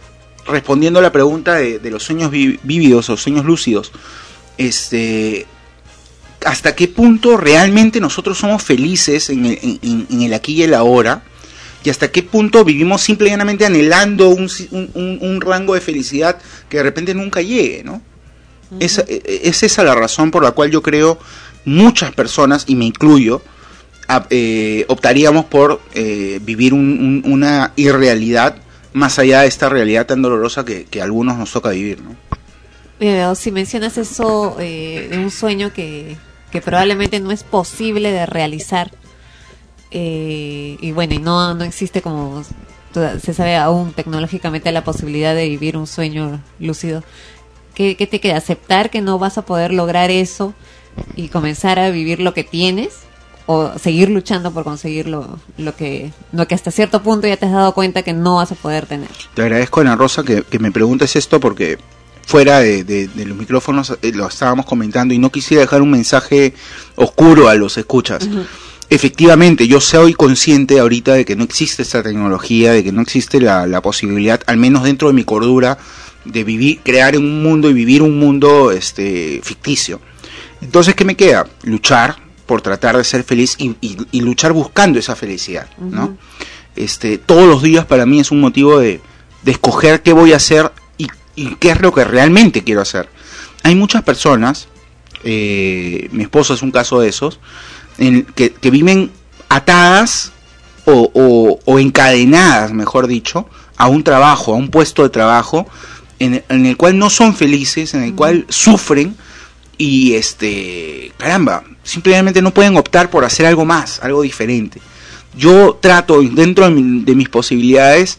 respondiendo a la pregunta de, de los sueños vi vívidos o sueños lúcidos, este, ¿hasta qué punto realmente nosotros somos felices en el, en, en el aquí y el ahora? Y hasta qué punto vivimos simple y llanamente anhelando un, un, un, rango de felicidad que de repente nunca llegue, ¿no? Uh -huh. es, es, esa la razón por la cual yo creo muchas personas, y me incluyo, a, eh, optaríamos por eh, vivir un, una irrealidad más allá de esta realidad tan dolorosa que, que a algunos nos toca vivir, ¿no? Eh, si mencionas eso de un sueño que, que probablemente no es posible de realizar, eh, y bueno, y no, no existe como se sabe aún tecnológicamente la posibilidad de vivir un sueño lúcido. ¿Qué, ¿Qué, te queda? ¿Aceptar que no vas a poder lograr eso y comenzar a vivir lo que tienes? ¿O seguir luchando por conseguir lo, lo, que, lo que hasta cierto punto ya te has dado cuenta que no vas a poder tener? Te agradezco, Ana Rosa, que, que me preguntes esto porque fuera de, de, de los micrófonos eh, lo estábamos comentando y no quisiera dejar un mensaje oscuro a los escuchas. Uh -huh efectivamente yo soy consciente ahorita de que no existe esta tecnología, de que no existe la, la, posibilidad, al menos dentro de mi cordura, de vivir, crear un mundo y vivir un mundo este, ficticio. Entonces, ¿qué me queda? Luchar por tratar de ser feliz y, y, y luchar buscando esa felicidad, uh -huh. ¿no? Este, todos los días para mí es un motivo de, de escoger qué voy a hacer y, y, qué es lo que realmente quiero hacer. Hay muchas personas, eh, mi esposo es un caso de esos, en, que, que, viven atadas o, o, o, encadenadas, mejor dicho, a un trabajo, a un puesto de trabajo, en, en el cual no son felices, en el uh -huh. cual sufren y, este, caramba, simplemente no pueden optar por hacer algo más, algo diferente. Yo trato, dentro de, mi, de mis posibilidades,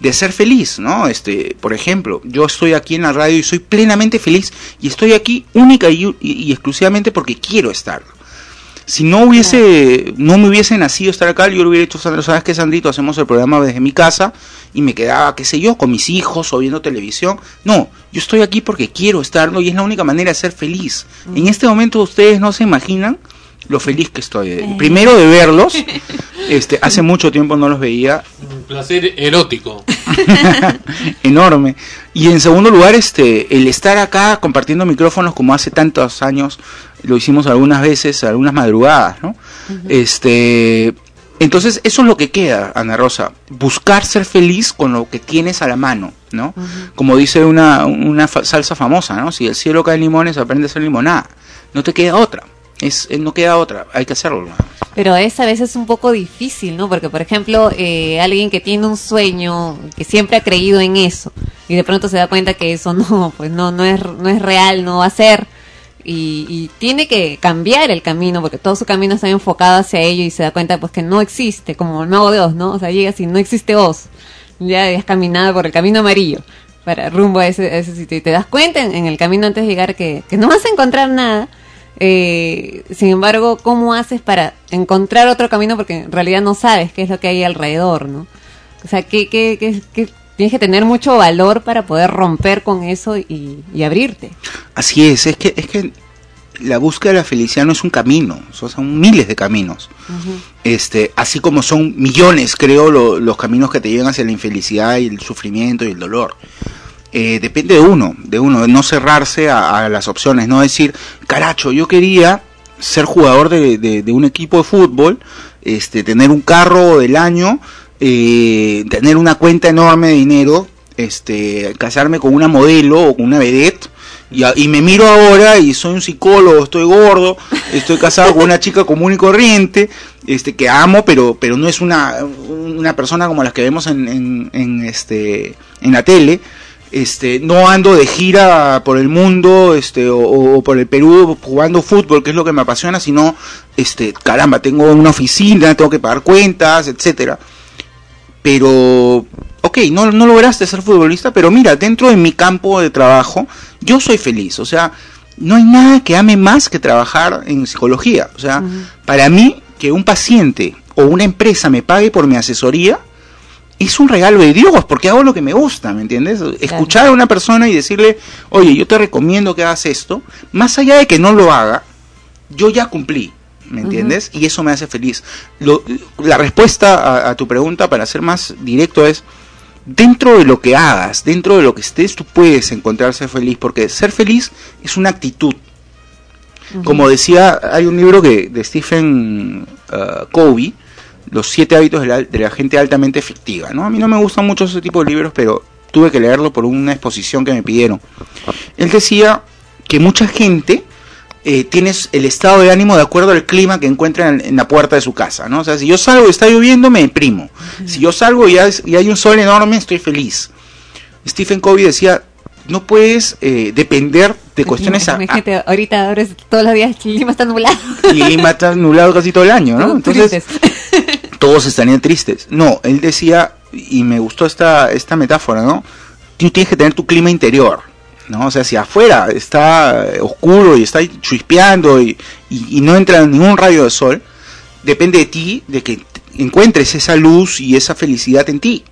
de ser feliz, ¿no? Este, por ejemplo, yo estoy aquí en la radio y soy plenamente feliz y estoy aquí única y, y, y exclusivamente porque quiero estarlo si no hubiese, no me hubiese nacido estar acá, yo lo hubiera hecho, Sandro, ¿sabes qué, Sandrito? Hacemos el programa desde mi casa y me quedaba, qué sé yo, con mis hijos o viendo televisión. No, yo estoy aquí porque quiero estarlo y es la única manera de ser feliz. Mm. En este momento ustedes no se imaginan lo feliz que estoy. Eh. Primero de verlos, este, hace mucho tiempo no los veía. Un placer erótico. Enorme. Y en segundo lugar, este, el estar acá compartiendo micrófonos como hace tantos años, lo hicimos algunas veces, algunas madrugadas, ¿no? Uh -huh. Este, entonces eso es lo que queda, Ana Rosa, buscar ser feliz con lo que tienes a la mano, ¿no? Uh -huh. Como dice una, una fa salsa famosa, ¿no? Si el cielo cae limones, aprende a hacer limonada. No te queda otra. Es, no queda otra, hay que hacerlo. Pero es a veces un poco difícil, ¿no? Porque, por ejemplo, eh, alguien que tiene un sueño, que siempre ha creído en eso, y de pronto se da cuenta que eso no, pues no, no es, no es real, no va a ser, y, tiene que cambiar el camino porque todo su camino está enfocado hacia ello y se da cuenta pues que no existe como el mago de ¿no? O sea, llegas y no existe Oz, ya has caminado por el camino amarillo para rumbo a ese, a ese sitio y te das cuenta en, en, el camino antes de llegar que, que no vas a encontrar nada. Eh, sin embargo, ¿cómo haces para encontrar otro camino? Porque en realidad no sabes qué es lo que hay alrededor, ¿no? O sea, ¿qué, qué, qué, qué tienes que tener mucho valor para poder romper con eso y, y abrirte. Así es, es que, es que la búsqueda de la felicidad no es un camino, son miles de caminos. este, así como son millones, creo, lo- los caminos que te llevan hacia la infelicidad y el sufrimiento y el dolor. Eh, depende de uno, de uno, de no cerrarse a, las opciones, no decir, caracho, yo quería ser jugador de, un equipo de fútbol, este, tener un carro del año, eh, tener una cuenta enorme de dinero, este, casarme con una modelo o con una vedette, y, y me miro ahora y soy un psicólogo, estoy gordo, estoy casado con una chica común y corriente, este, que amo, pero, pero no es una, una persona como las que vemos en, en, en, este, en la tele. Este, no ando de gira por el mundo este, o, o por el Perú jugando fútbol, que es lo que me apasiona, sino, este, caramba, tengo una oficina, tengo que pagar cuentas, etcétera. Pero ok, no, no lograste ser futbolista, pero mira, dentro de mi campo de trabajo, yo soy feliz, o sea, no hay nada que ame más que trabajar en psicología, o sea, para mí que un paciente o una empresa me pague por mi asesoría, es un regalo de Dios, porque hago lo que me gusta, ¿me entiendes? Escuchar a una persona y decirle, oye, yo te recomiendo que hagas esto, más allá de que no lo haga, yo ya cumplí, ¿me entiendes? Y eso me hace feliz. Lo- la respuesta a, a tu pregunta, para ser más directo, es, dentro de lo que hagas, dentro de lo que estés, tú puedes encontrar ser feliz, porque ser feliz es una actitud. Como decía, hay un libro que, de Stephen uh, Covey, Los siete hábitos de la, de la gente altamente efectiva. ¿no? A mí no me gustan mucho ese tipo de libros, pero tuve que leerlo por una exposición que me pidieron. Él decía que mucha gente eh, tiene el estado de ánimo de acuerdo al clima que encuentra en, en la puerta de su casa. ¿no? O sea, si yo salgo y está lloviendo, me deprimo. Si yo salgo y, hay- y hay un sol enorme, estoy feliz. Stephen Covey decía, no puedes eh, depender de cuestiones... a- ahorita ahora es- todos los días el clima está nublado. y Lima está nublado casi todo el año, ¿no? Entonces todos estarían tristes. No, él decía, y me gustó esta, esta metáfora, ¿no? Tú tienes que tener tu clima interior, ¿no? O sea, si afuera está oscuro y está chispeando y, y- y no entra ningún rayo de sol, depende de ti, de que encuentres esa luz y esa felicidad en ti,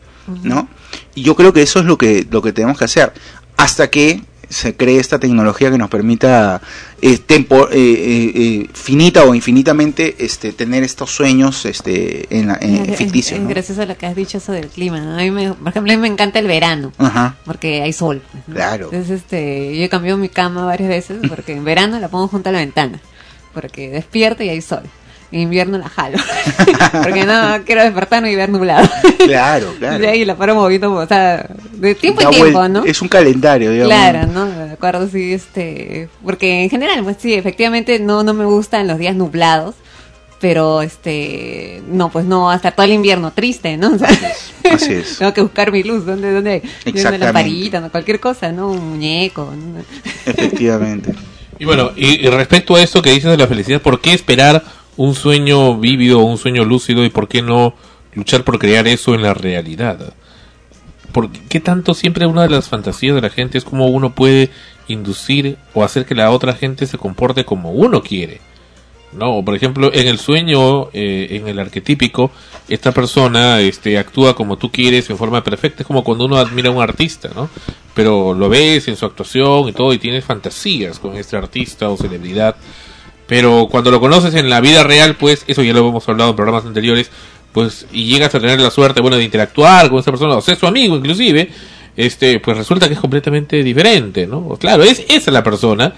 ¿no? Y yo creo que eso es lo que, lo que tenemos que hacer. Hasta que se cree esta tecnología que nos permita eh, tempo- eh, eh, finita o infinitamente este, tener estos sueños este, en, la- en- ficticios. es ¿no? gracioso lo que has dicho eso del clima. ¿no? A mí me, por ejemplo, a mí me encanta el verano. Ajá. Porque hay sol. ¿no? Claro. Entonces, este, yo he cambiado mi cama varias veces porque en verano la pongo junto a la ventana. Porque despierto y hay sol. En invierno la jalo. porque no quiero despertarme y ver nublado. Claro, claro. De ahí la paro moviendo, o sea, de tiempo en tiempo, ¿no? Es un calendario, digamos. Claro, ¿no? De acuerdo, sí, este, porque en general, pues sí, efectivamente no, no me gustan los días nublados, pero este, no, pues no, hasta todo el invierno triste, ¿no? O sea, Así es. tengo que buscar mi luz, ¿dónde, dónde? Exactamente. lamparita, ¿no? Cualquier cosa, ¿no? Un muñeco, ¿no? Efectivamente. Y bueno, y, y respecto a esto que dices de la felicidad, ¿por qué esperar un sueño vívido un sueño lúcido y por qué no luchar por crear eso en la realidad? ¿Por qué tanto siempre una de las fantasías de la gente es cómo uno puede inducir o hacer que la otra gente se comporte como uno quiere? No, por ejemplo, en el sueño, eh, en el arquetípico, esta persona este, actúa como tú quieres en forma perfecta. Es como cuando uno admira a un artista, ¿no? Pero lo ves en su actuación y todo y tienes fantasías con este artista o celebridad. Pero cuando lo conoces en la vida real, pues, eso ya lo hemos hablado en programas anteriores, pues, y llegas a tener la suerte, bueno, de interactuar con esa persona, o ser su amigo inclusive, este, pues resulta que es completamente diferente, ¿no? Claro, es esa la persona,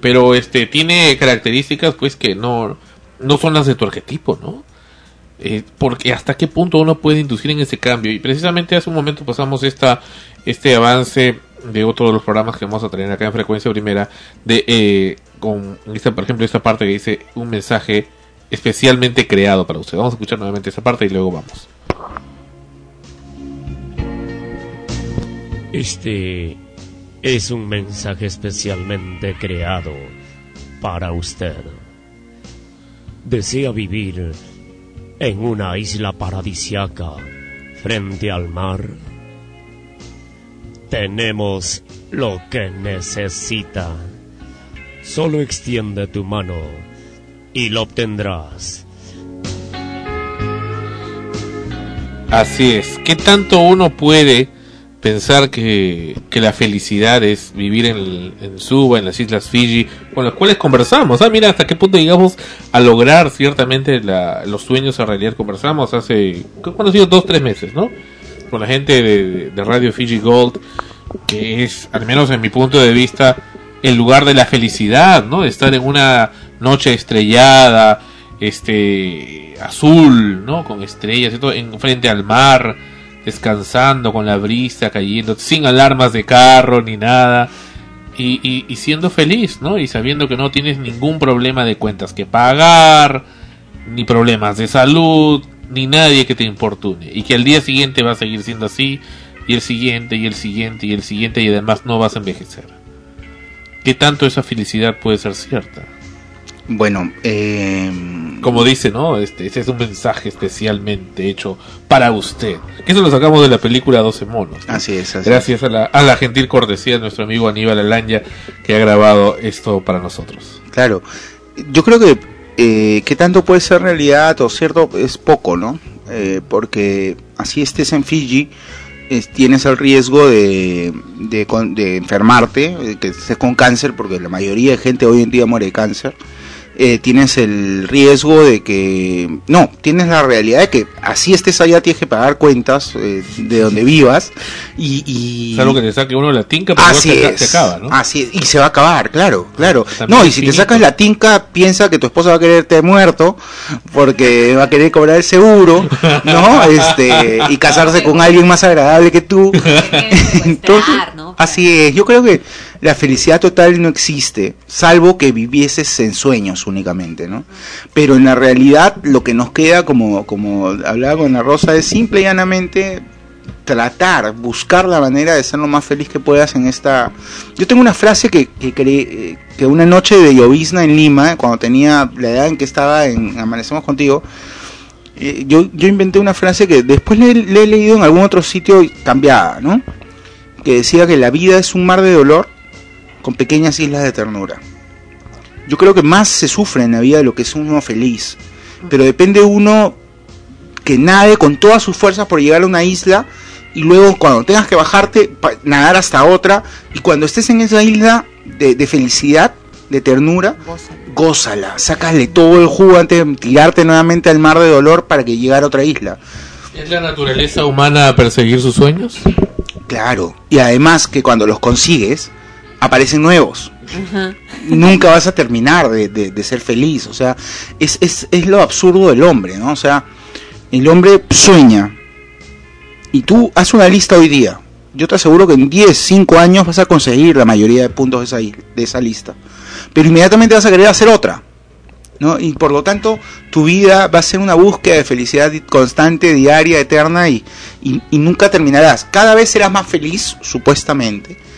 pero este, tiene características, pues, que no, no son las de tu arquetipo, ¿no? Eh, porque hasta qué punto uno puede inducir en ese cambio. Y precisamente hace un momento pasamos esta, este avance otro de los programas que vamos a tener acá en Frecuencia Primera, de, eh, con, esta, por ejemplo, esta parte que dice un mensaje especialmente creado para usted. Vamos a escuchar nuevamente esa parte y luego vamos. Este es un mensaje especialmente creado para usted. ¿Desea vivir en una isla paradisiaca frente al mar? Tenemos lo que necesita. Solo extiende tu mano y lo obtendrás. Así es. ¿Qué tanto uno puede pensar que, que la felicidad es vivir en, en Suba, en las islas Fiji, con las cuales conversamos. Ah, mira hasta qué punto llegamos a lograr ciertamente los sueños a realidad. Conversamos hace, ¿cuándo ha? Dos, tres meses, ¿no? Con la gente de, Radio Fiji Gold, que es, al menos en mi punto de vista, el lugar de la felicidad, ¿no? Estar en una noche estrellada, este, azul, ¿no? Con estrellas todo, en frente al mar descansando con la brisa cayendo, sin alarmas de carro ni nada, y, y, y, siendo feliz, ¿no? Y sabiendo que no tienes ningún problema de cuentas que pagar, ni problemas de salud, ni nadie que te importune, y que al día siguiente va a seguir siendo así, y el siguiente, y el siguiente, y el siguiente, y además no vas a envejecer. ¿Qué tanto esa felicidad puede ser cierta? Bueno, eh... como dice, ¿no? Este, es un mensaje especialmente hecho para usted. Que eso lo sacamos de la película 12 monos. ¿no? Así es, así Gracias a la, a la gentil cortesía de nuestro amigo Aníbal Alanya que ha grabado esto para nosotros. Claro, yo creo que eh, que tanto puede ser realidad o cierto es poco, ¿no? Eh, porque así estés en Fiji, es, tienes el riesgo de, de, de enfermarte, que estés con cáncer, porque la mayoría de gente hoy en día muere de cáncer eh, tienes el riesgo de que no tienes la realidad de que así estés allá tienes que pagar cuentas eh, de donde vivas y, y... Es algo que te saque uno la tinca pero así se, es, se acaba ¿no? así es, y se va a acabar claro claro. También no y si finito. te sacas la tinca piensa que tu esposa va a quererte muerto porque va a querer cobrar el seguro no este y casarse con alguien más agradable que tú. Entonces así es. Yo creo que la felicidad total no existe, salvo que vivieses en sueños únicamente, ¿no? Pero en la realidad lo que nos queda, como, como hablaba con la Rosa, es simple y llanamente tratar, buscar la manera de ser lo más feliz que puedas en esta... Yo tengo una frase que, que, que, una noche de llovizna en Lima, cuando tenía la edad en que estaba en Amanecemos Contigo, eh, yo, yo inventé una frase que después le, le he leído en algún otro sitio cambiada, ¿no? Que decía que la vida es un mar de dolor con pequeñas islas de ternura. Yo creo que más se sufre en la vida de lo que es uno feliz, pero depende uno que nade con todas sus fuerzas por llegar a una isla y luego cuando tengas que bajarte, nadar hasta otra y cuando estés en esa isla de, de felicidad, de ternura, gózala. gózala, sácale todo el jugo antes de tirarte nuevamente al mar de dolor para que llegar a otra isla. ¿Es la naturaleza humana perseguir sus sueños? Claro, y además que cuando los consigues, aparecen nuevos. Uh -huh. Nunca vas a terminar de, de, de ser feliz. O sea, es, es, es, lo absurdo del hombre, ¿no? O sea, el hombre sueña. Y tú haz una lista hoy día. Yo te aseguro que en 10, 5 años vas a conseguir la mayoría de puntos de esa, de esa lista. Pero inmediatamente vas a querer hacer otra. ¿no? Y por lo tanto, tu vida va a ser una búsqueda de felicidad constante, diaria, eterna y, y, y nunca terminarás. Cada vez serás más feliz, supuestamente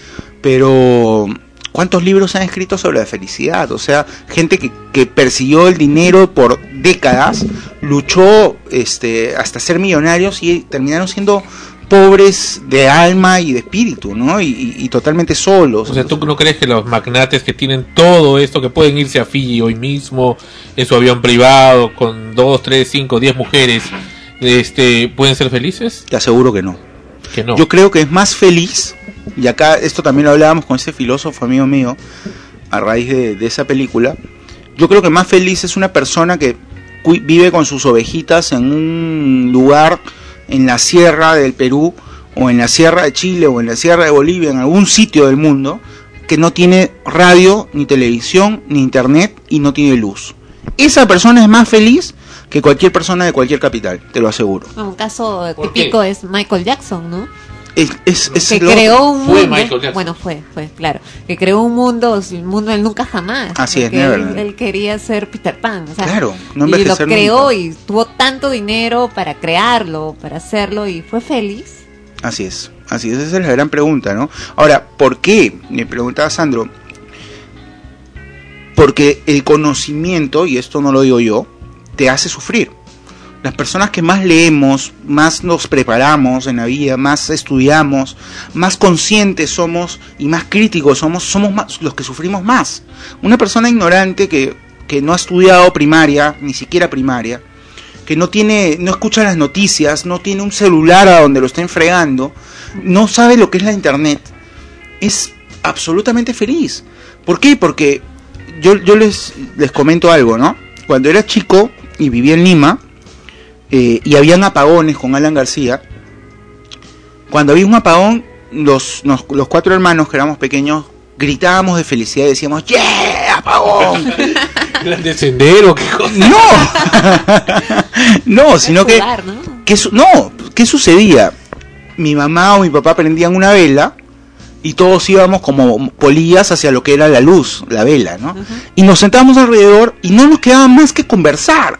pero ¿cuántos libros han escrito sobre la felicidad? O sea, gente que, que persiguió el dinero por décadas, luchó este, hasta ser millonarios y terminaron siendo pobres de alma y de espíritu, ¿no? Y, y, y, totalmente solos. O sea, ¿tú no crees que los magnates que tienen todo esto, que pueden irse a Fiji hoy mismo en su avión privado con dos, tres, cinco, diez mujeres, este, pueden ser felices? Te aseguro que no. Que no. Yo creo que es más feliz y acá esto también lo hablábamos con ese filósofo amigo mío a raíz de, de, esa película. Yo creo que más feliz es una persona que vive con sus ovejitas en un lugar en la sierra del Perú o en la sierra de Chile o en la sierra de Bolivia, en algún sitio del mundo, que no tiene radio, ni televisión, ni internet y no tiene luz. Esa persona es más feliz que cualquier persona de cualquier capital, te lo aseguro. Un caso típico qué? es Michael Jackson, ¿no? Es, es, es que creó un fue mundo, bueno fue fue claro. Que creó un mundo un mundo del nunca jamás. Así es él, él, quería ser Peter Pan o sea, claro no y lo creó nunca. y tuvo tanto dinero para crearlo para hacerlo y fue feliz. Así es así es esa es la gran pregunta no ahora por qué me preguntaba Sandro. Porque el conocimiento y esto no lo digo yo te hace sufrir las personas que más leemos, más nos preparamos en la vida, más estudiamos, más conscientes somos y más críticos somos, somos más, los que sufrimos más. Una persona ignorante que, que no ha estudiado primaria, ni siquiera primaria, que no tiene, no escucha las noticias, no tiene un celular a donde lo estén fregando, no sabe lo que es la internet, es absolutamente feliz. ¿Por qué? Porque yo, yo les, les comento algo, ¿no? Cuando era chico y vivía en Lima, eh, y habían apagones con Alan García, cuando había un apagón, los, nos- los cuatro hermanos que éramos pequeños gritábamos de felicidad y decíamos, ¡Yeah! ¡Apagón! ¿De sendero? ¿Qué cosa? no, sino que... Jugar, ¿no? ¿qué su- no, ¿qué sucedía? Mi mamá o mi papá prendían una vela y todos íbamos como polillas hacia lo que era la luz, la vela, ¿no? Y nos sentábamos alrededor y no nos quedaba más que conversar,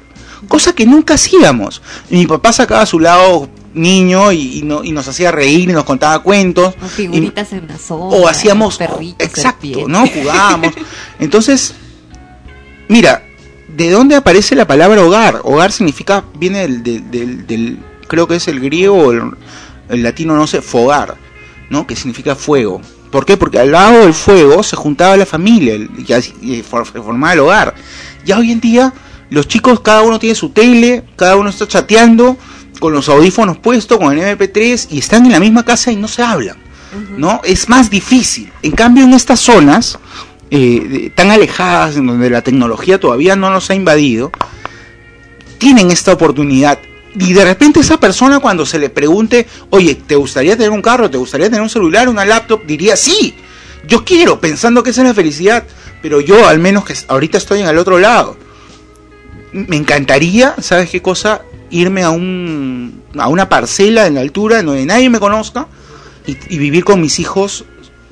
cosa que nunca hacíamos. Y mi papá sacaba a su lado niño y, y no- y nos hacía reír y nos contaba cuentos. O Y- figuritas en la sombra. o hacíamos perritos, exacto no jugábamos entonces mira de dónde aparece la palabra hogar hogar significa viene del, del- del- del- creo que es el griego o el, el latino no sé fogar no que significa fuego ¿Por qué? Porque al lado del fuego se juntaba la familia y, formaba el hogar. Ya hoy en día los chicos cada uno tiene su tele, cada uno está chateando con los audífonos puestos, con el MP3 y están en la misma casa y no se hablan. ¿no? Es más difícil. En cambio, en estas zonas eh, de- tan alejadas, en donde la tecnología todavía no nos ha invadido, tienen esta oportunidad. Y de repente esa persona cuando se le pregunte, oye, ¿te gustaría tener un carro? ¿Te gustaría tener un celular, una laptop? Diría, sí, yo quiero, pensando que esa es la felicidad. Pero yo, al menos que ahorita estoy en el otro lado, me encantaría, ¿sabes qué cosa? Irme a, un, a una parcela en la altura en donde nadie me conozca y, y vivir con mis hijos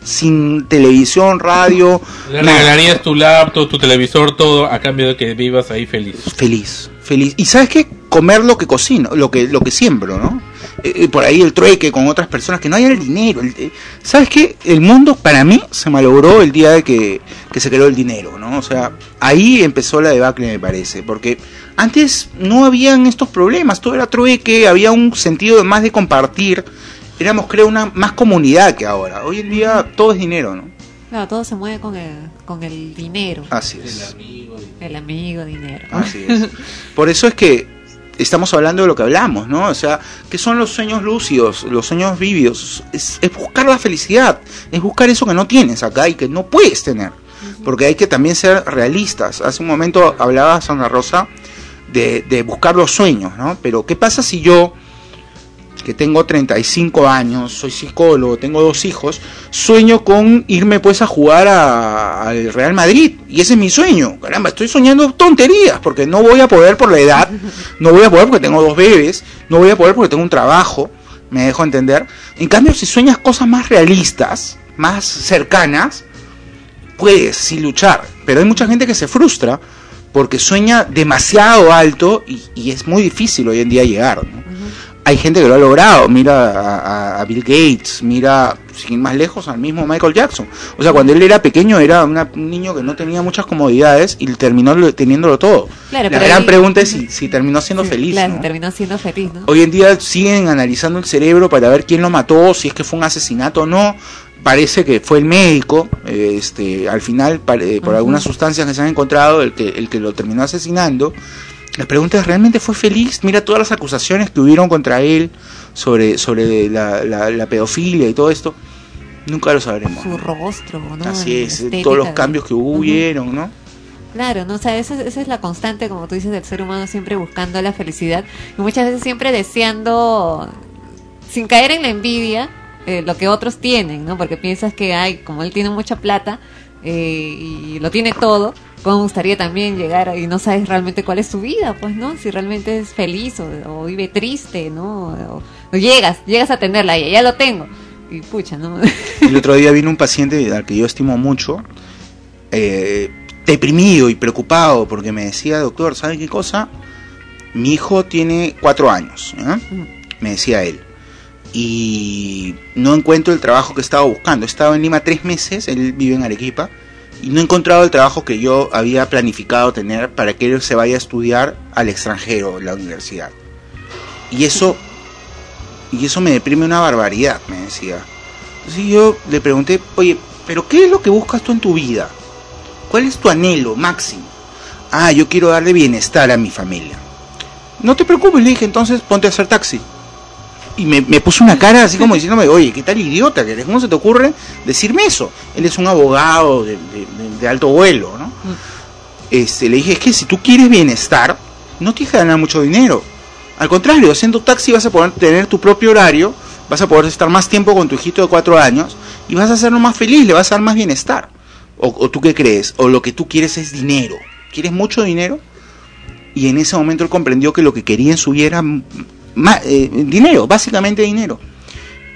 sin televisión, radio. Le nada. regalarías tu laptop, tu televisor, todo a cambio de que vivas ahí feliz. Feliz, feliz. Y sabes qué? Comer lo que cocino, lo que, lo que siembro, ¿no? Eh, por ahí el trueque con otras personas, que no haya el dinero. el- eh, ¿Sabes qué? El mundo para mí se malogró el día de que, que se creó el dinero, ¿no? O sea, ahí empezó la debacle, me parece. Porque antes no habían estos problemas, todo era trueque, había un sentido más de compartir. Éramos, creo, una más comunidad que ahora. Hoy en día todo es dinero, ¿no? Claro, todo se mueve con el, con el dinero. Así es. El amigo, dinero. Así es. Por eso es que estamos hablando de lo que hablamos, ¿no? O sea, ¿qué son los sueños lúcidos, los sueños vívidos? Es, es buscar la felicidad, es buscar eso que no tienes acá y que no puedes tener. Porque hay que también ser realistas. Hace un momento hablaba Sandra Rosa de, de buscar los sueños, ¿no? Pero ¿qué pasa si yo, que tengo 35 años, soy psicólogo, tengo dos hijos, sueño con irme pues a jugar al Real Madrid? Y ese es mi sueño. Caramba, estoy soñando tonterías porque no voy a poder por la edad, no voy a poder porque tengo dos bebés, no voy a poder porque tengo un trabajo, me dejo entender. En cambio, si sueñas cosas más realistas, más cercanas, puedes sí luchar. Pero hay mucha gente que se frustra porque sueña demasiado alto y, y es muy difícil hoy en día llegar. ¿no? Hay gente que lo ha logrado, mira a, Bill Gates, mira, sin ir más lejos, al mismo Michael Jackson. O sea, cuando él era pequeño era una- un niño que no tenía muchas comodidades y terminó lo- teniéndolo todo. Claro, La gran ahí- pregunta es si, si terminó siendo feliz. Claro, ¿no? terminó siendo feliz, ¿no? Hoy en día siguen analizando el cerebro para ver quién lo mató, si es que fue un asesinato o no. Parece que fue el médico, eh, este, al final, pare- por algunas sustancias que se han encontrado, el que, el que lo terminó asesinando. La pregunta es, ¿realmente fue feliz? Mira todas las acusaciones que hubieron contra él sobre, sobre la, la- la pedofilia y todo esto. Nunca lo sabremos. Su rostro, ¿no? Así es, estética todos los cambios que hubieron, ¿no? Claro, ¿no? O sea, esa, esa es la constante, como tú dices, del ser humano siempre buscando la felicidad y muchas veces siempre deseando, sin caer en la envidia, eh, lo que otros tienen, ¿no? Porque piensas que, ay, como él tiene mucha plata eh, y lo tiene todo, ¿cómo gustaría también llegar y no sabes realmente cuál es su vida, pues, ¿no? Si realmente es feliz o, o vive triste, ¿no? O, o llegas, llegas a tenerla y ya lo tengo. Y pucha, ¿no? El otro día vino un paciente al que yo estimo mucho, eh, deprimido y preocupado, porque me decía, doctor, ¿sabe qué cosa? Mi hijo tiene cuatro años, ¿eh? me decía él, y no encuentro el trabajo que estaba buscando. He estado en Lima tres meses, él vive en Arequipa, y no he encontrado el trabajo que yo había planificado tener para que él se vaya a estudiar al extranjero, la universidad. Y eso, y eso me deprime una barbaridad, me decía. Entonces yo le pregunté, oye, pero ¿qué es lo que buscas tú en tu vida? ¿Cuál es tu anhelo máximo? Ah, yo quiero darle bienestar a mi familia. No te preocupes, le dije, entonces ponte a hacer taxi. Y me, me puso una cara así como diciéndome, oye, ¿qué tal idiota que eres? ¿Cómo se te ocurre decirme eso? Él es un abogado de, de- de alto vuelo, ¿no? Este, le dije, es que si tú quieres bienestar, no tienes que ganar mucho dinero. Al contrario, haciendo taxi vas a poder tener tu propio horario, vas a poder estar más tiempo con tu hijito de cuatro años y vas a hacerlo más feliz, le vas a dar más bienestar. O, o tú qué crees? O lo que tú quieres es dinero. ¿Quieres mucho dinero? Y en ese momento él comprendió que lo que quería en su vida era mm, ma- eh, dinero, básicamente dinero.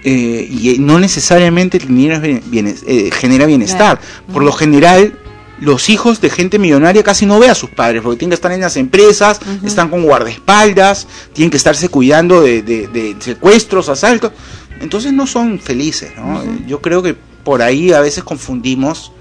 Eh, y eh, no necesariamente el dinero bien- genera bienestar. Por lo general, los hijos de gente millonaria casi no ve a sus padres, porque tienen que estar en las empresas, están con guardaespaldas, tienen que estarse cuidando de, de- de secuestros, asaltos. Entonces no son felices. ¿no? Yo creo que por ahí a veces confundimos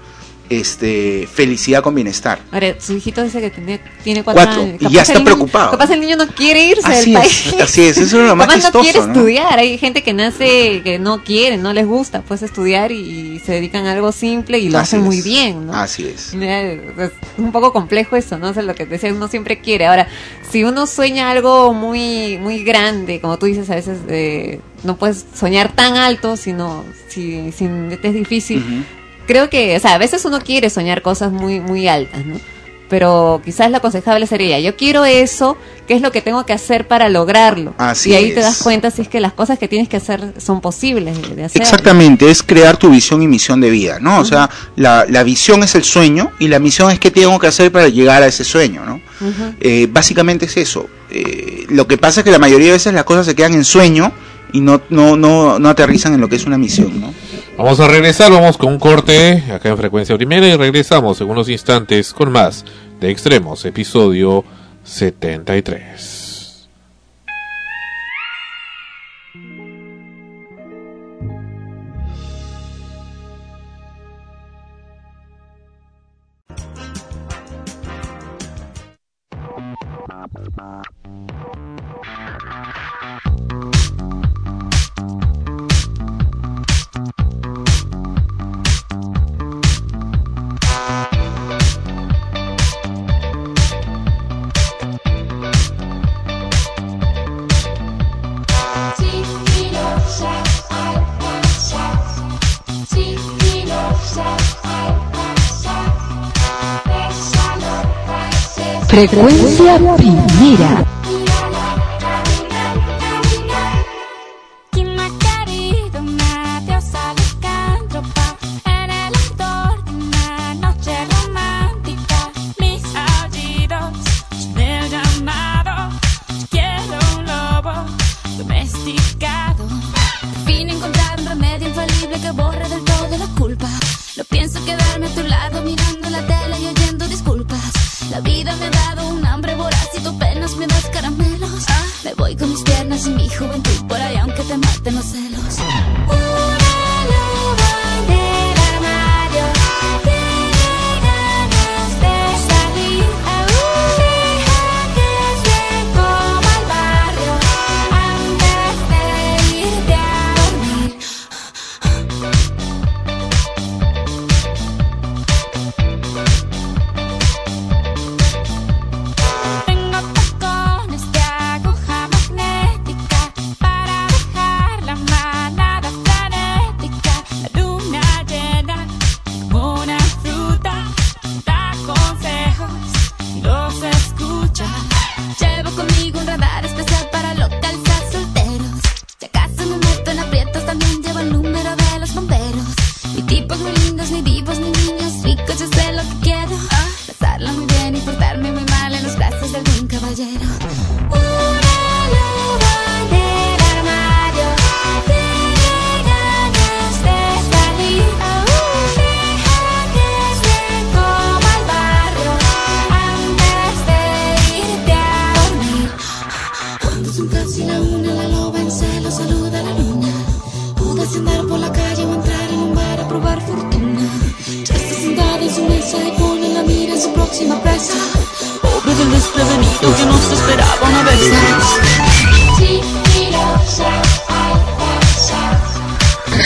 este felicidad con bienestar. Ahora, su hijito dice que tiene, tiene cuatro, Cuatro, años. y ya está niño- preocupado. Capaz el niño no quiere irse Así del es, país. así es, eso es lo más Capaz no chistoso, quiere ¿no? estudiar. Hay gente que nace, que no quiere, no les gusta pues estudiar y se dedican a algo simple y lo Así hacen muy es. bien, ¿no? Así es. Mira, Es un poco complejo eso, ¿no? O sea, lo que te decía, uno siempre quiere. Ahora, si uno sueña algo muy muy grande, como tú dices, a veces eh, no puedes soñar tan alto, sino si, si es difícil. Creo que, o sea, a veces uno quiere soñar cosas muy muy altas, ¿no? Pero quizás lo aconsejable sería, yo quiero eso, ¿qué es lo que tengo que hacer para lograrlo? Así y ahí es. te das cuenta si es que las cosas que tienes que hacer son posibles de- hacer. Exactamente, es crear tu visión y misión de vida, ¿no? O sea, la, la visión es el sueño y la misión es qué tengo que hacer para llegar a ese sueño, ¿no? Eh, básicamente es eso. Eh, lo que pasa es que la mayoría de veces las cosas se quedan en sueño y no, no, no, no aterrizan en lo que es una misión, ¿no? Vamos a regresar, vamos con un corte acá en frecuencia primera y regresamos en unos instantes con más de Extremos, episodio 73. Frecuencia primera.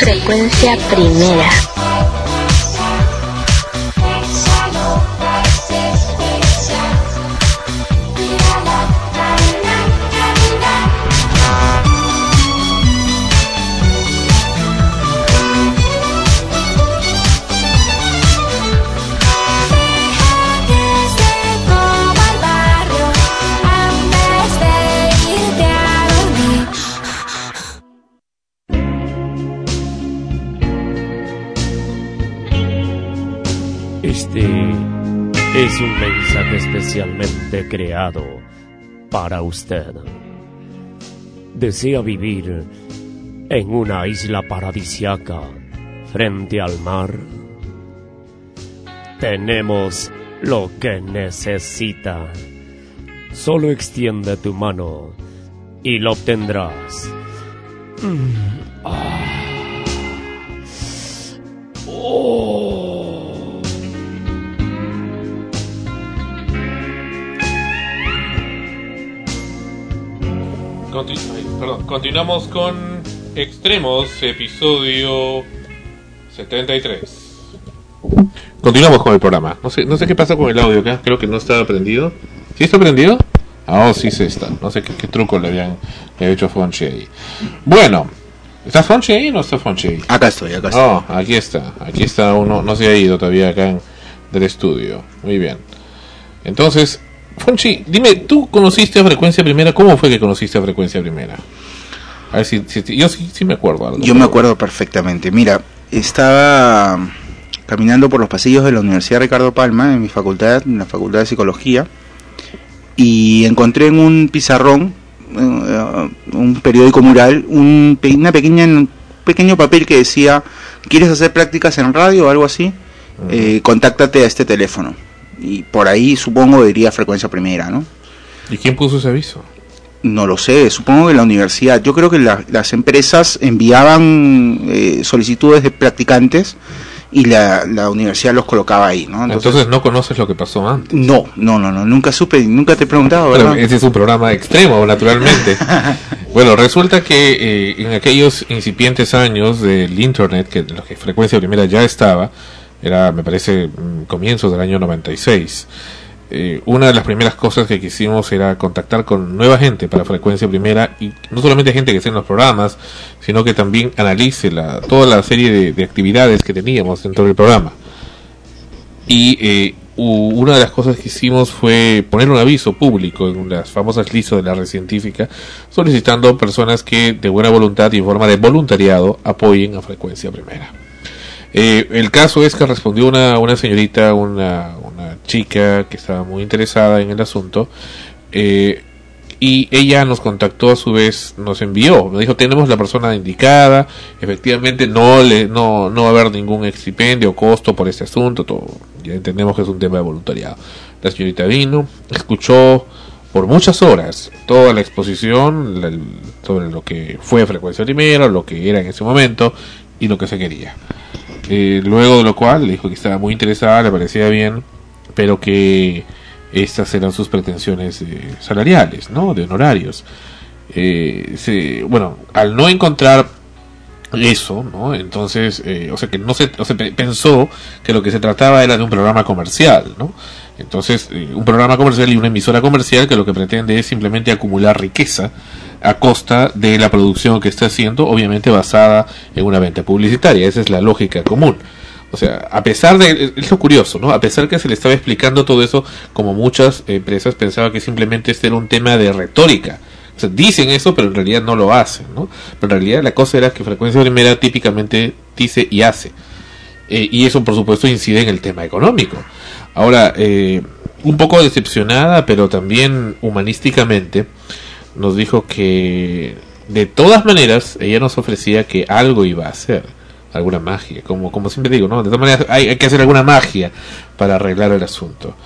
Frecuencia primera. Especialmente creado para usted. ¿Desea vivir en una isla paradisiaca frente al mar? Tenemos lo que necesita. Solo extiende tu mano y lo obtendrás. Mm. Ah. Oh. Perdón, continuamos con Extremos, episodio 73. Continuamos con el programa. No sé, no sé qué pasa con el audio acá. Creo que no está prendido. ¿Sí está prendido? Ah, oh, sí se está. No sé qué, qué truco le habían le había hecho a Fonchi ahí. Bueno, ¿está Fonchi ahí o no está Fonchi ahí? Acá estoy, acá estoy. Oh, aquí está. Aquí está uno. No se ha ido todavía acá en- del estudio. Muy bien. Entonces, Fonchi, dime, ¿tú conociste a Frecuencia Primera? ¿Cómo fue que conociste a Frecuencia Primera? A ver si, si- yo sí, sí me acuerdo algo. Yo me acuerdo perfectamente. Mira, estaba caminando por los pasillos de la Universidad Ricardo Palma, en mi facultad, en la Facultad de Psicología, y encontré en un pizarrón, eh, un periódico mural, un, una pequeña, un pequeño papel que decía, ¿quieres hacer prácticas en radio o algo así? Eh, contáctate a este teléfono. Y por ahí supongo diría frecuencia primera, ¿no? ¿Y quién puso ese aviso? No lo sé, supongo que la universidad. Yo creo que la- las empresas enviaban eh, solicitudes de practicantes y la, la universidad los colocaba ahí, ¿no? Entonces, no conoces lo que pasó antes. no, no, no, no, nunca supe, nunca te he preguntado, ¿verdad? ese es un programa extremo, naturalmente. bueno, resulta que eh, en aquellos incipientes años del Internet, que los que Frecuencia Primera ya estaba, era, me parece, mm, comienzos del año 96, eh, una de las primeras cosas que quisimos era contactar con nueva gente para Frecuencia Primera, y no solamente gente que esté en los programas, sino que también analice la, toda la serie de, de actividades que teníamos dentro del programa. Y eh, una de las cosas que hicimos fue poner un aviso público en las famosas listas de la red científica, solicitando personas que de buena voluntad y en forma de voluntariado apoyen a Frecuencia Primera. Eh, el caso es que respondió una, una señorita, una, una chica que estaba muy interesada en el asunto, eh, y ella nos contactó a su vez, nos envió, me dijo tenemos la persona indicada, efectivamente no le, no, no va a haber ningún excipendio o costo por este asunto, todo, ya entendemos que es un tema de voluntariado. La señorita vino, escuchó por muchas horas toda la exposición la- sobre lo que fue frecuencia primera, lo que era en ese momento y lo que se quería. Eh, luego de lo cual le dijo que estaba muy interesada, le parecía bien, pero que estas eran sus pretensiones eh, salariales, ¿no? De honorarios. Eh, se- bueno, al no encontrar eso, ¿no? Entonces, eh, o sea que no se, o pensó que lo que se trataba era de un programa comercial, ¿no? Entonces, eh, un programa comercial y una emisora comercial que lo que pretende es simplemente acumular riqueza a costa de la producción que está haciendo, obviamente basada en una venta publicitaria. Esa es la lógica común. O sea, a pesar de, es curioso, ¿no? A pesar que se le estaba explicando todo eso, como muchas empresas pensaban que simplemente este era un tema de retórica. O sea, dicen eso, pero en realidad no lo hacen, ¿no? Pero en realidad la cosa era que Frecuencia Primera típicamente dice y hace. Eh, y eso, por supuesto, incide en el tema económico. Ahora, eh, un poco decepcionada, pero también humanísticamente, nos dijo que de todas maneras ella nos ofrecía que algo iba a hacer, alguna magia, como, como siempre digo, ¿no? De todas maneras hay, hay que hacer alguna magia para arreglar el asunto.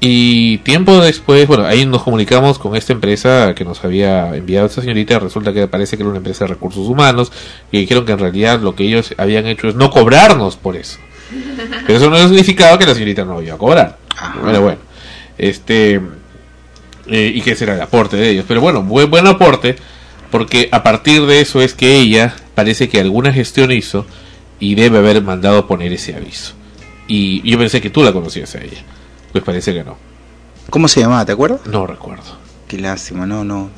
Y tiempo después, bueno, ahí nos comunicamos con esta empresa que nos había enviado esta señorita. Resulta que parece que era una empresa de recursos humanos. Y dijeron que en realidad lo que ellos habían hecho es no cobrarnos por eso. Pero eso no significaba que la señorita no iba a cobrar. Bueno, bueno. Este. eh, y que ese era el aporte de ellos. Pero bueno, buen, buen aporte. Porque a partir de eso es que ella parece que alguna gestión hizo. Y debe haber mandado poner ese aviso. Y yo pensé que tú la conocías a ella. Pues parece que no. ¿Cómo se llamaba? ¿Te acuerdas? No recuerdo. Qué lástima, no, no.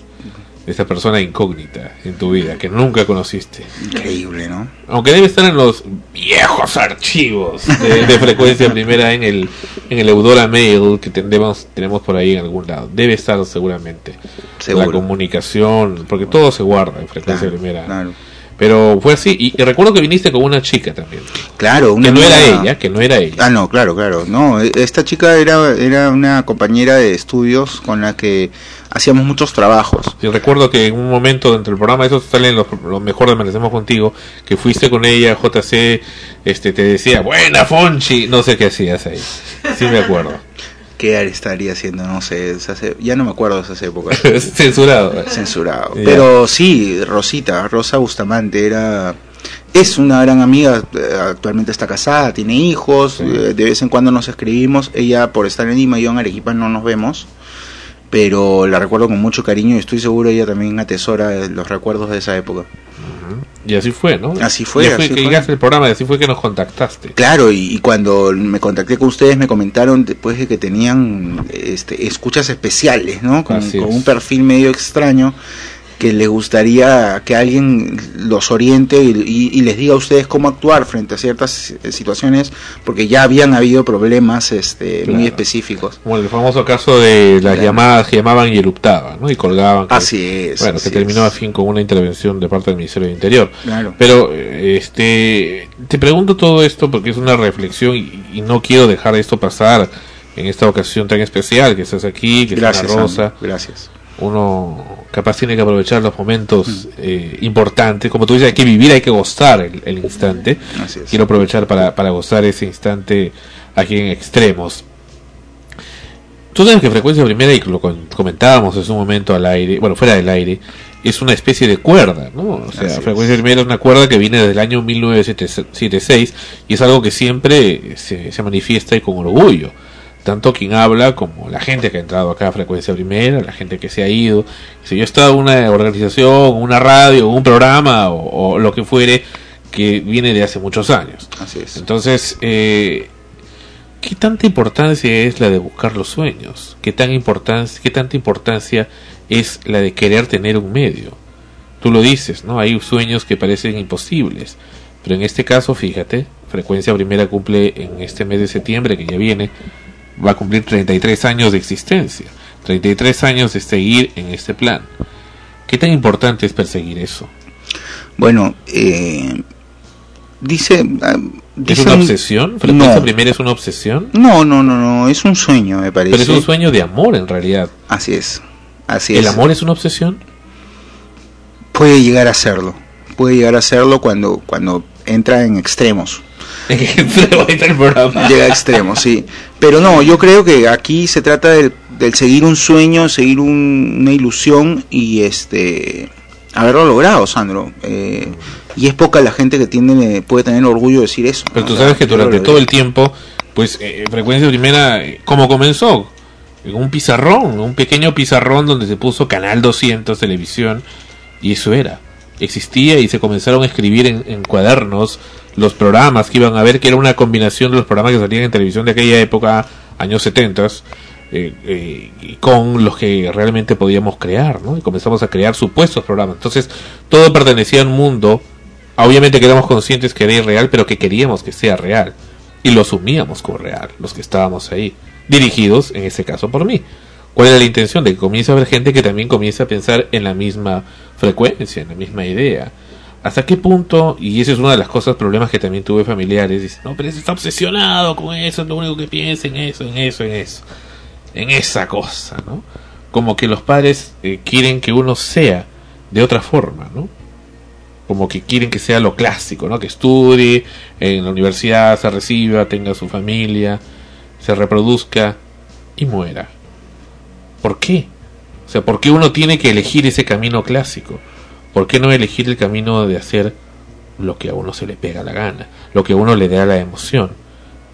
Esta persona incógnita en tu vida que nunca conociste. Increíble, ¿no? Aunque debe estar en los viejos archivos de, de frecuencia primera en el en el Eudora Mail que tendemos, tenemos por ahí en algún lado. Debe estar seguramente. Seguro. La comunicación, porque todo se guarda en frecuencia Claro, primera. claro. Pero fue así, y, y recuerdo que viniste con una chica también. Claro, una Que no era ella, que no era ella. Ah, no, claro, claro. No, e- esta chica era, era una compañera de estudios con la que hacíamos muchos trabajos. Y recuerdo que en un momento dentro del programa, eso sale en lo, lo mejor de Amanecemos Contigo, que fuiste con ella, JC, este, te decía, buena Fonchi, no sé qué hacías ahí. Sí me acuerdo. ¿Qué estaría haciendo? No sé, ya no me acuerdo de esas épocas. Censurado. Censurado. Pero sí, Rosita, Rosa Bustamante era... Es una gran amiga, eh, actualmente está casada, tiene hijos, eh, de vez en cuando nos escribimos, ella por estar en Lima y yo en Arequipa no nos vemos, pero la recuerdo con mucho cariño y estoy seguro ella también atesora eh, los recuerdos de esa época. Y así fue, ¿no? Así fue, Y fue así que fue. llegaste al programa y así fue que nos contactaste. Claro, y, y cuando me contacté con ustedes me comentaron después de que tenían este, escuchas especiales, ¿no? Con, con un perfil medio extraño que les gustaría que alguien los oriente y, y- y les diga a ustedes cómo actuar frente a ciertas situaciones, porque ya habían habido problemas este, muy específicos. Como el famoso caso de las Claro. llamadas que llamaban y eruptaban, ¿no? Y colgaban. que- Así es, Bueno, así que terminó es. a fin con una intervención de parte del Ministerio del Interior. Claro. Pero, este, te pregunto todo esto porque es una reflexión y, y no quiero dejar esto pasar en esta ocasión tan especial que estás aquí, que Gracias, está Rosa. Gracias. Uno capaz tiene que aprovechar los momentos eh, importantes. Como tú dices, hay que vivir, hay que gozar el, el instante. Quiero aprovechar para, para gozar ese instante aquí en extremos. Tú sabes que frecuencia primera, y lo comentábamos hace un momento al aire, bueno, fuera del aire, es una especie de cuerda, ¿no? O sea, Así es. frecuencia primera es una cuerda que viene desde el año 1976 y es algo que siempre se, se manifiesta y con orgullo. Tanto quien habla como la gente que ha entrado acá a frecuencia primera, la gente que se ha ido. Si yo he estado en una organización, una radio, un programa o, o lo que fuere que viene de hace muchos años. Así es. Entonces, eh, ¿qué tanta importancia es la de buscar los sueños? ¿Qué, tan importancia, ¿Qué tanta importancia es la de querer tener un medio? Tú lo dices, ¿no? Hay sueños que parecen imposibles. Pero en este caso, fíjate, Frecuencia Primera cumple en este mes de septiembre, que ya viene, va a cumplir 33 años de existencia. 33 años de seguir en este plan. ¿Qué tan importante es perseguir eso? Bueno, eh, dice... ah, ¿Es una un- obsesión? ¿Frecuencia No. Primera es una obsesión? No, no, no, no, es un sueño, me parece. Pero es un sueño de amor en realidad. Así es, así ¿El es. amor es una obsesión? Puede llegar a serlo, puede llegar a serlo cuando, cuando entra en extremos. Llega a extremos, sí. Pero no, yo creo que aquí se trata del, del seguir un sueño, seguir un- una ilusión y este haberlo logrado, Sandro. Eh, y es poca la gente que tiene, puede tener orgullo de decir eso. Pero ¿no? tú sabes que durante todo el tiempo, pues eh, Frecuencia Primera, eh, ¿cómo comenzó? En un pizarrón, un pequeño pizarrón donde se puso Canal 200 Televisión y eso era. Existía y se comenzaron a escribir en, en cuadernos los programas que iban a ver, que era una combinación de los programas que salían en televisión de aquella época, años 70, eh, eh, con los que realmente podíamos crear, ¿no? Y comenzamos a crear supuestos programas. Entonces, todo pertenecía a un mundo obviamente que éramos conscientes que era irreal, pero que queríamos que sea real. Y lo asumíamos como real, los que estábamos ahí. Dirigidos, en ese caso, por mí. ¿Cuál era la intención? De que comience a haber gente que también comience a pensar en la misma frecuencia, en la misma idea. ¿Hasta qué punto? Y esa es una de las cosas, problemas que también tuve familiares. Dicen, no, pero ese está obsesionado con eso, es lo único que piensa en eso, en eso, en eso. En esa cosa, ¿no? Como que los padres eh, quieren que uno sea de otra forma, ¿no? como que quieren que sea lo clásico, ¿no? Que estudie en la universidad, se reciba, tenga su familia, se reproduzca y muera. ¿Por qué? O sea, ¿por qué uno tiene que elegir ese camino clásico? ¿Por qué no elegir el camino de hacer lo que a uno se le pega la gana, lo que a uno le da la emoción,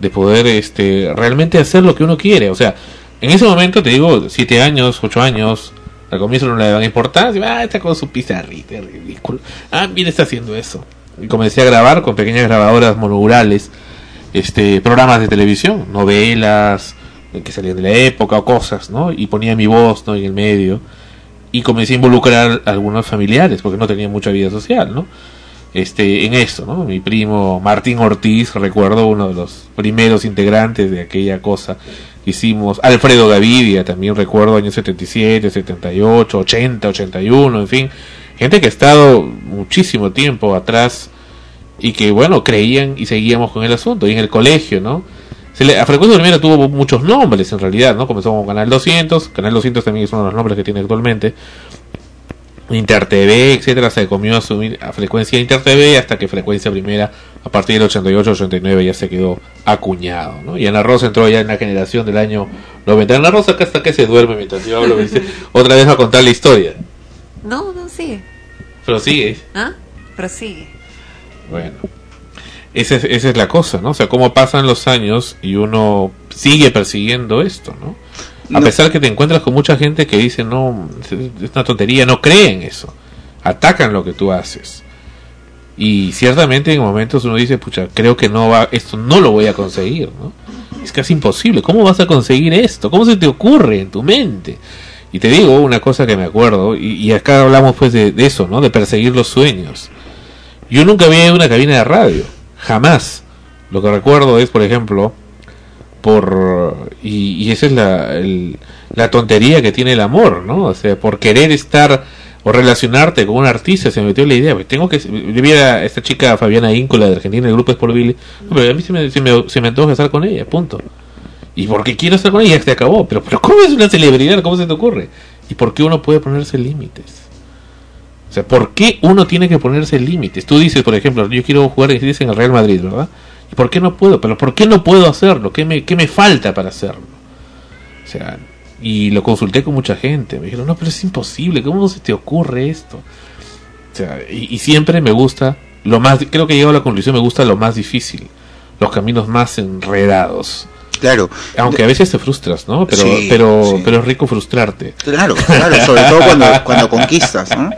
de poder este realmente hacer lo que uno quiere? O sea, en ese momento te digo, siete años, ocho años, al comienzo no le daban importancia, ah, está con su pizarrita, ridículo. Ah, mira, está haciendo eso. Y comencé a grabar con pequeñas grabadoras monogurales, este, programas de televisión, novelas eh, que salían de la época o cosas, ¿no? Y ponía mi voz, ¿no? En el medio. Y comencé a involucrar a algunos familiares, porque no tenía mucha vida social, ¿no? Este, en esto, ¿no? Mi primo Martín Ortiz, recuerdo uno de los primeros integrantes de aquella cosa que hicimos. Alfredo Gavidia, también recuerdo años 77, 78, 80, 81, en fin. gente que ha estado muchísimo tiempo atrás y que, bueno, creían y seguíamos con el asunto. Y en el colegio, ¿no? Se le, a Frecuencia Primera tuvo muchos nombres en realidad, ¿no? Comenzó con Canal 200, Canal 200 también es uno de los nombres que tiene actualmente. Inter TV, etcétera, se comió a, subir a frecuencia Inter TV hasta que frecuencia primera a partir del 88 89 ya se quedó acuñado, ¿no? Y Ana Rosa entró ya en la generación del año 90. Ana Rosa hasta que se duerme mientras yo hablo, me dice, otra vez va a contar la historia. No, no, sigue. Pero sigue. ¿Ah? Prosigue. Bueno. Esa es, esa es la cosa, ¿no? O sea, cómo pasan los años y uno sigue persiguiendo esto, ¿no? A No. pesar que te encuentras con mucha gente que dice, no, es una tontería, no creen eso. Atacan lo que tú haces. Y ciertamente en momentos uno dice, pucha, creo que no va, esto no lo voy a conseguir, ¿no? Es casi imposible. ¿Cómo vas a conseguir esto? ¿Cómo se te ocurre en tu mente? Y te digo una cosa que me acuerdo, y, y acá hablamos pues de, de eso, ¿no? De perseguir los sueños. Yo nunca había ido a una cabina de radio, jamás. Lo que recuerdo es, por ejemplo, por y, esa es la, la tontería que tiene el amor, ¿no? O sea, por querer estar o relacionarte con un artista se me metió la idea, tengo que yo vi a esta chica Fabiana Íncula de Argentina, el grupo es Billy, pero a mí se me, se me, se me antoja estar con ella, punto. Y porque quiero estar con ella, se acabó. Pero, pero ¿cómo es una celebridad? ¿Cómo se te ocurre? ¿Y por qué uno puede ponerse límites? O sea, ¿por qué uno tiene que ponerse límites? Tú dices, por ejemplo, yo quiero jugar en el Real Madrid, ¿verdad? ¿Y por qué no puedo? ¿Pero por qué no puedo hacerlo? ¿Qué me, qué me falta para hacerlo? O sea, y lo consulté con mucha gente. Me dijeron, no, pero es imposible. ¿Cómo se te ocurre esto? O sea, y, y siempre me gusta, lo más, creo que he llegado a la conclusión, me gusta lo más difícil. Los caminos más enredados. Claro. Aunque a veces te frustras, ¿no? Pero, Sí, pero, sí. pero es rico frustrarte. Claro, claro, sobre todo cuando, cuando conquistas, ¿no?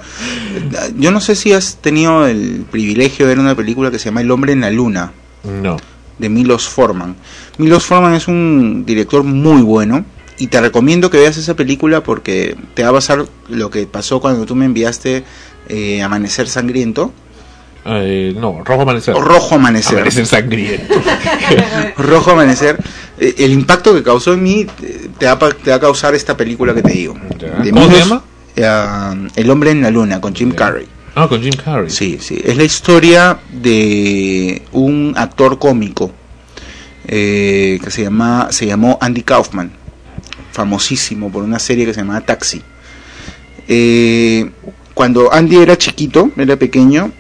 Yo no sé si has tenido el privilegio de ver una película que se llama El hombre en la luna, No. de Milos Forman. Milos Forman es un director muy bueno y te recomiendo que veas esa película porque te va a pasar lo que pasó cuando tú me enviaste eh, Amanecer Sangriento. Eh, no, Rojo Amanecer. O Rojo Amanecer. Amanecer sangriento. Rojo Amanecer. Eh, el impacto que causó en mí eh, te va, a pa- te va a causar esta película que te digo. De ¿Cómo se llama? eh, El hombre en la luna, con Jim Carrey. Ah, con Jim Carrey. Sí, sí. Es la historia de un actor cómico eh, que se, llama, se llamó Andy Kaufman, famosísimo por una serie que se llamaba Taxi. Eh, cuando Andy era chiquito, era pequeño,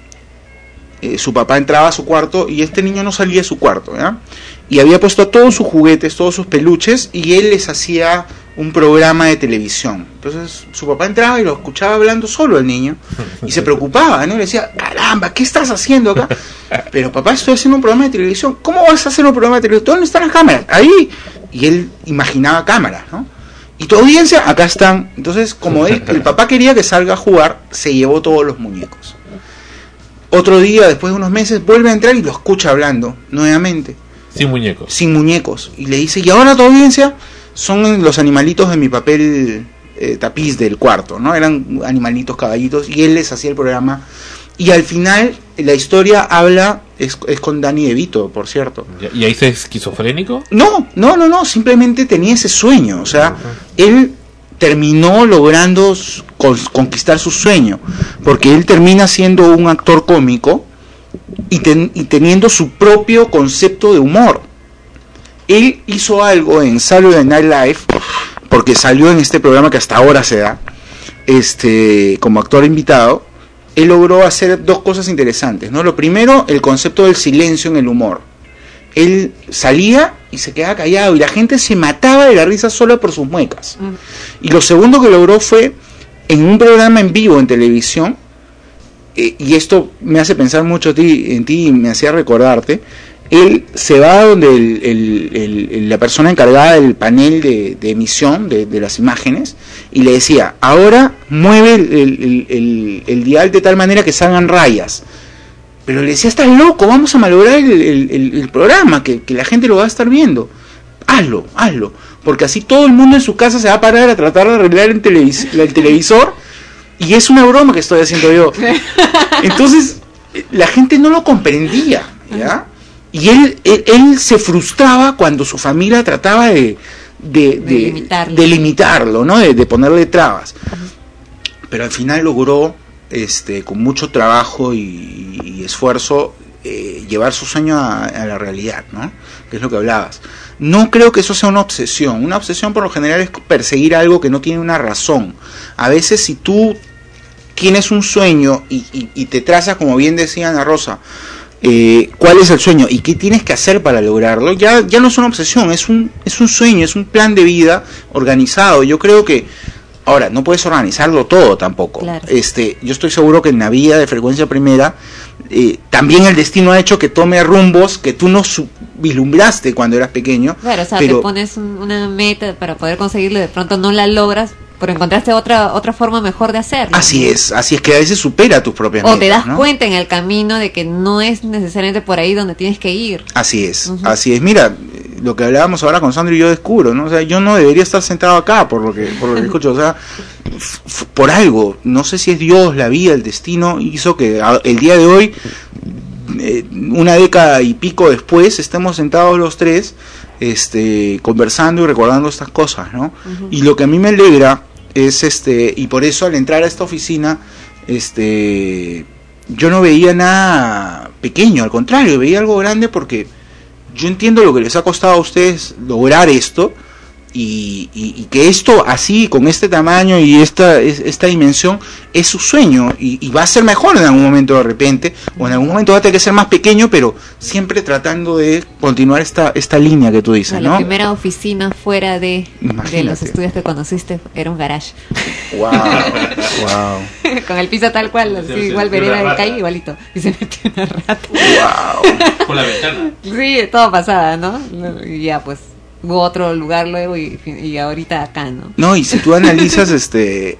eh, su papá entraba a su cuarto y este niño no salía de su cuarto, ¿ya? Y había puesto todos sus juguetes, todos sus peluches y él les hacía un programa de televisión. Entonces su papá entraba y lo escuchaba hablando solo el niño y se preocupaba, ¿no? Le decía, caramba, ¿qué estás haciendo acá? Pero papá, estoy haciendo un programa de televisión. ¿Cómo vas a hacer un programa de televisión? ¿Dónde están las cámaras? Ahí. Y él imaginaba cámaras, ¿no? Y tu audiencia, acá están. Entonces, como él, el papá quería que salga a jugar, se llevó todos los muñecos. Otro día, después de unos meses, vuelve a entrar y lo escucha hablando nuevamente, Sin muñecos. sin muñecos. Y le dice, y ahora tu audiencia son los animalitos de mi papel eh, tapiz del cuarto, ¿no? Eran animalitos, caballitos, y él les hacía el programa. Y al final, la historia habla, es, es con Danny DeVito, por cierto. ¿Y ahí se es esquizofrénico? No, no, no, no, simplemente tenía ese sueño, o sea, él terminó logrando conquistar su sueño, porque él termina siendo un actor cómico y, ten- y teniendo su propio concepto de humor. Él hizo algo en Saturday Night Live, porque salió en este programa que hasta ahora se da, este, como actor invitado, él logró hacer dos cosas interesantes, ¿no? Lo primero, el concepto del silencio en el humor él salía y se quedaba callado y la gente se mataba de la risa solo por sus muecas. Y lo segundo que logró fue en un programa en vivo en televisión, eh, y esto me hace pensar mucho ti, en ti y me hacía recordarte, él se va donde el- el- la persona encargada del panel de, emisión de, las imágenes y le decía, ahora mueve el dial de tal manera que salgan rayas. Pero le decía, estás loco, vamos a malograr el, el- programa, que, que la gente lo va a estar viendo. Hazlo, hazlo. Porque así todo el mundo en su casa se va a parar a tratar de arreglar el, televis- el televisor. Y es una broma que estoy haciendo yo. Entonces, la gente no lo comprendía. ¿ya? Y él, él, él se frustraba cuando su familia trataba de, de, de- limitarlo. de limitarlo, ¿no? de ponerle trabas. Pero al final logró este, con mucho trabajo y, esfuerzo, eh, llevar su sueño a, la realidad, ¿no? Que es lo que hablabas. No creo que eso sea una obsesión. Una obsesión por lo general es perseguir algo que no tiene una razón. A veces si tú tienes un sueño y te trazas, como bien decía Ana Rosa, eh, cuál es el sueño y qué tienes que hacer para lograrlo, ya, ya no es una obsesión, es un, es un sueño, es un plan de vida organizado. Yo creo que, ahora, no puedes organizarlo todo tampoco. Claro. Este, yo estoy seguro que en la vida de frecuencia primera, eh, también el destino ha hecho que tome rumbos que tú no vislumbraste cuando eras pequeño. Claro, o sea, pero te pones un- una meta para poder conseguirlo y de pronto no la logras, pero encontraste otra otra forma mejor de hacerlo. así es, así es que a veces supera tus propias O te metas, das ¿no? cuenta en el camino de que no es necesariamente por ahí donde tienes que ir. Así es, así es. Mira, lo que hablábamos ahora con Sandro y yo descubro, ¿no? O sea, yo no debería estar sentado acá por lo que, por lo que escucho. O sea, por algo, no sé si es Dios, la vida, el destino, hizo que a- el día de hoy, eh, una década y pico después, estemos sentados los tres, este, conversando y recordando estas cosas, ¿no? Y lo que a mí me alegra es este, y por eso al entrar a esta oficina, este, yo no veía nada pequeño, al contrario, veía algo grande porque yo entiendo lo que les ha costado a ustedes lograr esto y, y- y que esto así, con este tamaño y esta, es- esta dimensión, es su sueño y, y va a ser mejor en algún momento de repente, o en algún momento va a tener que ser más pequeño, pero siempre tratando de continuar esta, esta línea que tú dices, sea, la ¿no? primera oficina fuera de, de los Imagínate. estudios que conociste era un garage. Wow, wow. Con el piso tal cual, así, igual vereda de calle igualito. Y se metió una rata. Por la ventana. Sí, todo pasaba, ¿no? Y ya, pues, hubo otro lugar luego y, y ahorita acá, ¿no? No, y si tú analizas este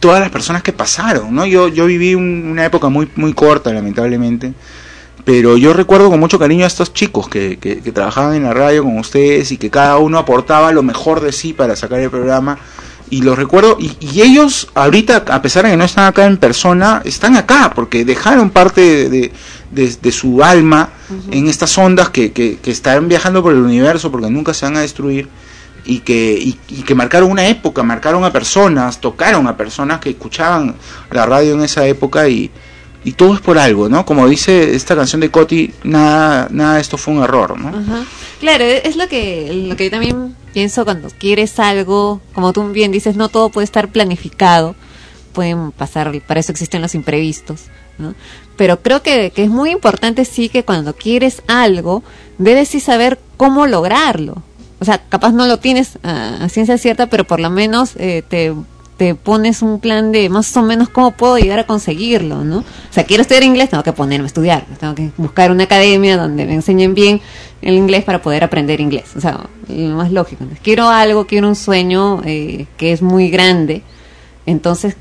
todas las personas que pasaron, ¿no? Yo yo viví un- una época muy muy corta, lamentablemente, pero yo recuerdo con mucho cariño a estos chicos que, que, que trabajaban en la radio con ustedes y que cada uno aportaba lo mejor de sí para sacar el programa. Y los recuerdo, y, y ellos ahorita, a pesar de que no están acá en persona, están acá porque dejaron parte de, de- su alma en estas ondas que, que, que están viajando por el universo porque nunca se van a destruir y que, y, y que marcaron una época, marcaron a personas, tocaron a personas que escuchaban la radio en esa época y, y todo es por algo, ¿no? Como dice esta canción de Coti, nada, nada de esto fue un error, ¿no? Ajá. Claro, es lo que, lo que yo también pienso cuando quieres algo, como tú bien dices, no todo puede estar planificado, pueden pasar, para eso existen los imprevistos, ¿no? Pero creo que, que es muy importante sí que cuando quieres algo, debes sí saber cómo lograrlo. O sea, capaz no lo tienes ah, a ciencia cierta, pero por lo menos eh, te, te pones un plan de más o menos cómo puedo llegar a conseguirlo, ¿no? O sea, quiero estudiar inglés, tengo que ponerme a estudiar, tengo que buscar una academia donde me enseñen bien el inglés para poder aprender inglés. O sea, lo más lógico. Quiero algo, quiero un sueño eh, que es muy grande, entonces,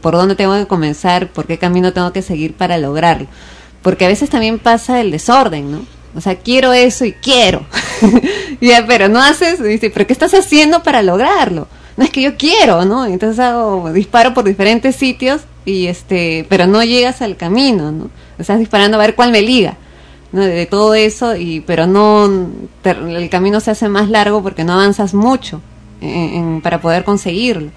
¿por dónde tengo que comenzar? ¿Por qué camino tengo que seguir para lograrlo? Porque a veces también pasa el desorden, ¿no? O sea, quiero eso y quiero. ya, pero no haces, dice, pero ¿qué estás haciendo para lograrlo? No es que yo quiero, ¿no? Entonces hago disparo por diferentes sitios y este, pero no llegas al camino, ¿no? Estás disparando a ver cuál me liga. ¿no? de todo eso y pero no el camino se hace más largo porque no avanzas mucho en- en- para poder conseguirlo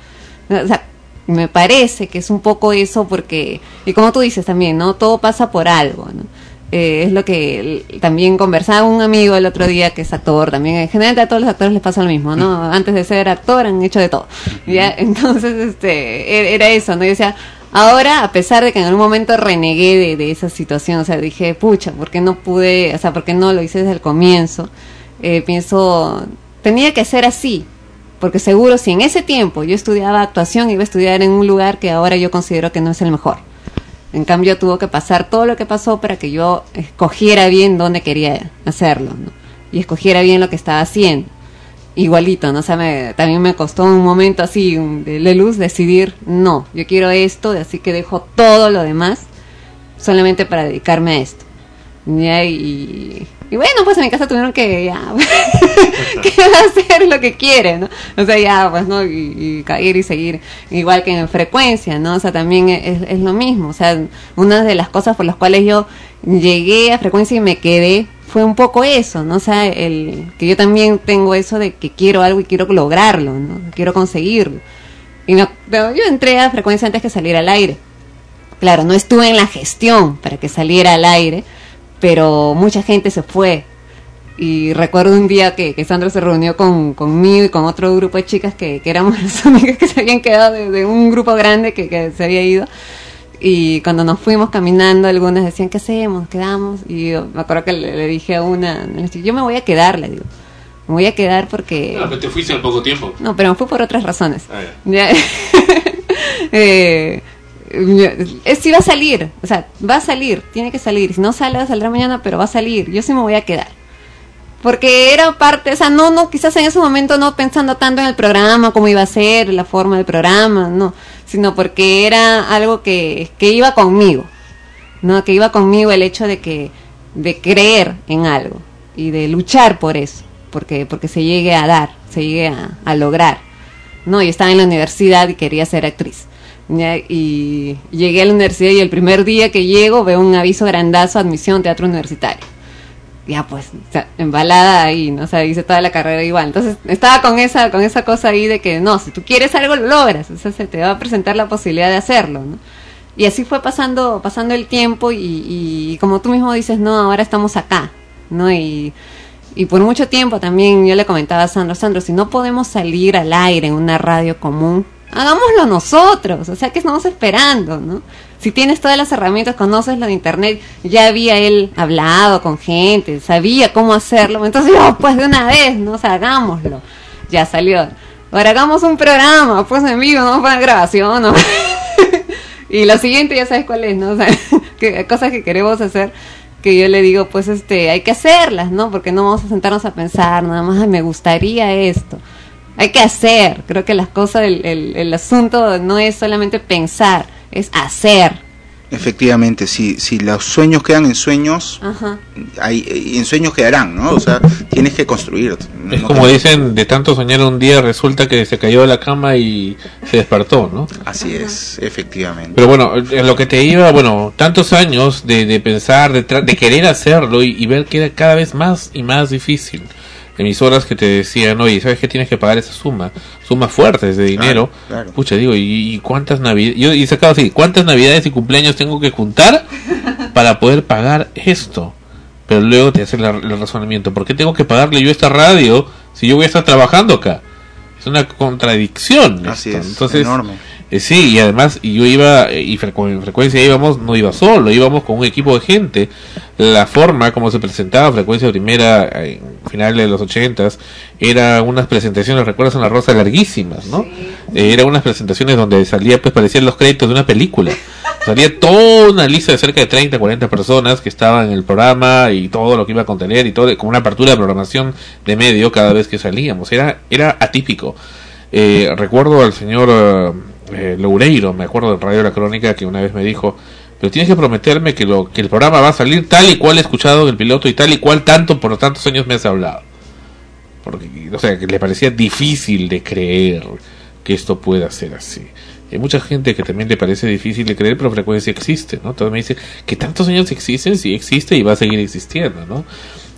o sea me parece que es un poco eso porque y como tú dices también no todo pasa por algo ¿no? Eh, es lo que también conversaba un amigo el otro día que es actor también. En general a todos los actores les pasa lo mismo no antes de ser actor han hecho de todo ya entonces este e- era eso no yo decía Ahora, a pesar de que en algún momento renegué de, de esa situación, o sea, dije, pucha, ¿por qué no pude, o sea, por qué no lo hice desde el comienzo? Eh, pienso, tenía que ser así, porque seguro si en ese tiempo yo estudiaba actuación, iba a estudiar en un lugar que ahora yo considero que no es el mejor. En cambio, tuvo que pasar todo lo que pasó para que yo escogiera bien dónde quería hacerlo. Y escogiera bien lo que estaba haciendo igualito, ¿no? O sea, me- también me costó un momento así de, de luz decidir, no, yo quiero esto, así que dejo todo lo demás solamente para dedicarme a esto. Ya, y, y bueno, pues en mi casa tuvieron que ya, que hacer lo que quieren, ¿no? O sea, ya, pues, ¿no? Y, y caer y seguir, igual que en frecuencia, ¿no? O sea, también es, es lo mismo. O sea, una de las cosas por las cuales yo llegué a frecuencia y me quedé fue un poco eso, ¿no? O sea, el que yo también tengo eso de que quiero algo y quiero lograrlo, ¿no? Quiero conseguirlo. Y me- pero yo entré a frecuencia antes que salir al aire. Claro, no estuve en la gestión para que saliera al aire, pero mucha gente se fue. Y recuerdo un día que, que Sandro se reunió con, conmigo y con otro grupo de chicas que, que éramos las únicas que se habían quedado de, de un grupo grande que, que se había ido. Y cuando nos fuimos caminando, algunas decían, ¿qué hacemos? ¿Quedamos? Y yo me acuerdo que le, le dije a una, yo me voy a quedar, le digo. Me voy a quedar porque... Ah, pero te fuiste al poco tiempo. No, pero me fui por otras razones. Ah. Ya. eh, eh, sí va a salir, o sea, va a salir, tiene que salir. Si no sale, saldrá mañana, pero va a salir. Yo sí me voy a quedar. Porque era parte, o sea, no, no, quizás en ese momento no pensando tanto en el programa, cómo iba a ser, la forma del programa, no, sino porque era algo que, que iba conmigo, ¿no? Que iba conmigo el hecho de que, de creer en algo y de luchar por eso, porque, porque se llegue a dar, se llegue a, a lograr. No, yo estaba en la universidad y quería ser actriz. Y llegué a la universidad y el primer día que llego veo un aviso grandazo, admisión, teatro universitario. Ya pues, embalada ahí, ¿no? O sea, hice toda la carrera igual. Entonces, estaba con esa, con esa cosa ahí de que, no, si tú quieres algo, lo logras. O sea, se te va a presentar la posibilidad de hacerlo, ¿no? Y así fue pasando, pasando el tiempo y, y como tú mismo dices, no, ahora estamos acá, ¿no? Y, y por mucho tiempo también yo le comentaba a Sandro, Sandro, si no podemos salir al aire en una radio común, hagámoslo nosotros, o sea, que estamos esperando, ¿no? Si tienes todas las herramientas, conoces lo de internet, ya había él hablado con gente, sabía cómo hacerlo, entonces, oh, pues de una vez, ¿no? O sea, hagámoslo. Ya salió. Ahora hagamos un programa, pues en vivo, no para grabación, ¿no? y lo siguiente ya sabes cuál es, ¿no? O sea, cosas que queremos hacer que yo le digo, pues este, hay que hacerlas, ¿no? Porque no vamos a sentarnos a pensar, nada más, "Ay, me gustaría esto. Hay que hacer. Creo que las cosas, el, el, el asunto no es solamente pensar, es hacer. Efectivamente, si, si los sueños quedan en sueños, Ajá. hay, y en sueños quedarán, ¿no? O sea, tienes que construir. No- Es no como te- dicen, de tanto soñar un día resulta que se cayó de la cama y se despertó, ¿no? Así es, efectivamente. Pero bueno, en lo que te iba, bueno, tantos años de, de pensar, de, tra- de querer hacerlo y, y ver que era cada vez más y más difícil. Emisoras que te decían, oye, ¿sabes que tienes que pagar esa suma? Sumas fuertes de dinero. Claro, claro. Pucha, digo, ¿y, y cuántas navidades? Yo y sacado así, ¿cuántas navidades y cumpleaños tengo que juntar para poder pagar esto? Pero luego te hace la- el razonamiento, ¿por qué tengo que pagarle yo esta radio si yo voy a estar trabajando acá? Es una contradicción. Así esto. es, Entonces, enorme. Eh, sí, y además y yo iba, eh, y en frecuencia íbamos, no iba solo, íbamos con un equipo de gente. La forma como se presentaba frecuencia primera eh, en finales de los ochentas era unas presentaciones, recuerdas en la rosa larguísimas, ¿no? Eh, era unas presentaciones donde salía, pues parecían los créditos de una película. Salía toda una lista de cerca de 30, 40 personas que estaban en el programa y todo lo que iba a contener y todo, como una apertura de programación de medio cada vez que salíamos. Era, era atípico. Eh, recuerdo al señor eh, Loureiro, me acuerdo de Radio La Crónica, que una vez me dijo, pero tienes que prometerme que, lo, que el programa va a salir tal y cual he escuchado el piloto y tal y cual tanto por tantos años me has hablado. Porque, o sea, que le parecía difícil de creer que esto pueda ser así. Hay mucha gente que también le parece difícil de creer, pero frecuencia existe, ¿no? Entonces me dice que tantos años existen, sí existe y va a seguir existiendo, ¿no?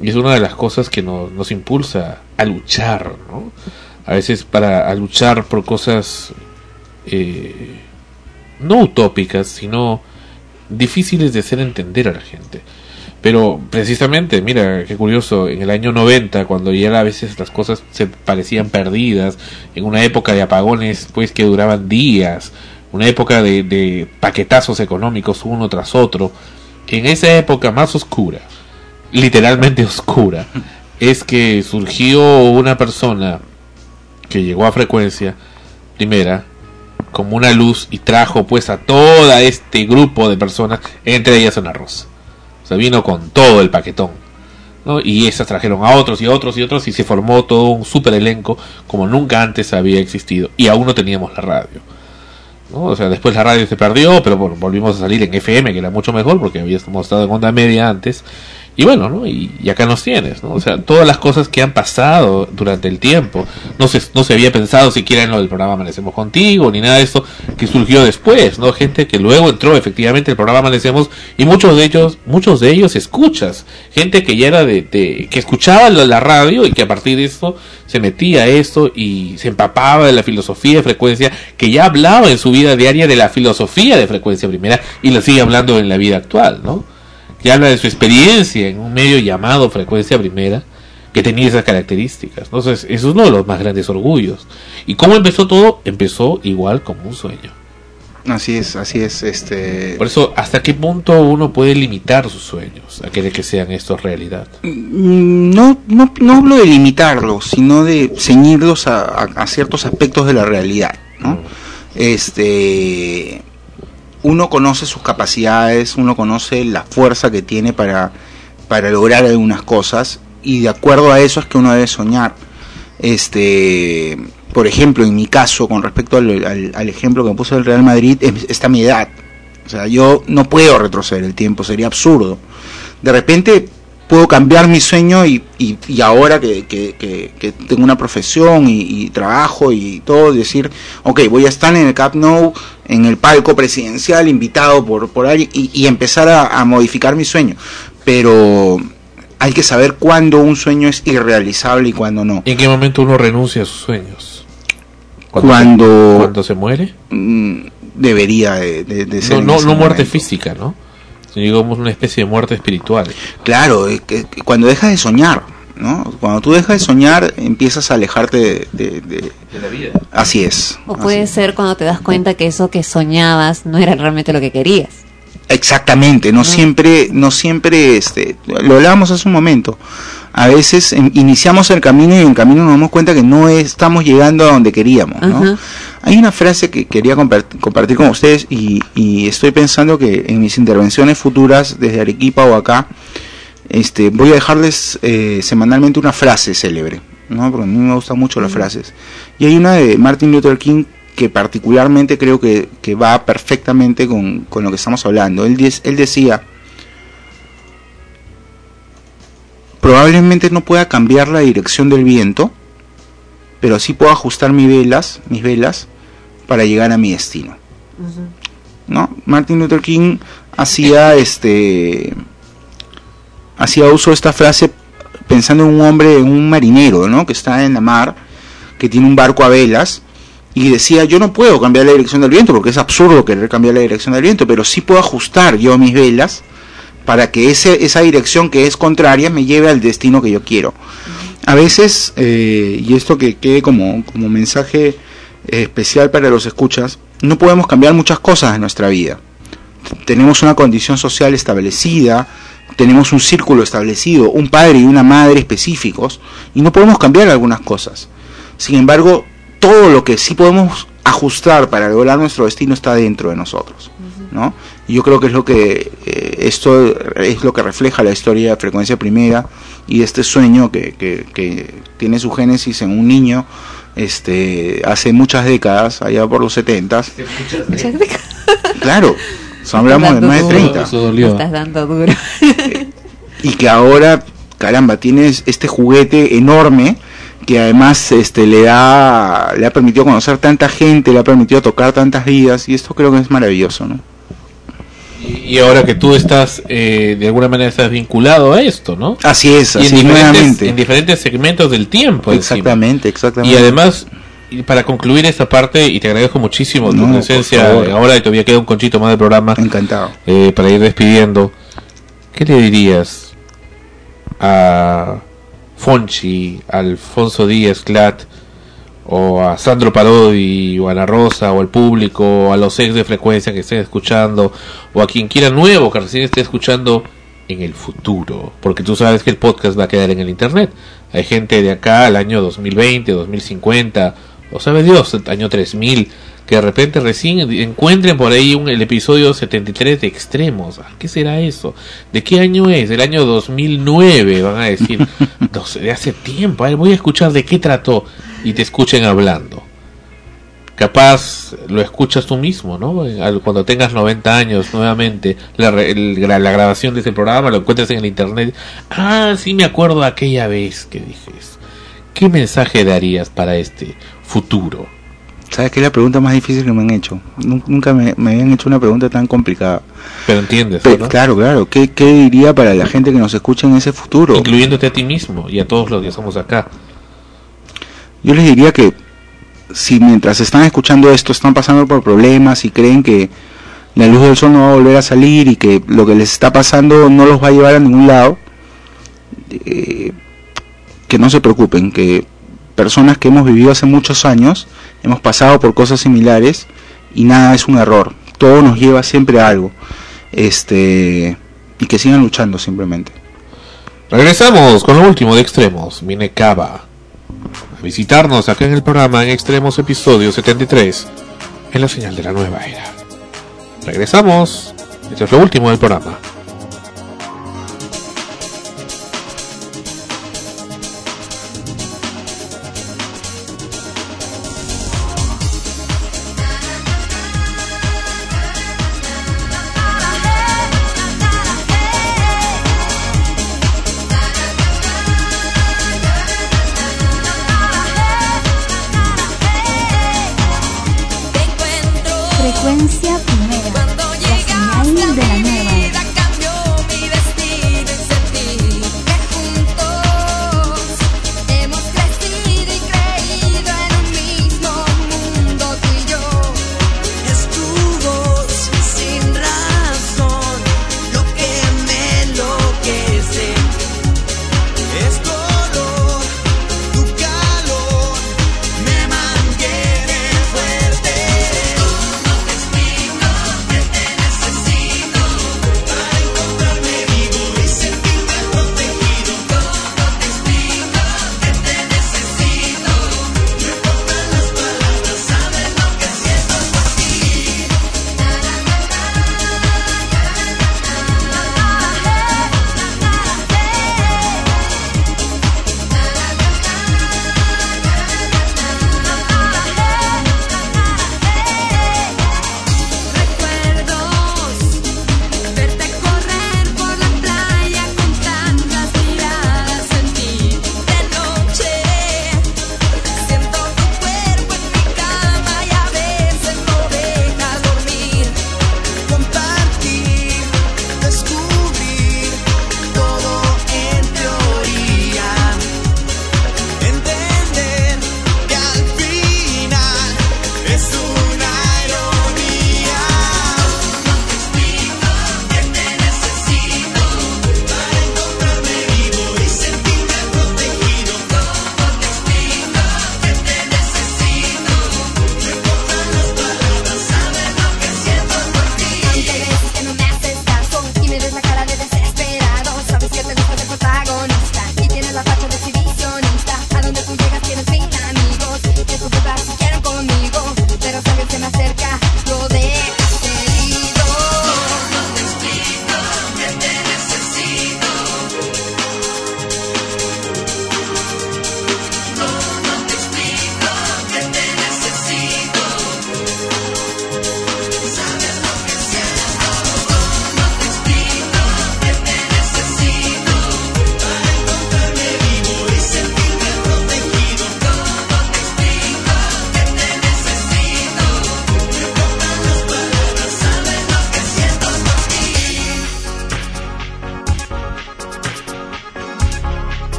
Y es una de las cosas que nos, nos impulsa a luchar, ¿no? A veces para luchar por cosas eh, no utópicas, sino difíciles de hacer entender a la gente. Pero precisamente, mira, qué curioso, en el año 90, cuando ya a veces las cosas se parecían perdidas, en una época de apagones pues que duraban días, una época de, de paquetazos económicos uno tras otro, en esa época más oscura, literalmente oscura, es que surgió una persona que llegó a frecuencia primera como una luz y trajo pues a todo este grupo de personas, entre ellas Ana Rosa. O sea, vino con todo el paquetón. ¿no? Y esas trajeron a otros y a otros y otros y se formó todo un super elenco como nunca antes había existido. Y aún no teníamos la radio. ¿no? O sea, después la radio se perdió, pero bueno, volvimos a salir en FM, que era mucho mejor porque habíamos estado en onda media antes. Y bueno, ¿no? Y, acá nos tienes, ¿no? O sea, todas las cosas que han pasado durante el tiempo. No se, no se había pensado siquiera en lo del programa Amanecemos Contigo, ni nada de esto que surgió después, ¿no? Gente que luego entró efectivamente el programa Amanecemos y muchos de ellos, muchos de ellos escuchas. Gente que ya era de, de- que escuchaba la, la radio y que a partir de esto se metía a esto y se empapaba de la filosofía de frecuencia, que ya hablaba en su vida diaria de la filosofía de frecuencia primera y la sigue hablando en la vida actual, ¿no? Que habla de su experiencia en un medio llamado frecuencia primera, que tenía esas características. Entonces, eso es uno de los más grandes orgullos. ¿Y cómo empezó todo? Empezó igual como un sueño. Así es, así es. Este... Por eso, ¿hasta qué punto uno puede limitar sus sueños a que, que sean estos realidad? Mm, No, no, no hablo de limitarlos, sino de ceñirlos a, a- a ciertos aspectos de la realidad. ¿no? Este, uno conoce sus capacidades, uno conoce la fuerza que tiene para, para lograr algunas cosas y de acuerdo a eso es que uno debe soñar. Este, por ejemplo, en mi caso, con respecto al, ejemplo que me puso el Real Madrid, es- está mi edad. O sea, yo no puedo retroceder el tiempo, sería absurdo. De repente puedo cambiar mi sueño y, y, y ahora que, que- que- que tengo una profesión y, y trabajo y todo, decir, ok, voy a estar en el Camp Nou, en el palco presidencial, invitado por, por alguien y, empezar a, a modificar mi sueño. Pero hay que saber cuándo un sueño es irrealizable y cuándo no. ¿En qué momento uno renuncia a sus sueños? Cuando, se, cuando se muere? mm, debería de, de- de ser No, no, muerte física, ¿no? Digamos una especie de muerte espiritual. Claro, es que- que cuando dejas de soñar, ¿no? Cuando tú dejas de soñar, empiezas a alejarte de... de- de- la vida. Así es. O puede ser cuando te das cuenta que eso que soñabas no era realmente lo que querías. Exactamente, no siempre, no siempre, este, lo hablábamos hace un momento. A veces iniciamos el camino y en el camino nos damos cuenta que no estamos llegando a donde queríamos, ¿no? Hay una frase que quería compart- compartir con ustedes y, y estoy pensando que en mis intervenciones futuras desde Arequipa o acá, este, voy a dejarles eh, semanalmente una frase célebre, ¿no? Porque a mí me gustan mucho las frases. Y hay una de Martin Luther King que particularmente creo que, que va perfectamente con, con lo que estamos hablando. Él, él decía, probablemente no pueda cambiar la dirección del viento, pero sí puedo ajustar mis velas, mis velas para llegar a mi destino. ¿No? Martin Luther King hacía este hacía uso de esta frase pensando en un hombre, en un marinero, ¿no? que está en la mar, que tiene un barco a velas y decía, yo no puedo cambiar la dirección del viento porque es absurdo querer cambiar la dirección del viento, pero sí puedo ajustar yo mis velas para que ese, esa dirección que es contraria me lleve al destino que yo quiero. A veces, eh, y esto que quede como, como mensaje especial para los escuchas, no podemos cambiar muchas cosas en nuestra vida. Tenemos una condición social establecida, tenemos un círculo establecido, un padre y una madre específicos, y no podemos cambiar algunas cosas. Sin embargo, todo lo que sí podemos ajustar para lograr nuestro destino está dentro de nosotros. ¿no? Y yo creo que es lo que eh, esto es lo que refleja la historia de frecuencia primera y este sueño que, que, que tiene su génesis en un niño este hace muchas décadas, allá por los 70 Claro, so, hablamos de más de 30 Me estás dando duro. y que ahora, caramba, tienes este juguete enorme que además este le da le ha permitido conocer tanta gente, le ha permitido tocar tantas vidas y esto creo que es maravilloso, ¿no? Y ahora que tú estás, eh, de alguna manera, estás vinculado a esto, ¿no? Así es, Y en así diferentes, nuevamente. en diferentes segmentos del tiempo. encima. Exactamente, exactamente. Y además, y para concluir esta parte, y te agradezco muchísimo tu No, presencia ahora, y todavía queda un conchito más del programa. Encantado. eh, para ir despidiendo, ¿qué le dirías a Fonchi, Alfonso Díaz Clat, o a Sandro Parodi, o a Ana Rosa, o al público, o a los ex de frecuencia que estén escuchando, o a quien quiera nuevo que recién esté escuchando en el futuro? Porque tú sabes que el podcast va a quedar en el internet. Hay gente de acá al año 2020, 2050, o sabe Dios, año 3000, que de repente recién encuentren por ahí un, el episodio 73 de Extremos. Ah, ¿Qué será eso? ¿De qué año es? Del año 2009, van a decir. De hace tiempo. A ver, voy a escuchar de qué trató y te escuchen hablando. capaz lo escuchas tú mismo, ¿no? Cuando tengas 90 años nuevamente, la, el- la grabación de ese programa lo encuentras en el internet. Ah, sí me acuerdo aquella vez que dije eso. ¿Qué mensaje darías para este futuro? ¿Sabes qué es la pregunta más difícil que me han hecho? Nun- Nunca me, me habían hecho una pregunta tan complicada. Pero entiendes, Pe- ¿no? Claro, claro. ¿Qué, ¿Qué diría para la gente que nos escucha en ese futuro? Incluyéndote a ti mismo y a todos los que estamos acá. Yo les diría que si mientras están escuchando esto están pasando por problemas y creen que la luz del sol no va a volver a salir y que lo que les está pasando no los va a llevar a ningún lado, eh, que no se preocupen, que personas que hemos vivido hace muchos años hemos pasado por cosas similares y nada es un error, todo nos lleva siempre a algo. Este y que sigan luchando simplemente. Regresamos con lo último de Extremos. Viene a visitarnos acá en el programa en Extremos episodio 73 en la señal de la nueva era. Regresamos. Es lo último del programa. Frecuencia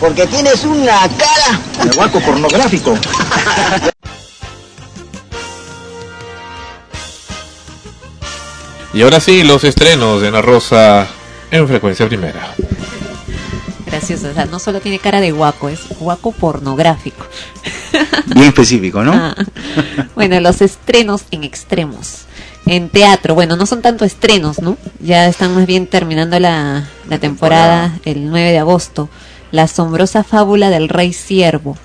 Porque tienes una cara de guaco pornográfico. Y ahora sí, los estrenos de Ana Rosa en frecuencia primera. gracioso. O sea, no solo tiene cara de guaco, es guaco pornográfico. Bien específico, ¿no? Ah. Bueno, los estrenos en extremos. En teatro, bueno, no son tanto estrenos, ¿no? Ya están más bien terminando la, la temporada el 9 de agosto. La asombrosa fábula del rey siervo.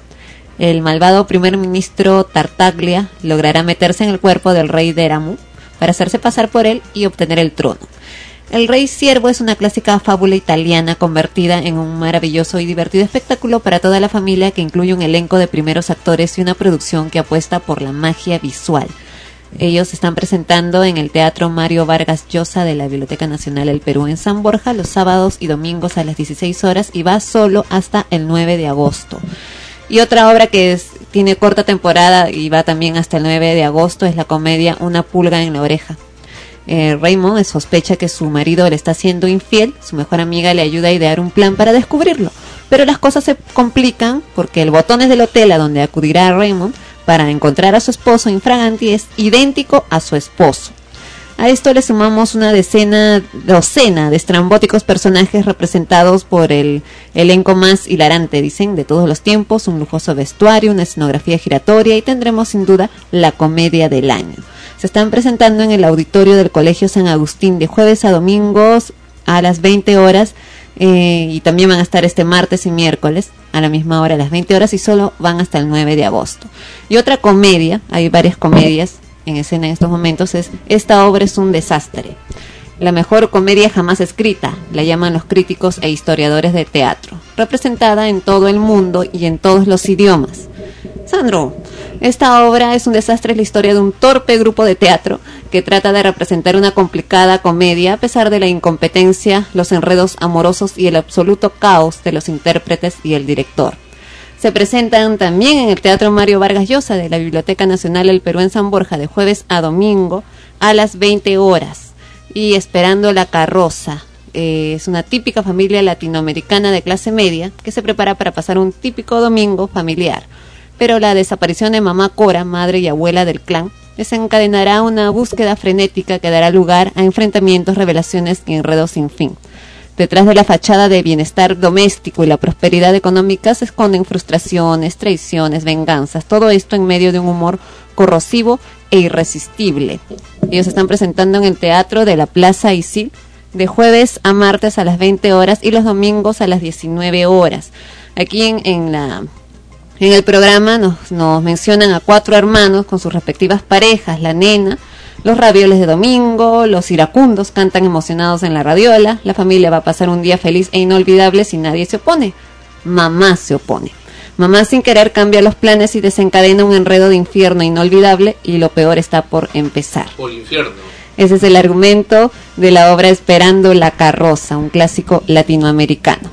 El malvado primer ministro Tartaglia logrará meterse en el cuerpo del rey Deramu para hacerse pasar por él y obtener el trono. El Rey Siervo es una clásica fábula italiana convertida en un maravilloso y divertido espectáculo para toda la familia que incluye un elenco de primeros actores y una producción que apuesta por la magia visual. Ellos están presentando en el Teatro Mario Vargas Llosa de la Biblioteca Nacional del Perú en San Borja los sábados y domingos a las 16 horas y va solo hasta el 9 de agosto. Y otra obra que es, tiene corta temporada y va también hasta el 9 de agosto es la comedia Una pulga en la oreja. Eh, Raymond sospecha que su marido le está siendo infiel, su mejor amiga le ayuda a idear un plan para descubrirlo, pero las cosas se complican porque el botones del hotel a donde acudirá Raymond para encontrar a su esposo infraganti es idéntico a su esposo. A esto le sumamos una decena, docena de estrambóticos personajes representados por el elenco más hilarante, dicen, de todos los tiempos, un lujoso vestuario, una escenografía giratoria y tendremos sin duda la comedia del año. Se están presentando en el auditorio del Colegio San Agustín de jueves a domingos a las 20 horas eh, y también van a estar este martes y miércoles a la misma hora a las 20 horas y solo van hasta el 9 de agosto. Y otra comedia, hay varias comedias en escena en estos momentos, es Esta obra es un desastre. La mejor comedia jamás escrita, la llaman los críticos e historiadores de teatro, representada en todo el mundo y en todos los idiomas. Sandro, esta obra es un desastre, es la historia de un torpe grupo de teatro que trata de representar una complicada comedia a pesar de la incompetencia, los enredos amorosos y el absoluto caos de los intérpretes y el director. Se presentan también en el Teatro Mario Vargas Llosa de la Biblioteca Nacional del Perú en San Borja de jueves a domingo a las 20 horas. Y Esperando la Carroza. Eh, es una típica familia latinoamericana de clase media que se prepara para pasar un típico domingo familiar pero la desaparición de mamá Cora, madre y abuela del clan, desencadenará una búsqueda frenética que dará lugar a enfrentamientos, revelaciones y enredos sin fin. Detrás de la fachada de bienestar doméstico y la prosperidad económica se esconden frustraciones, traiciones, venganzas, todo esto en medio de un humor corrosivo e irresistible. Ellos están presentando en el Teatro de la Plaza Isil de jueves a martes a las 20 horas y los domingos a las 19 horas. Aquí en el programa nos, nos mencionan a cuatro hermanos con sus respectivas parejas, la nena, los ravioles de domingo, los iracundos cantan emocionados en la radiola, la familia va a pasar un día feliz e inolvidable si nadie se opone. Mamá se opone. Mamá sin querer cambia los planes y desencadena un enredo de infierno inolvidable y lo peor está por empezar. Por infierno. Ese es el argumento de la obra Esperando la carroza, un clásico latinoamericano.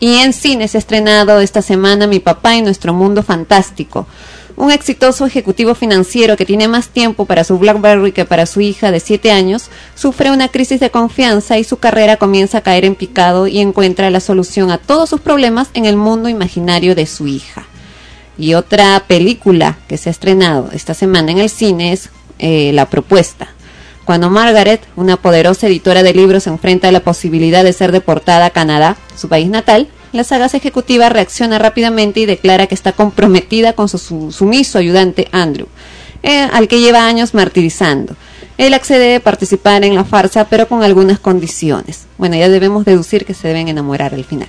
Y en cine se ha estrenado esta semana Mi papá y nuestro mundo fantástico. Un exitoso ejecutivo financiero que tiene más tiempo para su BlackBerry que para su hija de 7 años, sufre una crisis de confianza y su carrera comienza a caer en picado y encuentra la solución a todos sus problemas en el mundo imaginario de su hija. Y otra película que se ha estrenado esta semana en el cine es eh, La Propuesta. Cuando Margaret, una poderosa editora de libros, se enfrenta a la posibilidad de ser deportada a Canadá, su país natal, la sagaz ejecutiva reacciona rápidamente y declara que está comprometida con su, su sumiso ayudante Andrew, eh, al que lleva años martirizando. Él accede a participar en la farsa, pero con algunas condiciones. Bueno, ya debemos deducir que se deben enamorar al final.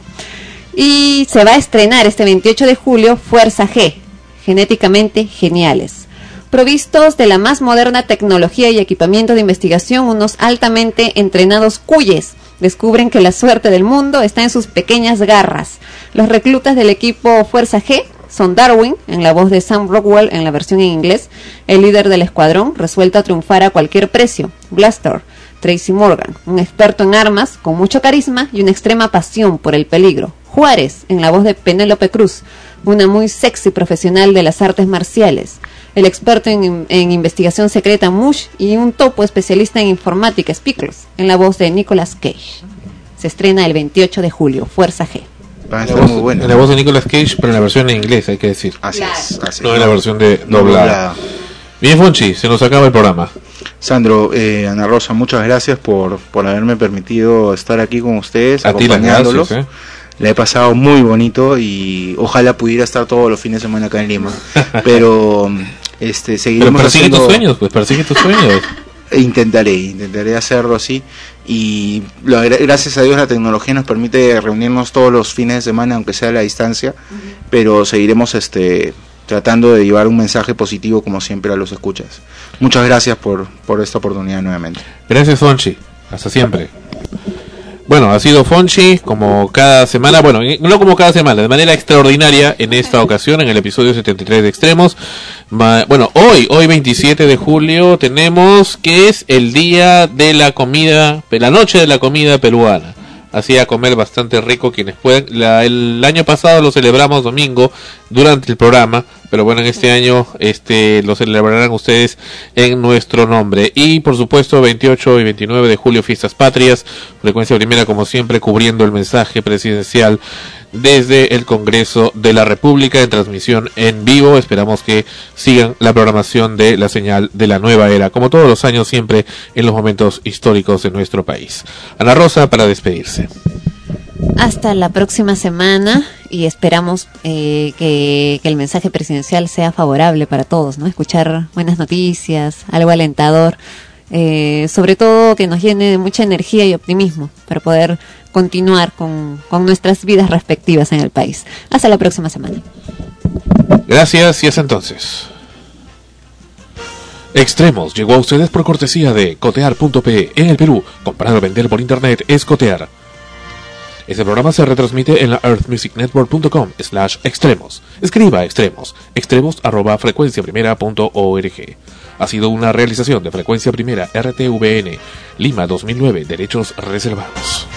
Y se va a estrenar este 28 de julio Fuerza G, genéticamente geniales. Provistos de la más moderna tecnología y equipamiento de investigación, unos altamente entrenados cuyes descubren que la suerte del mundo está en sus pequeñas garras. Los reclutas del equipo Fuerza G son Darwin, en la voz de Sam Rockwell en la versión en inglés, el líder del escuadrón, resuelto a triunfar a cualquier precio, Blaster, Tracy Morgan, un experto en armas, con mucho carisma y una extrema pasión por el peligro, Juárez, en la voz de Penélope Cruz, una muy sexy profesional de las artes marciales, el experto en, en investigación secreta Mush y un topo especialista en informática Spickles, en la voz de Nicolas Cage. Se estrena el 28 de julio, Fuerza G. Va a En la, estar voz, muy bueno. en la voz de Nicolas Cage, pero en la versión en inglés, hay que decir. Así es, así No es. en la versión de doblada. Bien, Fonchi, se nos acaba el programa. Sandro, eh, Ana Rosa, muchas gracias por, por haberme permitido estar aquí con ustedes, A ti las acompañándolos. gracias, ¿eh? La he pasado muy bonito y ojalá pudiera estar todos los fines de semana acá en Lima. Pero este Pero seguiremos persigue haciendo- tus sueños, pues persigue tus sueños. Intentaré, intentaré hacerlo así. Y lo- gracias a Dios la tecnología nos permite reunirnos todos los fines de semana, aunque sea a la distancia, pero seguiremos este tratando de llevar un mensaje positivo como siempre a los escuchas. Muchas gracias por, por esta oportunidad nuevamente. Gracias, Fonchi. Hasta siempre. Bueno, ha sido Fonchi como cada semana, bueno, eh, no como cada semana, de manera extraordinaria en esta ocasión, en el episodio 73 de Extremos. Ma- bueno, hoy, hoy 27 de julio, tenemos que es el día de la comida, la noche de la comida peruana. Así a comer bastante rico quienes puedan. La- el año pasado lo celebramos domingo durante el programa, pero bueno, en este año este lo celebrarán ustedes en nuestro nombre. Y por supuesto, 28 y 29 de julio, fiestas patrias, frecuencia primera como siempre, cubriendo el mensaje presidencial desde el Congreso de la República en transmisión en vivo. Esperamos que sigan la programación de la señal de la nueva era, como todos los años siempre en los momentos históricos de nuestro país. Ana Rosa para despedirse. Hasta la próxima semana y esperamos eh, que, el mensaje presidencial sea favorable para todos, ¿no? Escuchar buenas noticias, algo alentador, eh, sobre todo que nos llene de mucha energía y optimismo para poder continuar con, con nuestras vidas respectivas en el país. Hasta la próxima semana. Gracias y hasta entonces. Extremos llegó a ustedes por cortesía de cotear.pe en el Perú. Comprar o vender por internet es cotear. Este programa se retransmite en la earthmusicnetwork.com slash extremos. Escriba extremos. Extremos arroba frecuenciaprimera.org. Ha sido una realización de Frecuencia Primera RTVN Lima 2009 Derechos Reservados.